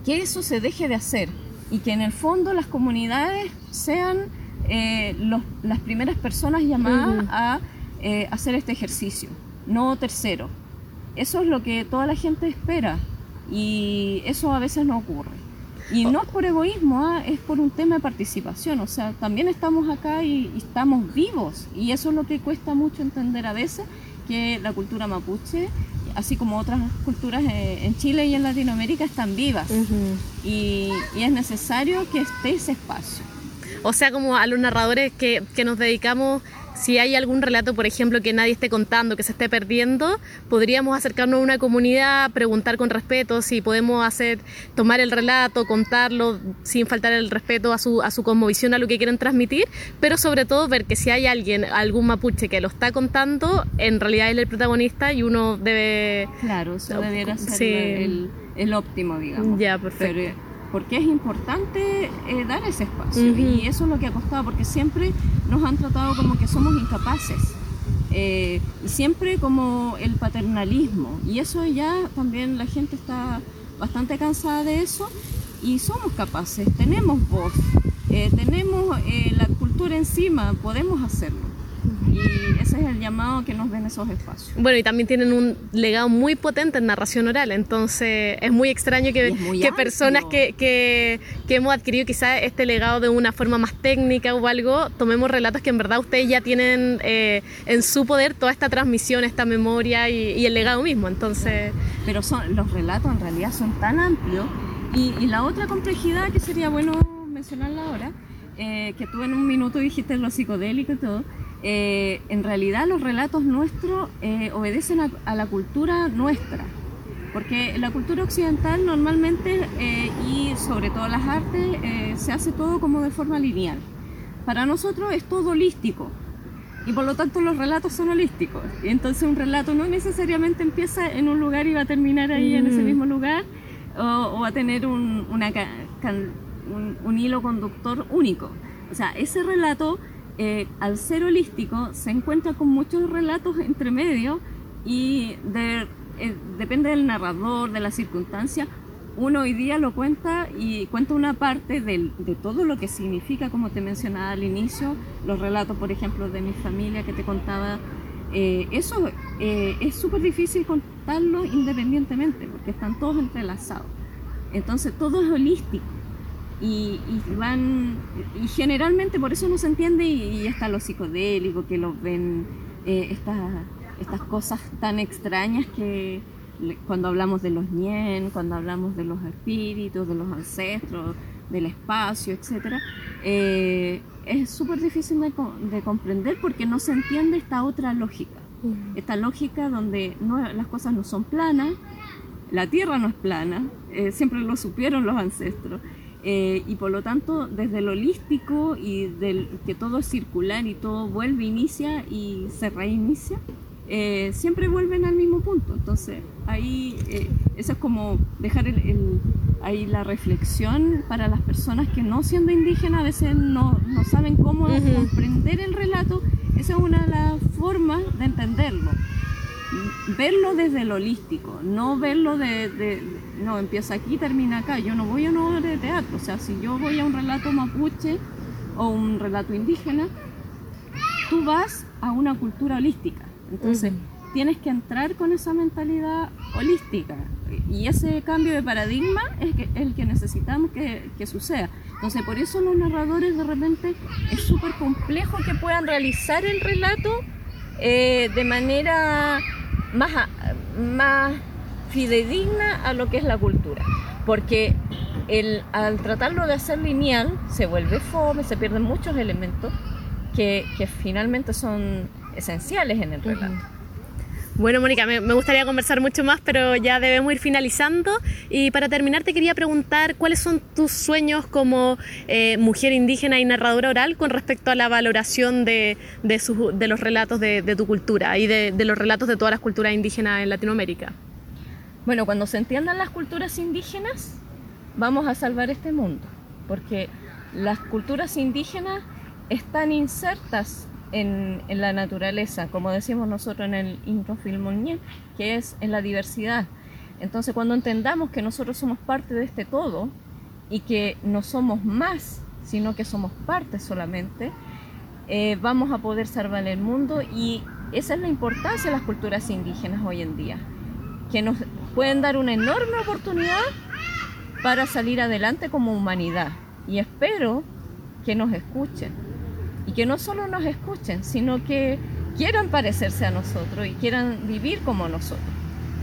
que eso se deje de hacer y que en el fondo las comunidades sean las primeras personas llamadas a hacer este ejercicio, no tercero. Eso es lo que toda la gente espera y eso a veces no ocurre. Y no es por egoísmo, ¿ah? es por un tema de participación. O sea, también estamos acá y, estamos vivos. Y eso es lo que cuesta mucho entender a veces, que la cultura mapuche, así como otras culturas eh, en Chile y en Latinoamérica, están vivas. y, y, es necesario que esté ese espacio. O sea, como a los narradores que, que nos dedicamos si hay algún relato, por ejemplo, que nadie esté contando, que se esté perdiendo, podríamos acercarnos a una comunidad, preguntar con respeto si podemos hacer, tomar el relato, contarlo sin faltar el respeto a su, a su cosmovisión, a lo que quieren transmitir, pero sobre todo ver que si hay alguien, algún mapuche que lo está contando, en realidad es el protagonista y uno debe... Claro, eso debiera ser el, el, óptimo, digamos. Ya, perfecto porque es importante eh, dar ese espacio. Y eso es lo que ha costado porque siempre nos han tratado como que somos incapaces. Y siempre como el paternalismo. Y eso ya también la gente está bastante cansada de eso. Y somos capaces, tenemos voz, tenemos la cultura encima, podemos hacerlo y ese es el llamado que nos den esos espacios. Bueno, y también tienen un legado muy potente en narración oral, entonces es muy extraño que, que personas que, que, que, hemos adquirido quizás este legado de una forma más técnica o algo, tomemos relatos que en verdad ustedes ya tienen eh, en su poder toda esta transmisión, esta memoria y, el legado mismo, entonces... Pero son, los relatos en realidad son tan amplios y, y la otra complejidad que sería bueno mencionarla ahora, eh, que tú en un minuto dijiste lo psicodélico y todo, eh, en realidad los relatos nuestros eh, obedecen a, la cultura nuestra, porque la cultura occidental normalmente eh, y sobre todo las artes se hace todo como de forma lineal. Para nosotros es todo holístico y por lo tanto los relatos son holísticos. Y entonces un relato no necesariamente empieza en un lugar y va a terminar ahí en ese mm. mismo lugar o, va a tener un, un hilo conductor único. O sea, ese relato eh, al ser holístico se encuentra con muchos relatos entre medio y eh, depende del narrador, de la circunstancia. Uno hoy día lo cuenta y cuenta una parte de todo lo que significa, como te mencionaba al inicio, los relatos, por ejemplo, de mi familia que te contaba. Eh, eso es súper difícil contarlo independientemente porque están todos entrelazados. Entonces todo es holístico y, van y generalmente por eso no se entiende y, está lo psicodélico que los ven eh, estas, estas cosas tan extrañas que cuando hablamos de los ñen, cuando hablamos de los espíritus, de los ancestros, del espacio, etc., eh, es súper difícil de, de, comprender porque no se entiende esta otra lógica. Mm. Esta lógica donde no, las cosas no son planas, la tierra no es plana, eh, siempre lo supieron los ancestros. Eh, y por lo tanto desde lo holístico y del que todo es circular y todo vuelve, inicia y se reinicia, eh, siempre vuelven al mismo punto. Entonces ahí eh, eso es como dejar ahí la reflexión para las personas que no siendo indígenas a veces no, no saben cómo comprender el relato. Esa es una de las formas de entenderlo verlo desde lo holístico, no verlo de, no, empieza aquí, termina acá. Yo no voy a una obra de teatro, o sea, si yo voy a un relato mapuche o un relato indígena, tú vas a una cultura holística. Entonces, tienes que entrar con esa mentalidad holística. Y ese cambio de paradigma es el que necesitamos que, que suceda. Entonces, por eso los narradores de repente es súper complejo que puedan realizar el relato eh, de manera más, más fidedigna a lo que es la cultura. Porque el, al tratarlo de hacer lineal se vuelve fome, se pierden muchos elementos que, que finalmente son esenciales en el relato. Bueno, Mónica, me, gustaría conversar mucho más, pero ya debemos ir finalizando. Y para terminar, te quería preguntar cuáles son tus sueños como eh, mujer indígena y narradora oral con respecto a la valoración de, de, los relatos de, tu cultura y de, los relatos de todas las culturas indígenas en Latinoamérica. Bueno, cuando se entiendan las culturas indígenas, vamos a salvar este mundo, porque las culturas indígenas están insertas en, la naturaleza, como decimos nosotros en el Infofilmonien, que es en la diversidad. Entonces, cuando entendamos que nosotros somos parte de este todo y que no somos más, sino que somos parte solamente, eh, vamos a poder salvar el mundo y esa es la importancia de las culturas indígenas hoy en día, que nos pueden dar una enorme oportunidad para salir adelante como humanidad. Y espero que nos escuchen y que no solo nos escuchen, sino que quieran parecerse a nosotros y quieran vivir como nosotros.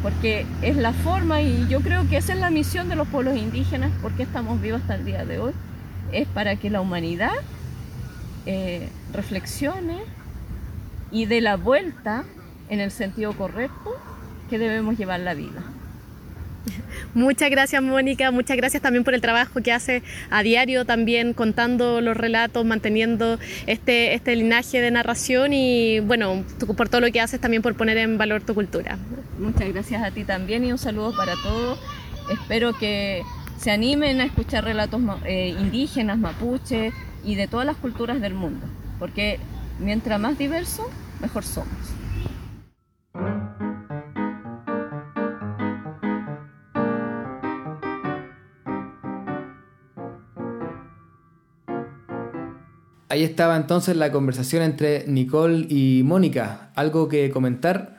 Porque es la forma, y yo creo que esa es la misión de los pueblos indígenas, porque estamos vivos hasta el día de hoy, es para que la humanidad eh, reflexione y dé la vuelta en el sentido correcto que debemos llevar la vida. Muchas gracias Mónica, muchas gracias también por el trabajo que hace a diario también contando los relatos, manteniendo este, este linaje de narración y bueno, por todo lo que haces también por poner en valor tu cultura. Muchas gracias a ti también y un saludo para todos. Espero que se animen a escuchar relatos eh, indígenas, mapuche y de todas las culturas del mundo, porque mientras más diverso, mejor somos. Ahí estaba entonces la conversación entre Nicole y Mónica. ¿Algo que comentar?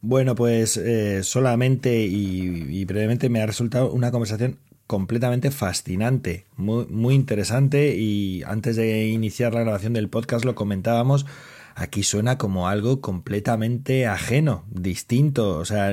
Bueno, pues eh, solamente y, brevemente me ha resultado una conversación completamente fascinante, muy, muy interesante y antes de iniciar la grabación del podcast lo comentábamos aquí suena como algo completamente ajeno, distinto, o sea,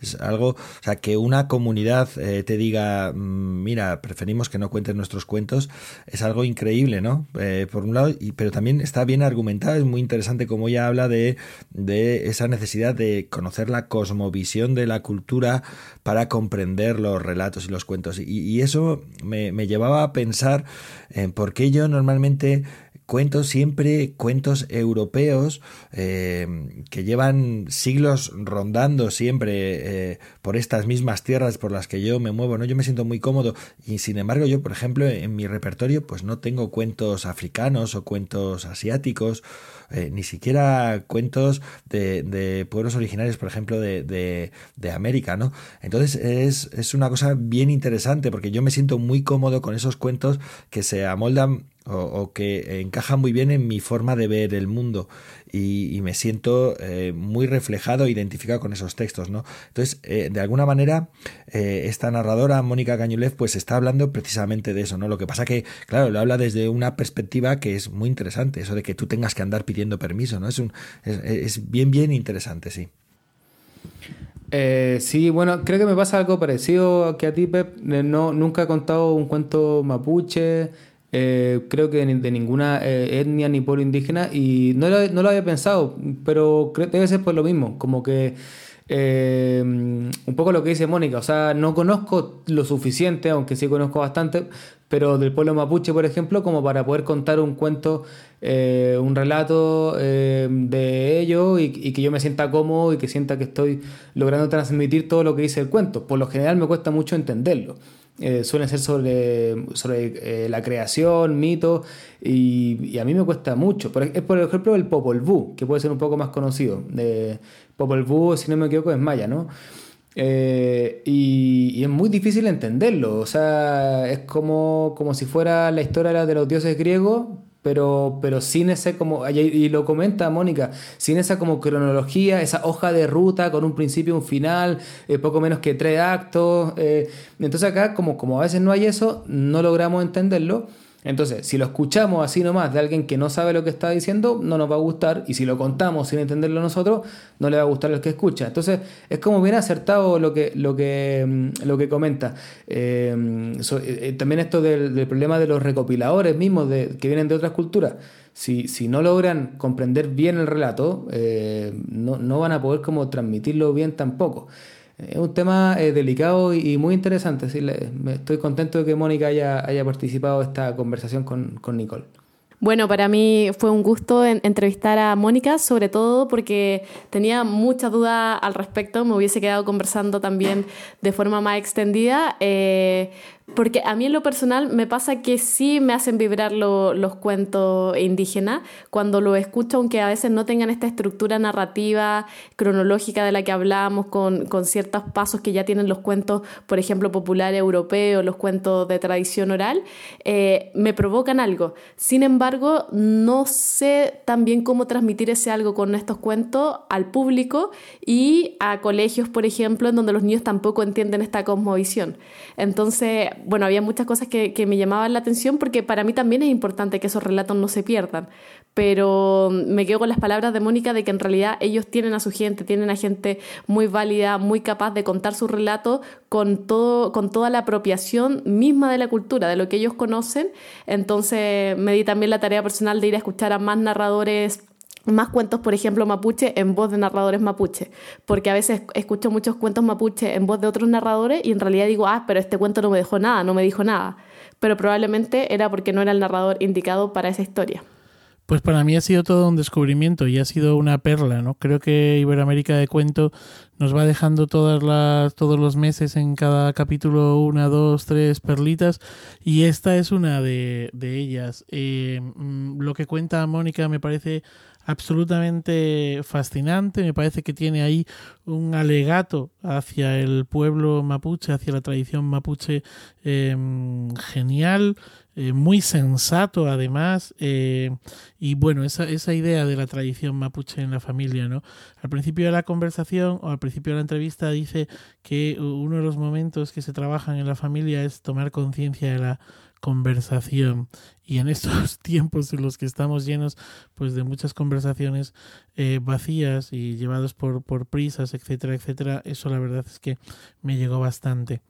es algo, o sea, que una comunidad eh, te diga, mm, mira, preferimos que no cuentes nuestros cuentos, es algo increíble, ¿no? Eh, por un lado, pero también está bien argumentado, es muy interesante como ella habla de, de esa necesidad de conocer la cosmovisión de la cultura para comprender los relatos y los cuentos. Y, y eso me, me llevaba a pensar en por qué yo normalmente cuentos siempre, cuentos europeos eh, que llevan siglos rondando siempre eh, por estas mismas tierras por las que yo me muevo, ¿no? Yo me siento muy cómodo y sin embargo yo, por ejemplo, en mi repertorio pues no tengo cuentos africanos o cuentos asiáticos, eh, ni siquiera cuentos de, pueblos originarios, por ejemplo, de, de, América, ¿no? Entonces es, es una cosa bien interesante porque yo me siento muy cómodo con esos cuentos que se amoldan o, que encaja muy bien en mi forma de ver el mundo y, me siento eh, muy reflejado e identificado con esos textos, ¿no? Entonces, eh, de alguna manera, eh, esta narradora, Mónica Cañulev, pues está hablando precisamente de eso, ¿no? Lo que pasa que, claro, lo habla desde una perspectiva que es muy interesante, eso de que tú tengas que andar pidiendo permiso, ¿no? Es, un, es, bien, bien interesante, sí. sí, bueno, creo que me pasa algo parecido que a ti, Pep. No, nunca he contado un cuento mapuche. Eh, creo que de ninguna eh, etnia ni pueblo indígena y no lo, había pensado, pero debe ser por lo mismo, como que eh, un poco lo que dice Mónica, o sea, no conozco lo suficiente, aunque sí conozco bastante, pero del pueblo mapuche, por ejemplo, como para poder contar un cuento, un relato de ellos y, y, que yo me sienta cómodo y que sienta que estoy logrando transmitir todo lo que dice el cuento. Por lo general me cuesta mucho entenderlo. Eh, suelen ser sobre, sobre eh, la creación, mito, y, a mí me cuesta mucho. Es por ejemplo el Popol Vuh, que puede ser un poco más conocido. De Popol Vuh, si no me equivoco, es maya, ¿no? Eh, y, es muy difícil entenderlo. O sea, es como, como si fuera la historia de los dioses griegos, pero, pero sin ese como, y lo comenta Mónica, sin esa como cronología, esa hoja de ruta con un principio un final, eh, poco menos que tres actos. Eh, entonces acá, como, como a veces no hay eso, no logramos entenderlo. Entonces, si lo escuchamos así nomás de alguien que no sabe lo que está diciendo, no nos va a gustar. Y si lo contamos sin entenderlo nosotros, no le va a gustar al que escucha. Entonces, es como bien acertado lo que, lo que, mm, lo que comenta. Eh, eh, también esto del, problema de los recopiladores mismos de, que vienen de otras culturas. Si, si no logran comprender bien el relato, eh, no, no van a poder como transmitirlo bien tampoco. Es un tema eh, delicado y, muy interesante. estoy contento de que Mónica haya, participado en esta conversación con, con Nicole. Bueno, para mí fue un gusto entrevistar a Mónica, sobre todo porque tenía muchas dudas al respecto. Me hubiese quedado conversando también de forma más extendida. Eh, porque a mí en lo personal me pasa que sí me hacen vibrar los cuentos indígenas cuando lo escucho, aunque a veces no tengan esta estructura narrativa, cronológica de la que hablamos, con, con ciertos pasos que ya tienen los cuentos, por ejemplo, populares europeos, los cuentos de tradición oral, eh, me provocan algo. Sin embargo, no sé también cómo transmitir ese algo con estos cuentos al público y a colegios, por ejemplo, en donde los niños tampoco entienden esta cosmovisión. Entonces, bueno, había muchas cosas que, me llamaban la atención porque para mí también es importante que esos relatos no se pierdan. Pero me quedo con las palabras de Mónica de que en realidad ellos tienen a su gente, tienen a gente muy válida, muy capaz de contar su relato con, todo, con toda la apropiación misma de la cultura, de lo que ellos conocen. Entonces me di también la tarea personal de ir a escuchar a más narradores más cuentos, por ejemplo, mapuche en voz de narradores mapuche, porque a veces escucho muchos cuentos mapuche en voz de otros narradores y en realidad digo, ah, pero este cuento no me dejó nada, no me dijo nada, pero probablemente era porque no era el narrador indicado para esa historia. Pues para mí ha sido todo un descubrimiento y ha sido una perla, ¿no? Creo que Iberoamérica de Cuento nos va dejando todas las, todos los meses en cada capítulo una, dos, tres perlitas y esta es una de, ellas. Eh, mm, lo que cuenta Mónica me parece absolutamente fascinante. Me parece que tiene ahí un alegato hacia el pueblo mapuche, hacia la tradición mapuche em, genial. Eh, muy sensato además eh, y bueno esa, esa idea de la tradición mapuche en la familia no al principio de la conversación o al principio de la entrevista dice que uno de los momentos que se trabajan en la familia es tomar conciencia de la conversación. Y en estos tiempos en los que estamos llenos pues de muchas conversaciones eh, vacías y llevados por, por prisas etcétera etcétera eso la verdad es que me llegó bastante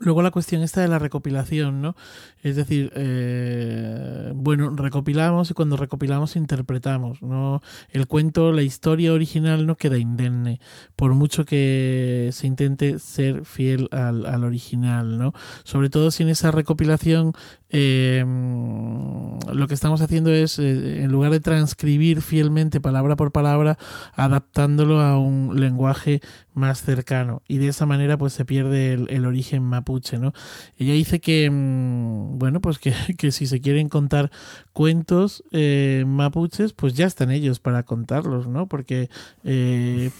Luego la cuestión esta de la recopilación, ¿no? Es decir, eh, bueno, recopilamos y cuando recopilamos interpretamos, ¿no? El cuento, la historia original no queda indemne, por mucho que se intente ser fiel al, al original, ¿no? Sobre todo si en esa recopilación eh, lo que estamos haciendo es, eh, en lugar de transcribir fielmente palabra por palabra, adaptándolo a un lenguaje más cercano y de esa manera pues se pierde el, origen mapuche, ¿no? Ella dice que, mm, bueno, pues que, que, si se quieren contar cuentos eh, mapuches, pues ya están ellos para contarlos, ¿no? Porque, eh,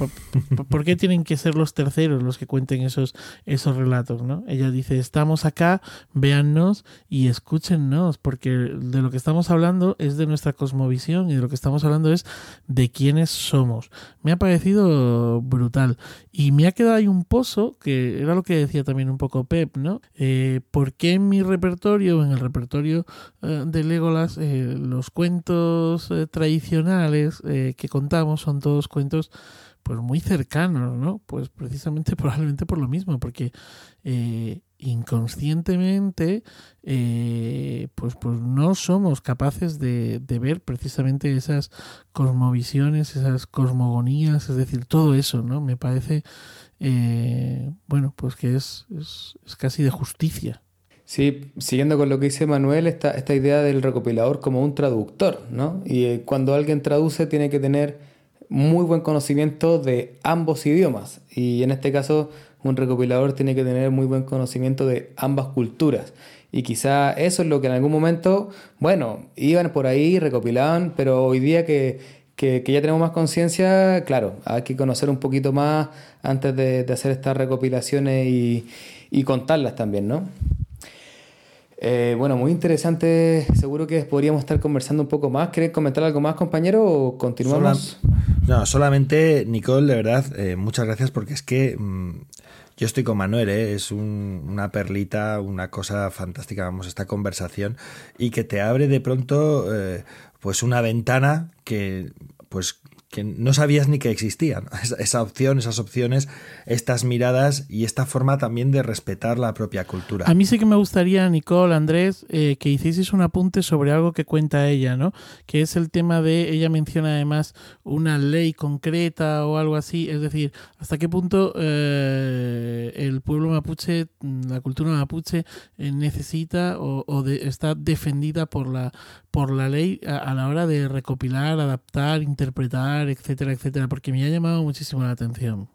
¿por, qué tienen que ser los terceros los que cuenten esos, esos relatos, ¿no? Ella dice, estamos acá, véannos y escúchennos, porque de lo que estamos hablando es de nuestra cosmovisión y de lo que estamos hablando es de quiénes somos. Me ha parecido brutal. Y me ha quedado ahí un pozo, que era lo que decía también un poco Pep, ¿no? Eh, ¿Por qué en mi repertorio, en el repertorio eh, de Legolas, eh, los cuentos eh, tradicionales que contamos son todos cuentos pues muy cercanos, ¿no? Pues precisamente probablemente por lo mismo, porque inconscientemente eh, pues, pues no somos capaces de, ver precisamente esas cosmovisiones, esas cosmogonías, es decir, todo eso, ¿no? Me parece, eh, bueno, pues que es, es, casi de justicia. Sí, siguiendo con lo que dice Manuel, esta, esta idea del recopilador como un traductor, ¿no? Y eh, cuando alguien traduce tiene que tener muy buen conocimiento de ambos idiomas. Y en este caso un recopilador tiene que tener muy buen conocimiento de ambas culturas. Y quizá eso es lo que en algún momento, bueno, iban por ahí, recopilaban, pero hoy día que, que, ya tenemos más conciencia, claro, hay que conocer un poquito más antes de, hacer estas recopilaciones y, y, contarlas también, ¿no? Eh, bueno, muy interesante. Seguro que podríamos estar conversando un poco más. ¿Querés comentar algo más, compañero, o continuamos? no, solamente, Nicole, de verdad, eh, muchas gracias porque es que mm, yo estoy con Manuel, ¿eh? es una perlita, una cosa fantástica, vamos, esta conversación y que te abre de pronto eh, pues una ventana que pues que no sabías ni que existían. Esa, opción, esas opciones, estas miradas y esta forma también de respetar la propia cultura. A mí sí que me gustaría, Nicole, Andrés, eh, que hicieseis un apunte sobre algo que cuenta ella, ¿no? Que es el tema de, ella menciona además una ley concreta o algo así, es decir, hasta qué punto eh, el pueblo mapuche, la cultura mapuche eh, necesita o, está defendida por la, por la ley a la hora de recopilar, adaptar, interpretar etcétera, etcétera, porque me ha llamado muchísimo la atención.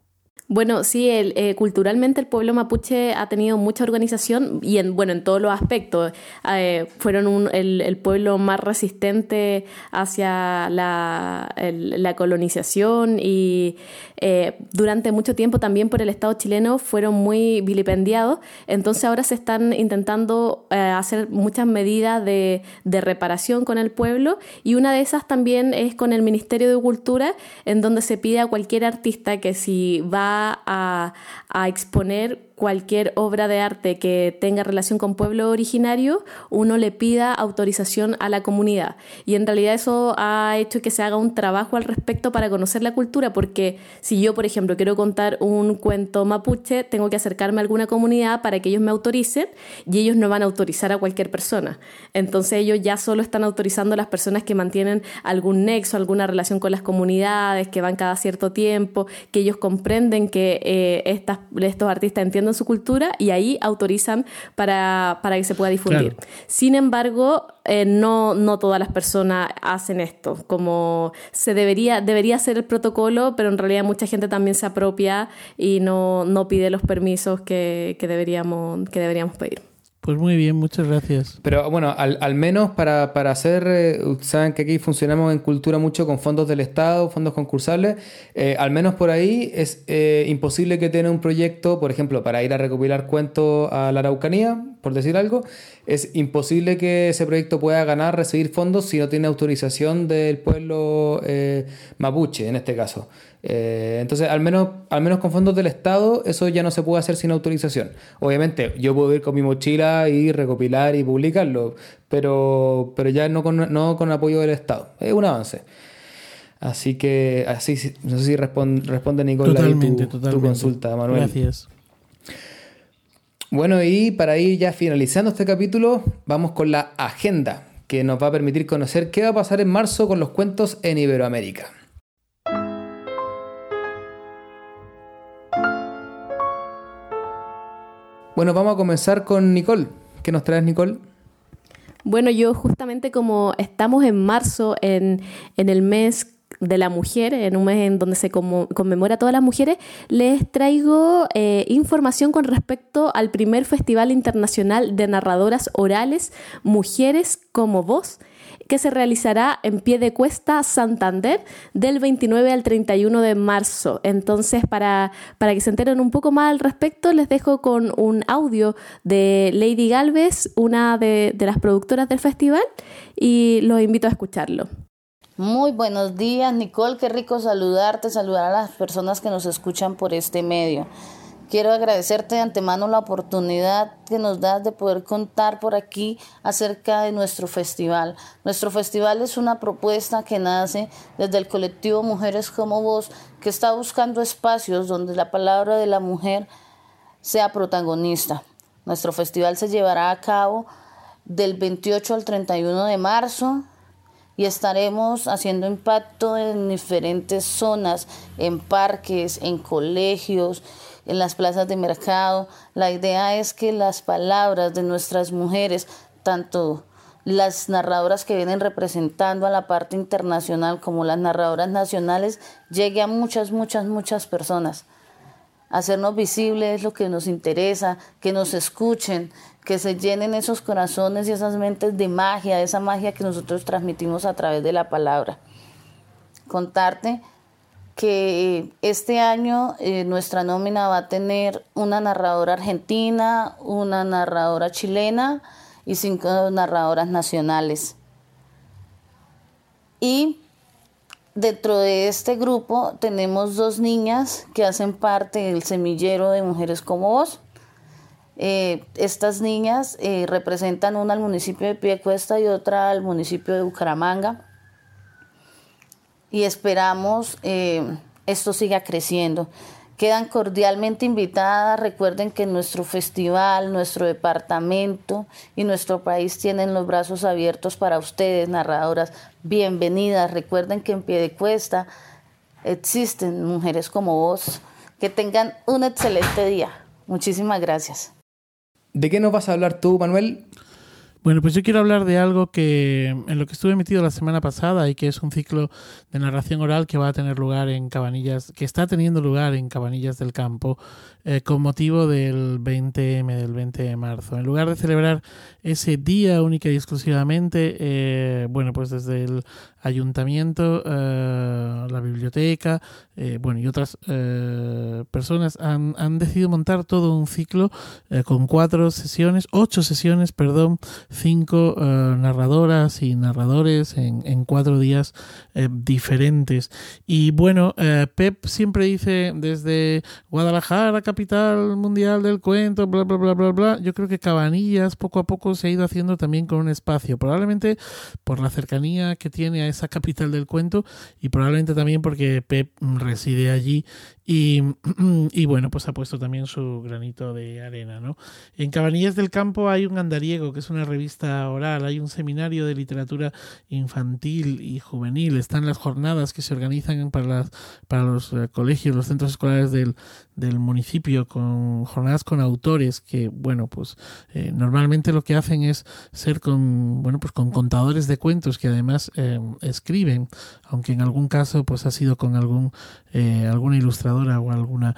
Bueno, sí, eh, culturalmente el pueblo mapuche ha tenido mucha organización y en, bueno, en todos los aspectos. Eh, fueron el, pueblo más resistente hacia la, la colonización y eh, durante mucho tiempo también por el Estado chileno fueron muy vilipendiados. Entonces ahora se están intentando hacer muchas medidas de, de reparación con el pueblo y una de esas también es con el Ministerio de Cultura, en donde se pide a cualquier artista que si va a exponer cualquier obra de arte que tenga relación con pueblo originario, uno le pida autorización a la comunidad. Y en realidad eso ha hecho que se haga un trabajo al respecto para conocer la cultura, porque si yo, por ejemplo, quiero contar un cuento mapuche, tengo que acercarme a alguna comunidad para que ellos me autoricen y ellos no van a autorizar a cualquier persona. Entonces ellos ya solo están autorizando a las personas que mantienen algún nexo, alguna relación con las comunidades, que van cada cierto tiempo, que ellos comprenden que eh, estos artistas entiendan su cultura y ahí autorizan para, para que se pueda difundir. Sin embargo, eh, no, no todas las personas hacen esto, como se debería, debería ser el protocolo, pero en realidad mucha gente también se apropia y no, no pide los permisos que, que, deberíamos, que deberíamos pedir. Pues muy bien, muchas gracias. Pero bueno, al, al menos para, para hacer, eh, saben que aquí funcionamos en cultura mucho con fondos del Estado, fondos concursables, eh, al menos por ahí es eh, imposible que tenga un proyecto, por ejemplo, para ir a recopilar cuentos a la Araucanía, por decir algo, es imposible que ese proyecto pueda ganar, recibir fondos si no tiene autorización del pueblo mapuche, en este caso. Eh, entonces, al menos, al menos con fondos del Estado, eso ya no se puede hacer sin autorización. Obviamente, yo puedo ir con mi mochila y recopilar y publicarlo, pero, pero ya no con, no con apoyo del Estado. Es un avance. Así que, así, no sé si responde, responde Nicolás tu, tu, consulta, Manuel. Gracias. Bueno, y para ir ya finalizando este capítulo, vamos con la agenda, que nos va a permitir conocer qué va a pasar en marzo con los cuentos en Iberoamérica. Bueno, vamos a comenzar con Nicole. ¿Qué nos traes, Nicole? Bueno, yo justamente como estamos en marzo, en, el mes de la mujer, en un mes en donde se conmemora a todas las mujeres, les traigo eh, información con respecto al primer Festival Internacional de Narradoras Orales Mujeres como Voz, que se realizará en pie de cuesta Santander del 29 al 31 de marzo. Entonces, para, para que se enteren un poco más al respecto, les dejo con un audio de Lady Galvez, una de, de las productoras del festival, y los invito a escucharlo. Muy buenos días, Nicole. Qué rico saludarte, saludar a las personas que nos escuchan por este medio. Quiero agradecerte de antemano la oportunidad que nos das de poder contar por aquí acerca de nuestro festival. Nuestro festival es una propuesta que nace desde el colectivo Mujeres como Vos, que está buscando espacios donde la palabra de la mujer sea protagonista. Nuestro festival se llevará a cabo del 28 al 31 de marzo y estaremos haciendo impacto en diferentes zonas, en parques, en colegios, en las plazas de mercado. La idea es que las palabras de nuestras mujeres, tanto las narradoras que vienen representando a la parte internacional como las narradoras nacionales, llegue a muchas, muchas, muchas personas. Hacernos visibles es lo que nos interesa, que nos escuchen, que se llenen esos corazones y esas mentes de magia, esa magia que nosotros transmitimos a través de la palabra. Contarte que este año eh, nuestra nómina va a tener una narradora argentina, una narradora chilena y cinco narradoras nacionales. Y dentro de este grupo tenemos dos niñas que hacen parte del semillero de Mujeres como Vos. Eh, estas niñas eh, representan una al municipio de Piecuesta y otra al municipio de Bucaramanga y esperamos eh, esto siga creciendo. Quedan cordialmente invitadas. Recuerden que nuestro festival, nuestro departamento y nuestro país tienen los brazos abiertos para ustedes, narradoras. Bienvenidas. Recuerden que en pie de cuesta existen mujeres como vos. Que tengan un excelente día. Muchísimas gracias. ¿De qué nos vas a hablar tú, Manuel? Bueno, pues yo quiero hablar de algo que en lo que estuve metido la semana pasada y que es un ciclo de narración oral que va a tener lugar en Cabanillas, que está teniendo lugar en Cabanillas del Campo eh, con motivo del 20M, del 20 de marzo. En lugar de celebrar ese día única y exclusivamente, eh, bueno, pues desde el ayuntamiento, eh, la biblioteca, bueno, y otras personas han, decidido montar todo un ciclo con cuatro sesiones, ocho sesiones, perdón, cinco narradoras y narradores en, en cuatro días diferentes. Y bueno, Pep siempre dice desde Guadalajara, capital mundial del cuento, bla, bla, bla, bla, bla. Yo creo que Cabanillas poco a poco se ha ido haciendo también con un espacio, probablemente por la cercanía que tiene esa capital del cuento y probablemente también porque Pep reside allí y, y, bueno, pues ha puesto también su granito de arena, ¿no? En Cabanillas del Campo hay un andariego, que es una revista oral, hay un seminario de literatura infantil y juvenil, están las jornadas que se organizan para, las, para los eh, colegios, los centros escolares del, del municipio, con jornadas con autores que, bueno, pues eh, normalmente lo que hacen es ser con, bueno, pues con contadores de cuentos que además eh, escriben, aunque en algún caso pues ha sido con algún, alguna o alguna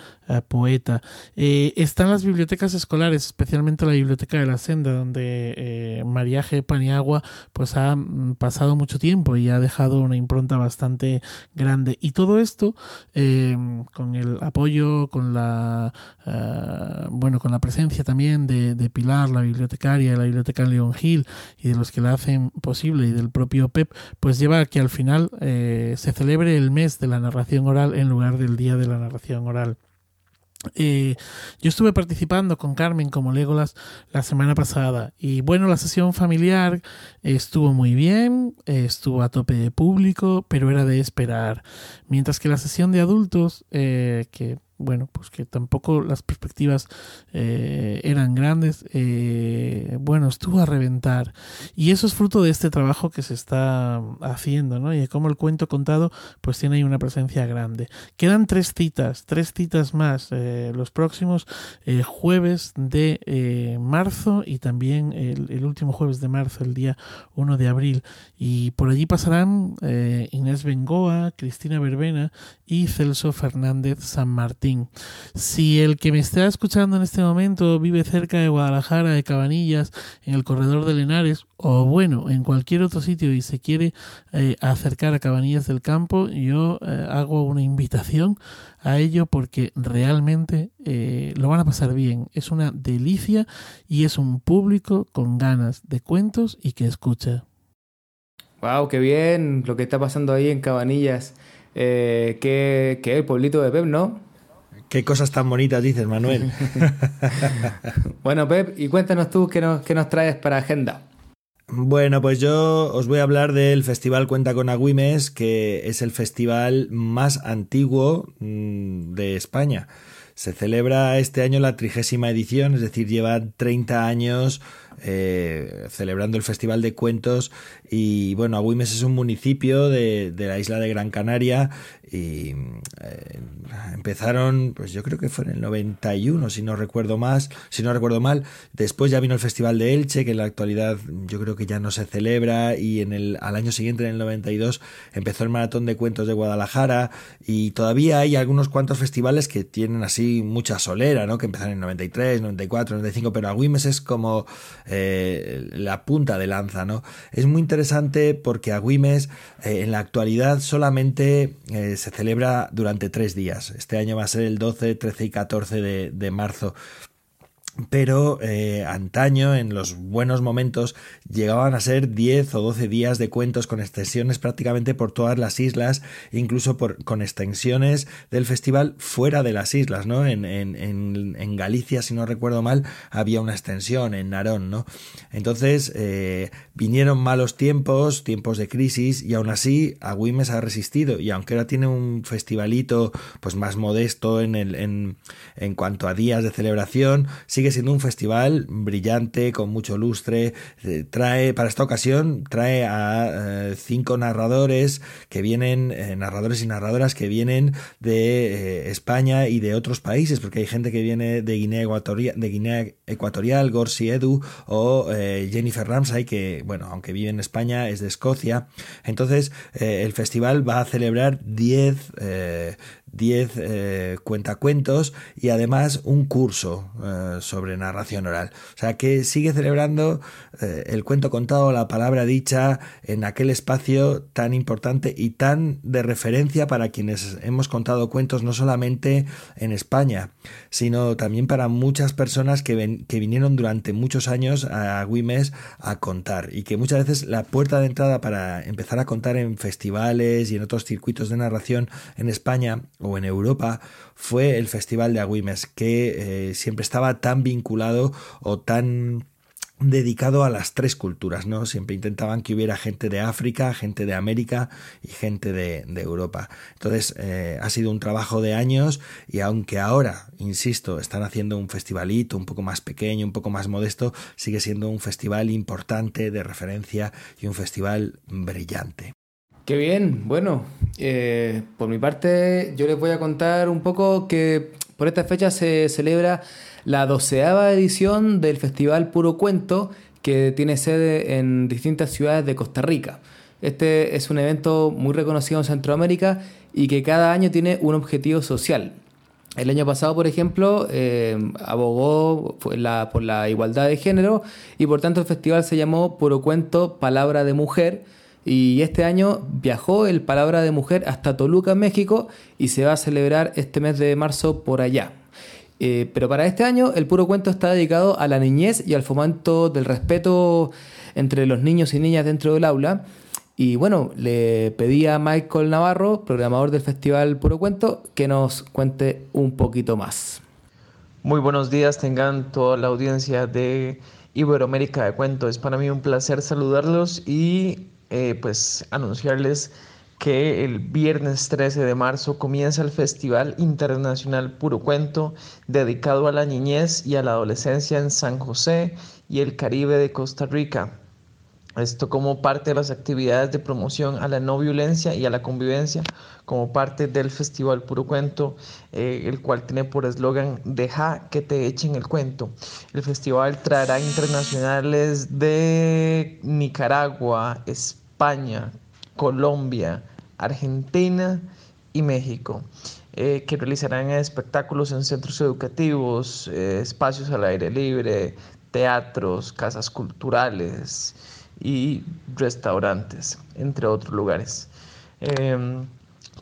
poeta. están las bibliotecas escolares, especialmente la biblioteca de la Senda, donde María G. Paniagua pues ha mm, pasado mucho tiempo y ha dejado una impronta bastante grande. Y todo esto con el apoyo, con la eh, bueno con la presencia también de, Pilar, la bibliotecaria, la biblioteca León Gil y de los que la hacen posible y del propio Pep, pues lleva a que al final eh, se celebre el mes de la narración oral en lugar del día de la narración oral. Eh, yo estuve participando con Carmen como Legolas la semana pasada y bueno, la sesión familiar estuvo muy bien, estuvo a tope de público, pero era de esperar. Mientras que la sesión de adultos, que bueno, pues que tampoco las perspectivas eh, eran grandes, eh, bueno, estuvo a reventar. Y eso es fruto de este trabajo que se está haciendo, ¿no? Y de cómo el cuento contado, pues tiene ahí una presencia grande. Quedan tres citas, tres citas más, eh, los próximos jueves de marzo y también el, el, último jueves de marzo, el día 1 de abril. Y por allí pasarán Inés Bengoa, Cristina Verbena y Celso Fernández San Martín. Si el que me está escuchando en este momento vive cerca de Guadalajara, de Cabanillas, en el corredor de Lenares, o bueno, en cualquier otro sitio y se quiere eh, acercar a Cabanillas del Campo, yo eh, hago una invitación a ello porque realmente eh, lo van a pasar bien. Es una delicia y es un público con ganas de cuentos y que escucha. Wow, qué bien lo que está pasando ahí en Cabanillas. Que el pueblito de Pep, ¿no? Qué cosas tan bonitas dices, Manuel. bueno, Pep, y cuéntanos tú qué nos, qué nos traes para agenda. Bueno, pues yo os voy a hablar del Festival Cuenta con Agüimes, que es el festival más antiguo mm, de España. Se celebra este año la trigésima edición, es decir, lleva 30 años eh, celebrando el Festival de Cuentos. Y bueno, Agüimes es un municipio de, de la isla de Gran Canaria y eh, empezaron, pues yo creo que fue en el 91, si no recuerdo más, si no recuerdo mal. Después ya vino el Festival de Elche, que en la actualidad yo creo que ya no se celebra, y en el, al año siguiente, en el 92, empezó el Maratón de Cuentos de Guadalajara, y todavía hay algunos cuantos festivales que tienen así mucha solera, ¿no? Que empezaron en 93, 94, 95, pero Agüimes es como eh, la punta de lanza, ¿no? Es muy interesante porque Agüimes eh, en la actualidad solamente se celebra durante tres días. Este año va a ser el 12, 13 y 14 de, de marzo pero eh, antaño, en los buenos momentos, llegaban a ser 10 o 12 días de cuentos con extensiones prácticamente por todas las islas, incluso con extensiones del festival fuera de las islas, ¿no? En, en, en, Galicia, si no recuerdo mal, había una extensión, en Narón, ¿no? Entonces, eh, vinieron malos tiempos, tiempos de crisis, y aún así Agüimes ha resistido, y aunque ahora tiene un festivalito pues más modesto en, el, en, en cuanto a días de celebración, sigue siendo un festival brillante, con mucho lustre. Eh, trae, para esta ocasión, trae a eh, cinco narradores que vienen, eh, narradores y narradoras que vienen de España y de otros países, porque hay gente que viene de Guinea Ecuatorial, de Guinea Ecuatorial Gorsi Edu o Jennifer Ramsay, que, bueno, aunque vive en España, es de Escocia. Entonces, el festival va a celebrar 10 10 eh, cuentacuentos y además un curso eh, sobre narración oral. O sea que sigue celebrando eh, el cuento contado, la palabra dicha en aquel espacio tan importante y tan de referencia para quienes hemos contado cuentos no solamente en España, sino también para muchas personas que, que vinieron durante muchos años a Guimes a contar y que muchas veces la puerta de entrada para empezar a contar en festivales y en otros circuitos de narración en España o en Europa fue el Festival de Agüimes, que eh, siempre estaba tan vinculado o tan dedicado a las tres culturas, ¿no? Siempre intentaban que hubiera gente de África, gente de América y gente de, Europa. Entonces, eh, ha sido un trabajo de años y aunque ahora, insisto, están haciendo un festivalito un poco más pequeño, un poco más modesto, sigue siendo un festival importante de referencia y un festival brillante. Qué bien, bueno, eh, por mi parte yo les voy a contar un poco que por esta fecha se celebra la doceava edición del Festival Puro Cuento que tiene sede en distintas ciudades de Costa Rica. Este es un evento muy reconocido en Centroamérica y que cada año tiene un objetivo social. El año pasado, por ejemplo, eh, abogó la, por la igualdad de género y por tanto el festival se llamó Puro Cuento Palabra de Mujer y este año viajó el Palabra de Mujer hasta Toluca, México y se va a celebrar este mes de marzo por allá. Eh, pero para este año el puro cuento está dedicado a la niñez y al fomento del respeto entre los niños y niñas dentro del aula. Y bueno, le pedí a Michael Navarro, programador del Festival Puro Cuento, que nos cuente un poquito más. Muy buenos días, tengan toda la audiencia de Iberoamérica de Cuento. Es para mí un placer saludarlos y eh, pues anunciarles que el viernes 13 de marzo comienza el Festival Internacional Puro Cuento, dedicado a la niñez y a la adolescencia en San José y el Caribe de Costa Rica. Esto como parte de las actividades de promoción a la no violencia y a la convivencia, como parte del Festival Puro Cuento, eh, el cual tiene por eslogan Deja que te echen el cuento. El festival traerá internacionales de Nicaragua, España, Colombia, Argentina y México, eh, que realizarán espectáculos en centros educativos, eh, espacios al aire libre, teatros, casas culturales y restaurantes, entre otros lugares. Em,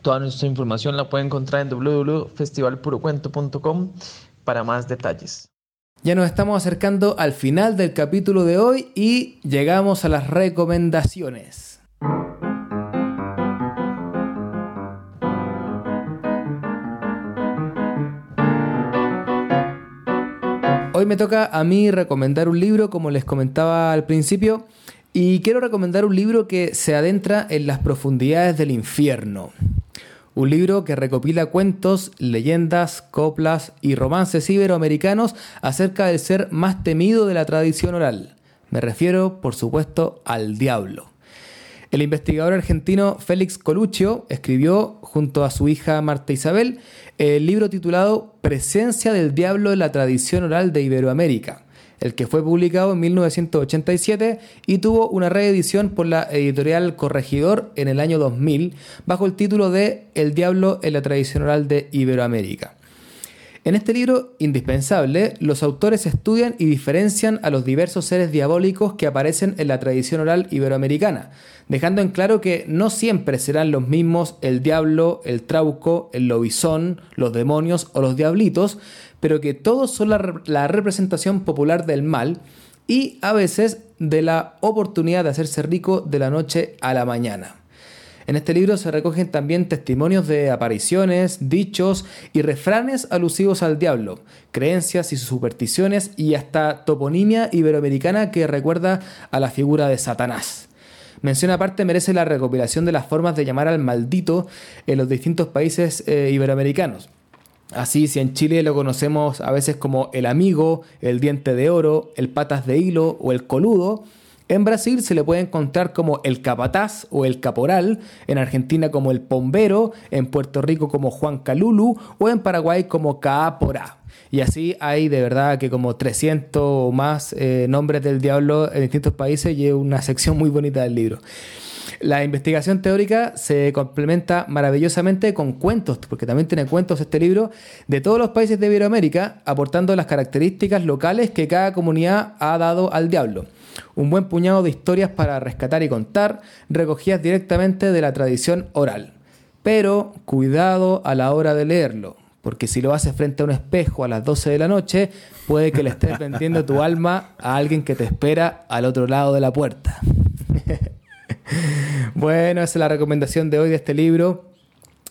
toda nuestra información la pueden encontrar en www.festivalpurocuento.com para más detalles. Ya nos estamos acercando al final del capítulo de hoy y llegamos a las recomendaciones. Hoy me toca a mí recomendar un libro, como les comentaba al principio, y quiero recomendar un libro que se adentra en las profundidades del infierno. Un libro que recopila cuentos, leyendas, coplas y romances iberoamericanos acerca del ser más temido de la tradición oral. Me refiero, por supuesto, al diablo. El investigador argentino Félix Coluccio escribió, junto a su hija Marta Isabel, el libro titulado Presencia del Diablo en la tradición oral de Iberoamérica, el que fue publicado en 1987 y tuvo una reedición por la editorial Corregidor en el año 2000 bajo el título de El Diablo en la tradición oral de Iberoamérica. En este libro indispensable, los autores estudian y diferencian a los diversos seres diabólicos que aparecen en la tradición oral iberoamericana, dejando en claro que no siempre serán los mismos el diablo, el trauco, el lobizón, los demonios o los diablitos, pero que todos son la, representación popular del mal y a veces de la oportunidad de hacerse rico de la noche a la mañana. En este libro se recogen también testimonios de apariciones, dichos y refranes alusivos al diablo, creencias y supersticiones y hasta toponimia iberoamericana que recuerda a la figura de Satanás. Mención aparte merece la recopilación de las formas de llamar al maldito en los distintos países eh, iberoamericanos. Así, si en Chile lo conocemos a veces como el amigo, el diente de oro, el patas de hilo o el coludo, en Brasil se le puede encontrar como el capataz o el caporal, en Argentina como el pombero, en Puerto Rico como Juan Calulu o en Paraguay como Caapora. Y así hay de verdad que como 300 o más eh, nombres del diablo en distintos países y es una sección muy bonita del libro. La investigación teórica se complementa maravillosamente con cuentos, porque también tiene cuentos este libro, de todos los países de Iberoamérica, aportando las características locales que cada comunidad ha dado al diablo un buen puñado de historias para rescatar y contar, recogidas directamente de la tradición oral. Pero cuidado a la hora de leerlo, porque si lo haces frente a un espejo a las 12 de la noche, puede que le estés vendiendo tu alma a alguien que te espera al otro lado de la puerta. bueno, esa es la recomendación de hoy de este libro.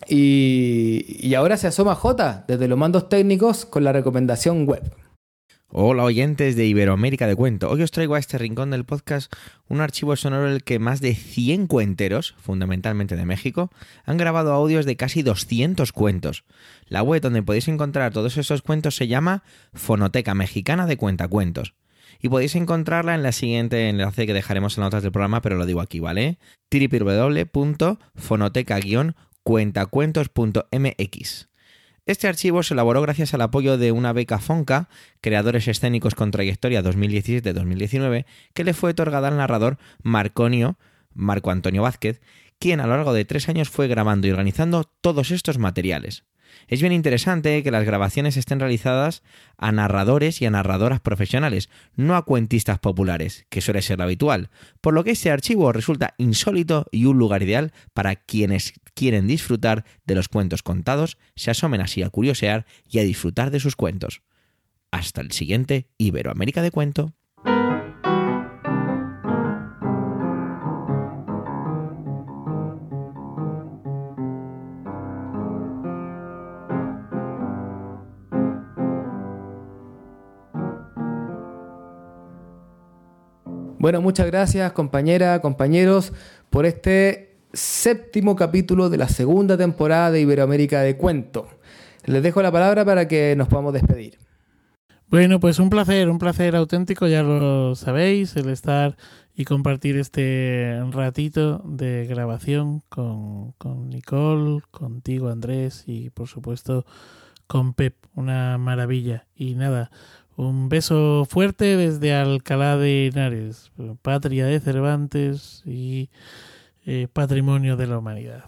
Y, ahora se asoma J desde los mandos técnicos con la recomendación web. Hola oyentes de Iberoamérica de Cuento. Hoy os traigo a este rincón del podcast un archivo sonoro en el que más de 100 cuenteros, fundamentalmente de México, han grabado audios de casi 200 cuentos. La web donde podéis encontrar todos esos cuentos se llama Fonoteca Mexicana de Cuentacuentos. Y podéis encontrarla en la siguiente enlace que dejaremos en las notas del programa, pero lo digo aquí, ¿vale? www.fonoteca-cuentacuentos.mx. Este archivo se elaboró gracias al apoyo de una beca FONCA, Creadores Escénicos con Trayectoria 2017-2019, que le fue otorgada al narrador Marconio, Marco Antonio Vázquez, quien a lo largo de tres años fue grabando y organizando todos estos materiales. Es bien interesante que las grabaciones estén realizadas a narradores y a narradoras profesionales, no a cuentistas populares, que suele ser lo habitual, por lo que este archivo resulta insólito y un lugar ideal para quienes quieren disfrutar de los cuentos contados, se asomen así a curiosear y a disfrutar de sus cuentos. Hasta el siguiente Iberoamérica de Cuento. Bueno, muchas gracias compañera, compañeros, por este séptimo capítulo de la segunda temporada de Iberoamérica de Cuento. Les dejo la palabra para que nos podamos despedir. Bueno, pues un placer, un placer auténtico, ya lo sabéis, el estar y compartir este ratito de grabación con, con Nicole, contigo Andrés y por supuesto con Pep, una maravilla. Y nada, un beso fuerte desde Alcalá de Henares, patria de Cervantes y eh, patrimonio de la humanidad.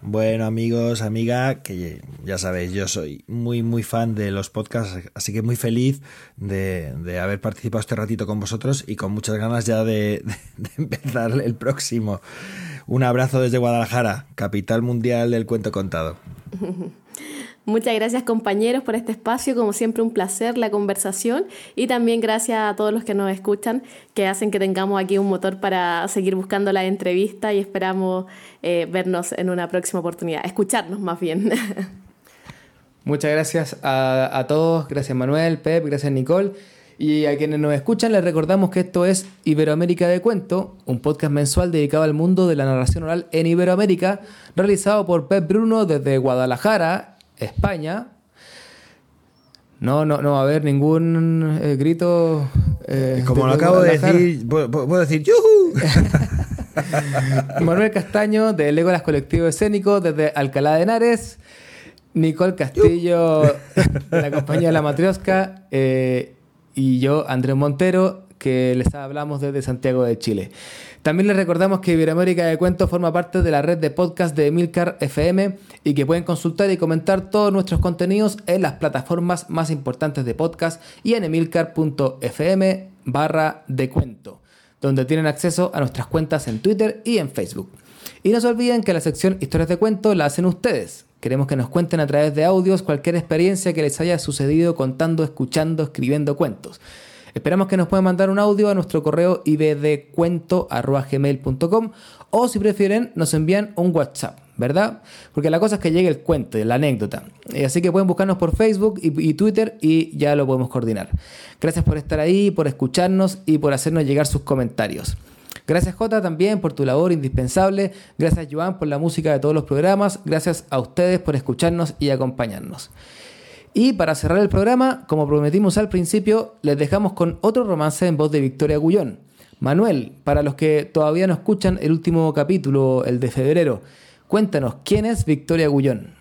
Bueno, amigos, amiga, que ya sabéis, yo soy muy, muy fan de los podcasts, así que muy feliz de, haber participado este ratito con vosotros y con muchas ganas ya de, de empezar el próximo. Un abrazo desde Guadalajara, capital mundial del cuento contado. Muchas gracias compañeros por este espacio, como siempre un placer la conversación y también gracias a todos los que nos escuchan que hacen que tengamos aquí un motor para seguir buscando la entrevista y esperamos eh, vernos en una próxima oportunidad, escucharnos más bien. Muchas gracias a, a todos, gracias Manuel, Pep, gracias Nicole. Y a quienes nos escuchan les recordamos que esto es Iberoamérica de Cuento, un podcast mensual dedicado al mundo de la narración oral en Iberoamérica, realizado por Pep Bruno desde Guadalajara España, no, no, no va a haber ningún eh, grito. Eh, Como lo acabo de decir, puedo, decir ¡Yuhu! Manuel Castaño, de Legolas Colectivo Escénico, desde Alcalá de Henares. Nicole Castillo, de la compañía La Matriosca. Eh, y yo, Andrés Montero, que les hablamos desde Santiago de Chile. También les recordamos que Iberoamérica de Cuentos forma parte de la red de podcast de Milcar FM y que pueden consultar y comentar todos nuestros contenidos en las plataformas más importantes de podcast y en emilcar.fm barra de cuento, donde tienen acceso a nuestras cuentas en Twitter y en Facebook. Y no se olviden que la sección Historias de Cuento la hacen ustedes. Queremos que nos cuenten a través de audios cualquier experiencia que les haya sucedido contando, escuchando, escribiendo cuentos. Esperamos que nos puedan mandar un audio a nuestro correo ibdcuento.gmail.com o si prefieren nos envían un WhatsApp, ¿verdad? Porque la cosa es que llegue el cuento, la anécdota. Eh, así que pueden buscarnos por Facebook y, Twitter y ya lo podemos coordinar. Gracias por estar ahí, por escucharnos y por hacernos llegar sus comentarios. Gracias Jota también por tu labor indispensable. Gracias Joan por la música de todos los programas. Gracias a ustedes por escucharnos y acompañarnos. Y para cerrar el programa, como prometimos al principio, les dejamos con otro romance en voz de Victoria Gullón. Manuel, para los que todavía no escuchan el último capítulo, el de febrero, cuéntanos, ¿quién es Victoria Gullón?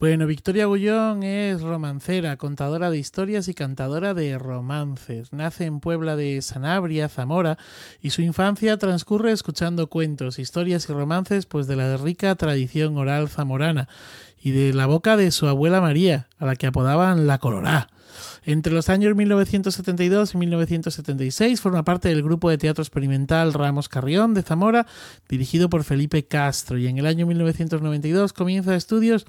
Bueno, Victoria Gullón es romancera, contadora de historias y cantadora de romances. Nace en Puebla de Sanabria, Zamora, y su infancia transcurre escuchando cuentos, historias y romances pues de la rica tradición oral zamorana y de la boca de su abuela María, a la que apodaban la Colorá. Entre los años 1972 y 1976 forma parte del grupo de teatro experimental Ramos Carrión de Zamora, dirigido por Felipe Castro, y en el año 1992 comienza estudios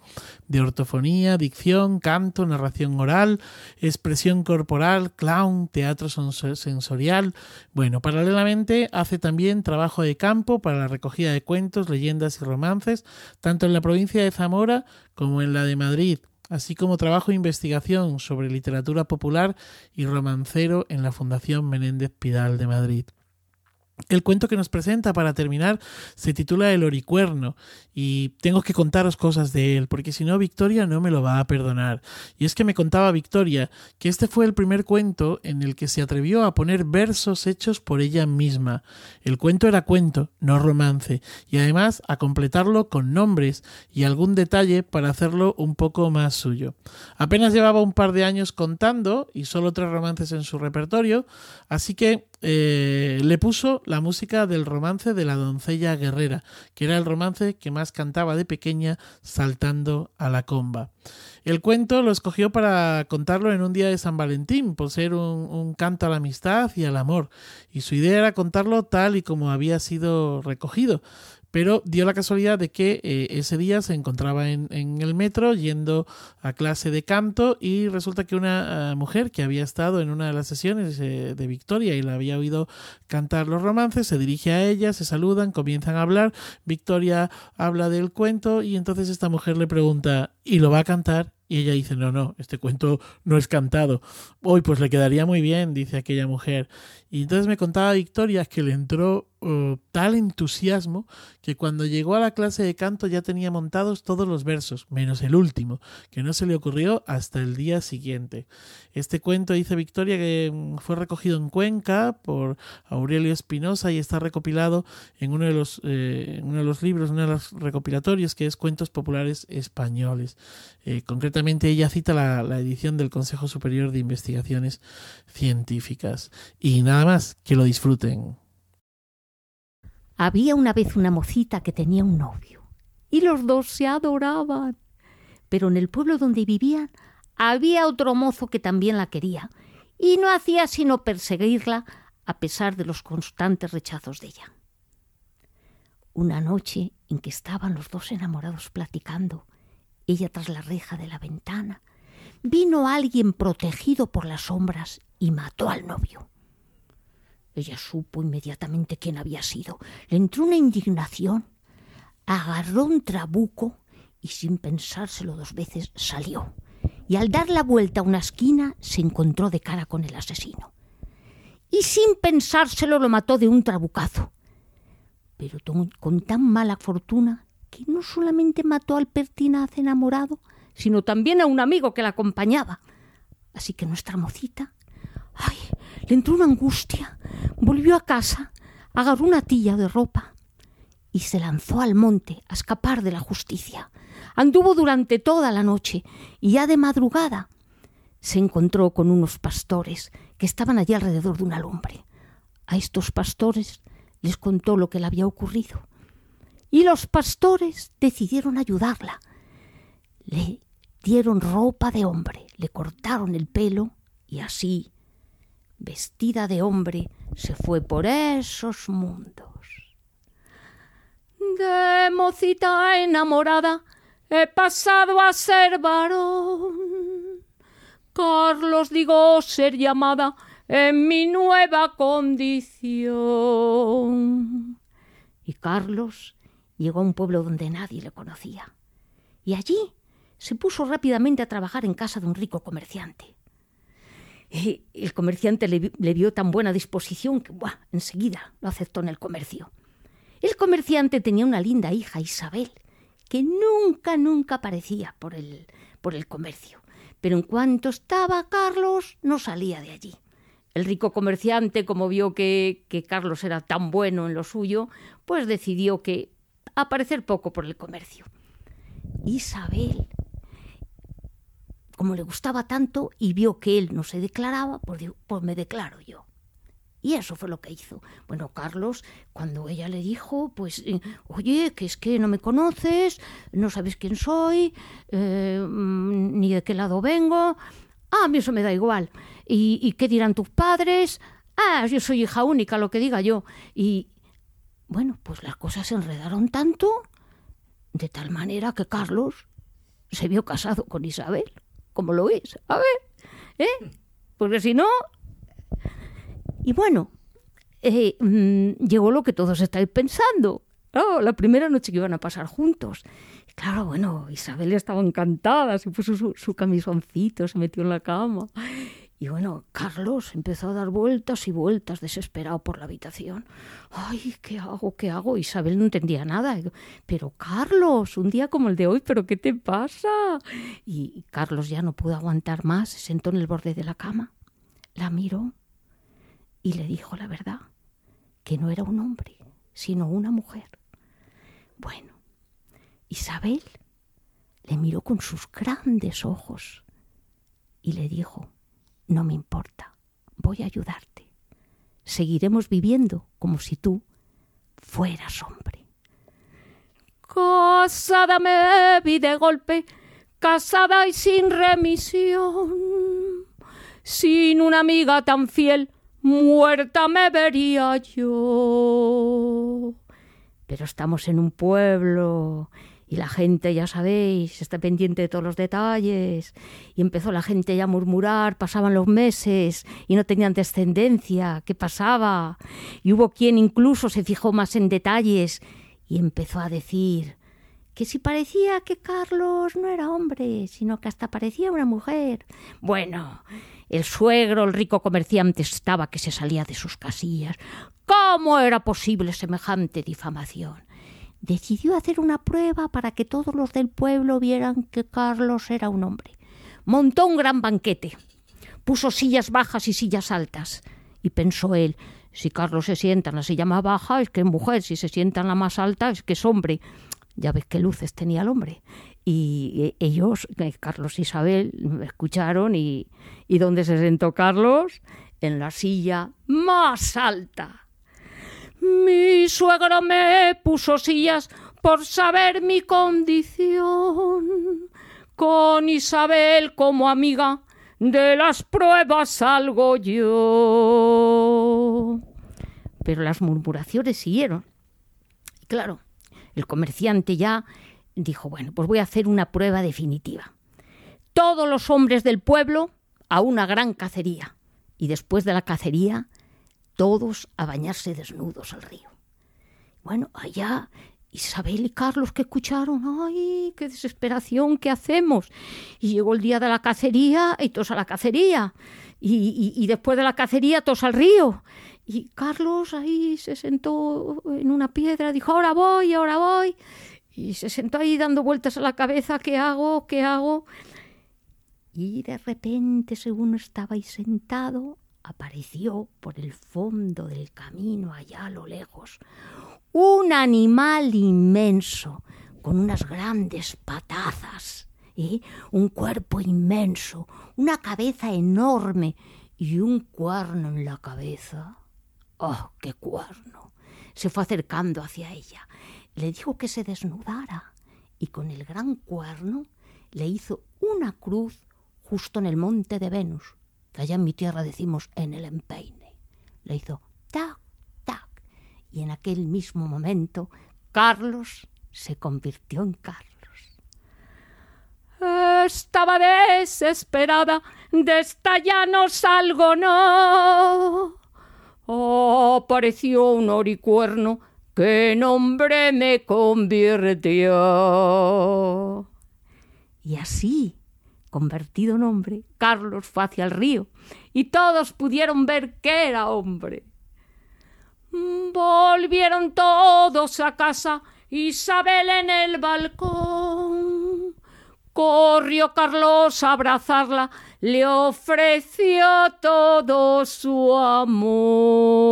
de ortofonía, dicción, canto, narración oral, expresión corporal, clown, teatro sensorial. Bueno, paralelamente hace también trabajo de campo para la recogida de cuentos, leyendas y romances, tanto en la provincia de Zamora como en la de Madrid así como trabajo de investigación sobre literatura popular y romancero en la Fundación Menéndez Pidal de Madrid. El cuento que nos presenta para terminar se titula El Oricuerno y tengo que contaros cosas de él porque si no Victoria no me lo va a perdonar. Y es que me contaba Victoria que este fue el primer cuento en el que se atrevió a poner versos hechos por ella misma. El cuento era cuento, no romance, y además a completarlo con nombres y algún detalle para hacerlo un poco más suyo. Apenas llevaba un par de años contando y solo tres romances en su repertorio, así que eh, le puso la música del romance de la doncella guerrera, que era el romance que más cantaba de pequeña saltando a la comba. El cuento lo escogió para contarlo en un día de San Valentín, por ser un, un, canto a la amistad y al amor, y su idea era contarlo tal y como había sido recogido pero dio la casualidad de que eh, ese día se encontraba en, el metro yendo a clase de canto y resulta que una uh, mujer que había estado en una de las sesiones eh, de Victoria y la había oído cantar los romances se dirige a ella, se saludan, comienzan a hablar, Victoria habla del cuento y entonces esta mujer le pregunta ¿y lo va a cantar? Y ella dice, no, no, este cuento no es cantado. Hoy pues le quedaría muy bien, dice aquella mujer. Y entonces me contaba Victoria que le entró uh, tal entusiasmo que cuando llegó a la clase de canto ya tenía montados todos los versos, menos el último, que no se le ocurrió hasta el día siguiente. Este cuento, dice Victoria, que mm, fue recogido en Cuenca por Aurelio Espinosa y está recopilado en uno de los, eh, uno de los libros, uno de los recopilatorios, que es Cuentos Populares Españoles. Eh, concretamente ella cita la, edición del Consejo Superior de Investigaciones Científicas. Y más, que lo disfruten. Había una vez una mocita que tenía un novio y los dos se adoraban. Pero en el pueblo donde vivían había otro mozo que también la quería y no hacía sino perseguirla a pesar de los constantes rechazos de ella. Una noche en que estaban los dos enamorados platicando, ella tras la reja de la ventana, vino alguien protegido por las sombras y mató al novio. Ella supo inmediatamente quién había sido. Le entró una indignación, agarró un trabuco y sin pensárselo dos veces salió. Y al dar la vuelta a una esquina se encontró de cara con el asesino. Y sin pensárselo lo mató de un trabucazo. Pero con tan mala fortuna que no solamente mató al pertinaz enamorado, sino también a un amigo que la acompañaba. Así que nuestra mocita, ay, le entró una angustia, volvió a casa, agarró una tilla de ropa y se lanzó al monte a escapar de la justicia. Anduvo durante toda la noche y ya de madrugada se encontró con unos pastores que estaban allí alrededor de una lumbre. A estos pastores les contó lo que le había ocurrido y los pastores decidieron ayudarla. Le dieron ropa de hombre, le cortaron el pelo y así, vestida de hombre, se fue por esos mundos. De mocita enamorada he pasado a ser varón. Carlos digo ser llamada en mi nueva condición. Y Carlos llegó a un pueblo donde nadie le conocía. Y allí se puso rápidamente a trabajar en casa de un rico comerciante. El comerciante le, vio tan buena disposición que enseguida lo aceptó en el comercio. El comerciante tenía una linda hija, Isabel, que nunca, nunca aparecía por el, por el comercio. Pero en cuanto estaba Carlos, no salía de allí. El rico comerciante, como vio que, que Carlos era tan bueno en lo suyo, pues decidió que aparecer poco por el comercio. Isabel, como le gustaba tanto y vio que él no se declaraba, pues, pues me declaro yo. Y eso fue lo que hizo. Bueno, Carlos, cuando ella le dijo, pues, eh, oye, que es que no me conoces, no sabes quién soy, eh, ni de qué lado vengo, ah, a mí eso me da igual. ¿Y, ¿Y qué dirán tus padres? Ah, yo soy hija única, lo que diga yo. Y, bueno, pues las cosas se enredaron tanto, de tal manera que Carlos se vio casado con Isabel, como lo es. A ver, ¿eh? Porque si no... Y bueno, eh, mmm, llegó lo que todos estáis pensando. Oh, la primera noche que iban a pasar juntos. claro, bueno, Isabel estaba encantada, se puso su, su camisoncito, se metió en la cama. Y bueno, Carlos empezó a dar vueltas y vueltas, desesperado por la habitación. Ay, ¿qué hago? ¿Qué hago? Isabel no entendía nada. Pero Carlos, un día como el de hoy, ¿pero qué te pasa? Y Carlos ya no pudo aguantar más, se sentó en el borde de la cama, la miró y le dijo la verdad, que no era un hombre, sino una mujer. Bueno, Isabel le miró con sus grandes ojos y le dijo, no me importa, voy a ayudarte. Seguiremos viviendo como si tú fueras hombre. Casada me vi de golpe, casada y sin remisión. Sin una amiga tan fiel, muerta me vería yo. Pero estamos en un pueblo y la gente, ya sabéis, está pendiente de todos los detalles. Y empezó la gente ya a murmurar, pasaban los meses y no tenían descendencia. ¿Qué pasaba? Y hubo quien incluso se fijó más en detalles y empezó a decir que si parecía que Carlos no era hombre, sino que hasta parecía una mujer. Bueno, el suegro, el rico comerciante, estaba que se salía de sus casillas. ¿Cómo era posible semejante difamación? Decidió hacer una prueba para que todos los del pueblo vieran que Carlos era un hombre. Montó un gran banquete, puso sillas bajas y sillas altas, y pensó él, si Carlos se sienta en la silla más baja es que es mujer, si se sienta en la más alta es que es hombre. Ya ves qué luces tenía el hombre. Y ellos, eh, Carlos y Isabel, escucharon y, ¿y dónde se sentó Carlos? En la silla más alta. Mi suegro me puso sillas por saber mi condición. Con Isabel como amiga de las pruebas salgo yo. Pero las murmuraciones siguieron. Y claro, el comerciante ya dijo, bueno, pues voy a hacer una prueba definitiva. Todos los hombres del pueblo a una gran cacería. Y después de la cacería todos a bañarse desnudos al río. Bueno, allá Isabel y Carlos que escucharon, ¡ay, qué desesperación, qué hacemos! Y llegó el día de la cacería y todos a la cacería. Y, después de la cacería todos al río. Y Carlos ahí se sentó en una piedra, dijo, ahora voy, ahora voy. Y se sentó ahí dando vueltas a la cabeza, ¿qué hago? ¿Qué hago? Y de repente, según estaba ahí sentado, apareció por el fondo del camino allá a lo lejos un animal inmenso con unas grandes patazas, y un cuerpo inmenso, una cabeza enorme y un cuerno en la cabeza. ¡Oh, qué cuerno! Se fue acercando hacia ella. Le dijo que se desnudara y con el gran cuerno le hizo una cruz justo en el monte de Venus, allá en mi tierra decimos en el empeine. Le hizo tac, tac, y en aquel mismo momento Carlos se convirtió en Carlos. Estaba desesperada, de esta ya no salgo, no. Oh, apareció un oricuerno que nombre me convirtió. Y así convertido en hombre, Carlos fue hacia el río y todos pudieron ver que era hombre. Volvieron todos a casa, Isabel en el balcón. Corrió Carlos a abrazarla, le ofreció todo su amor.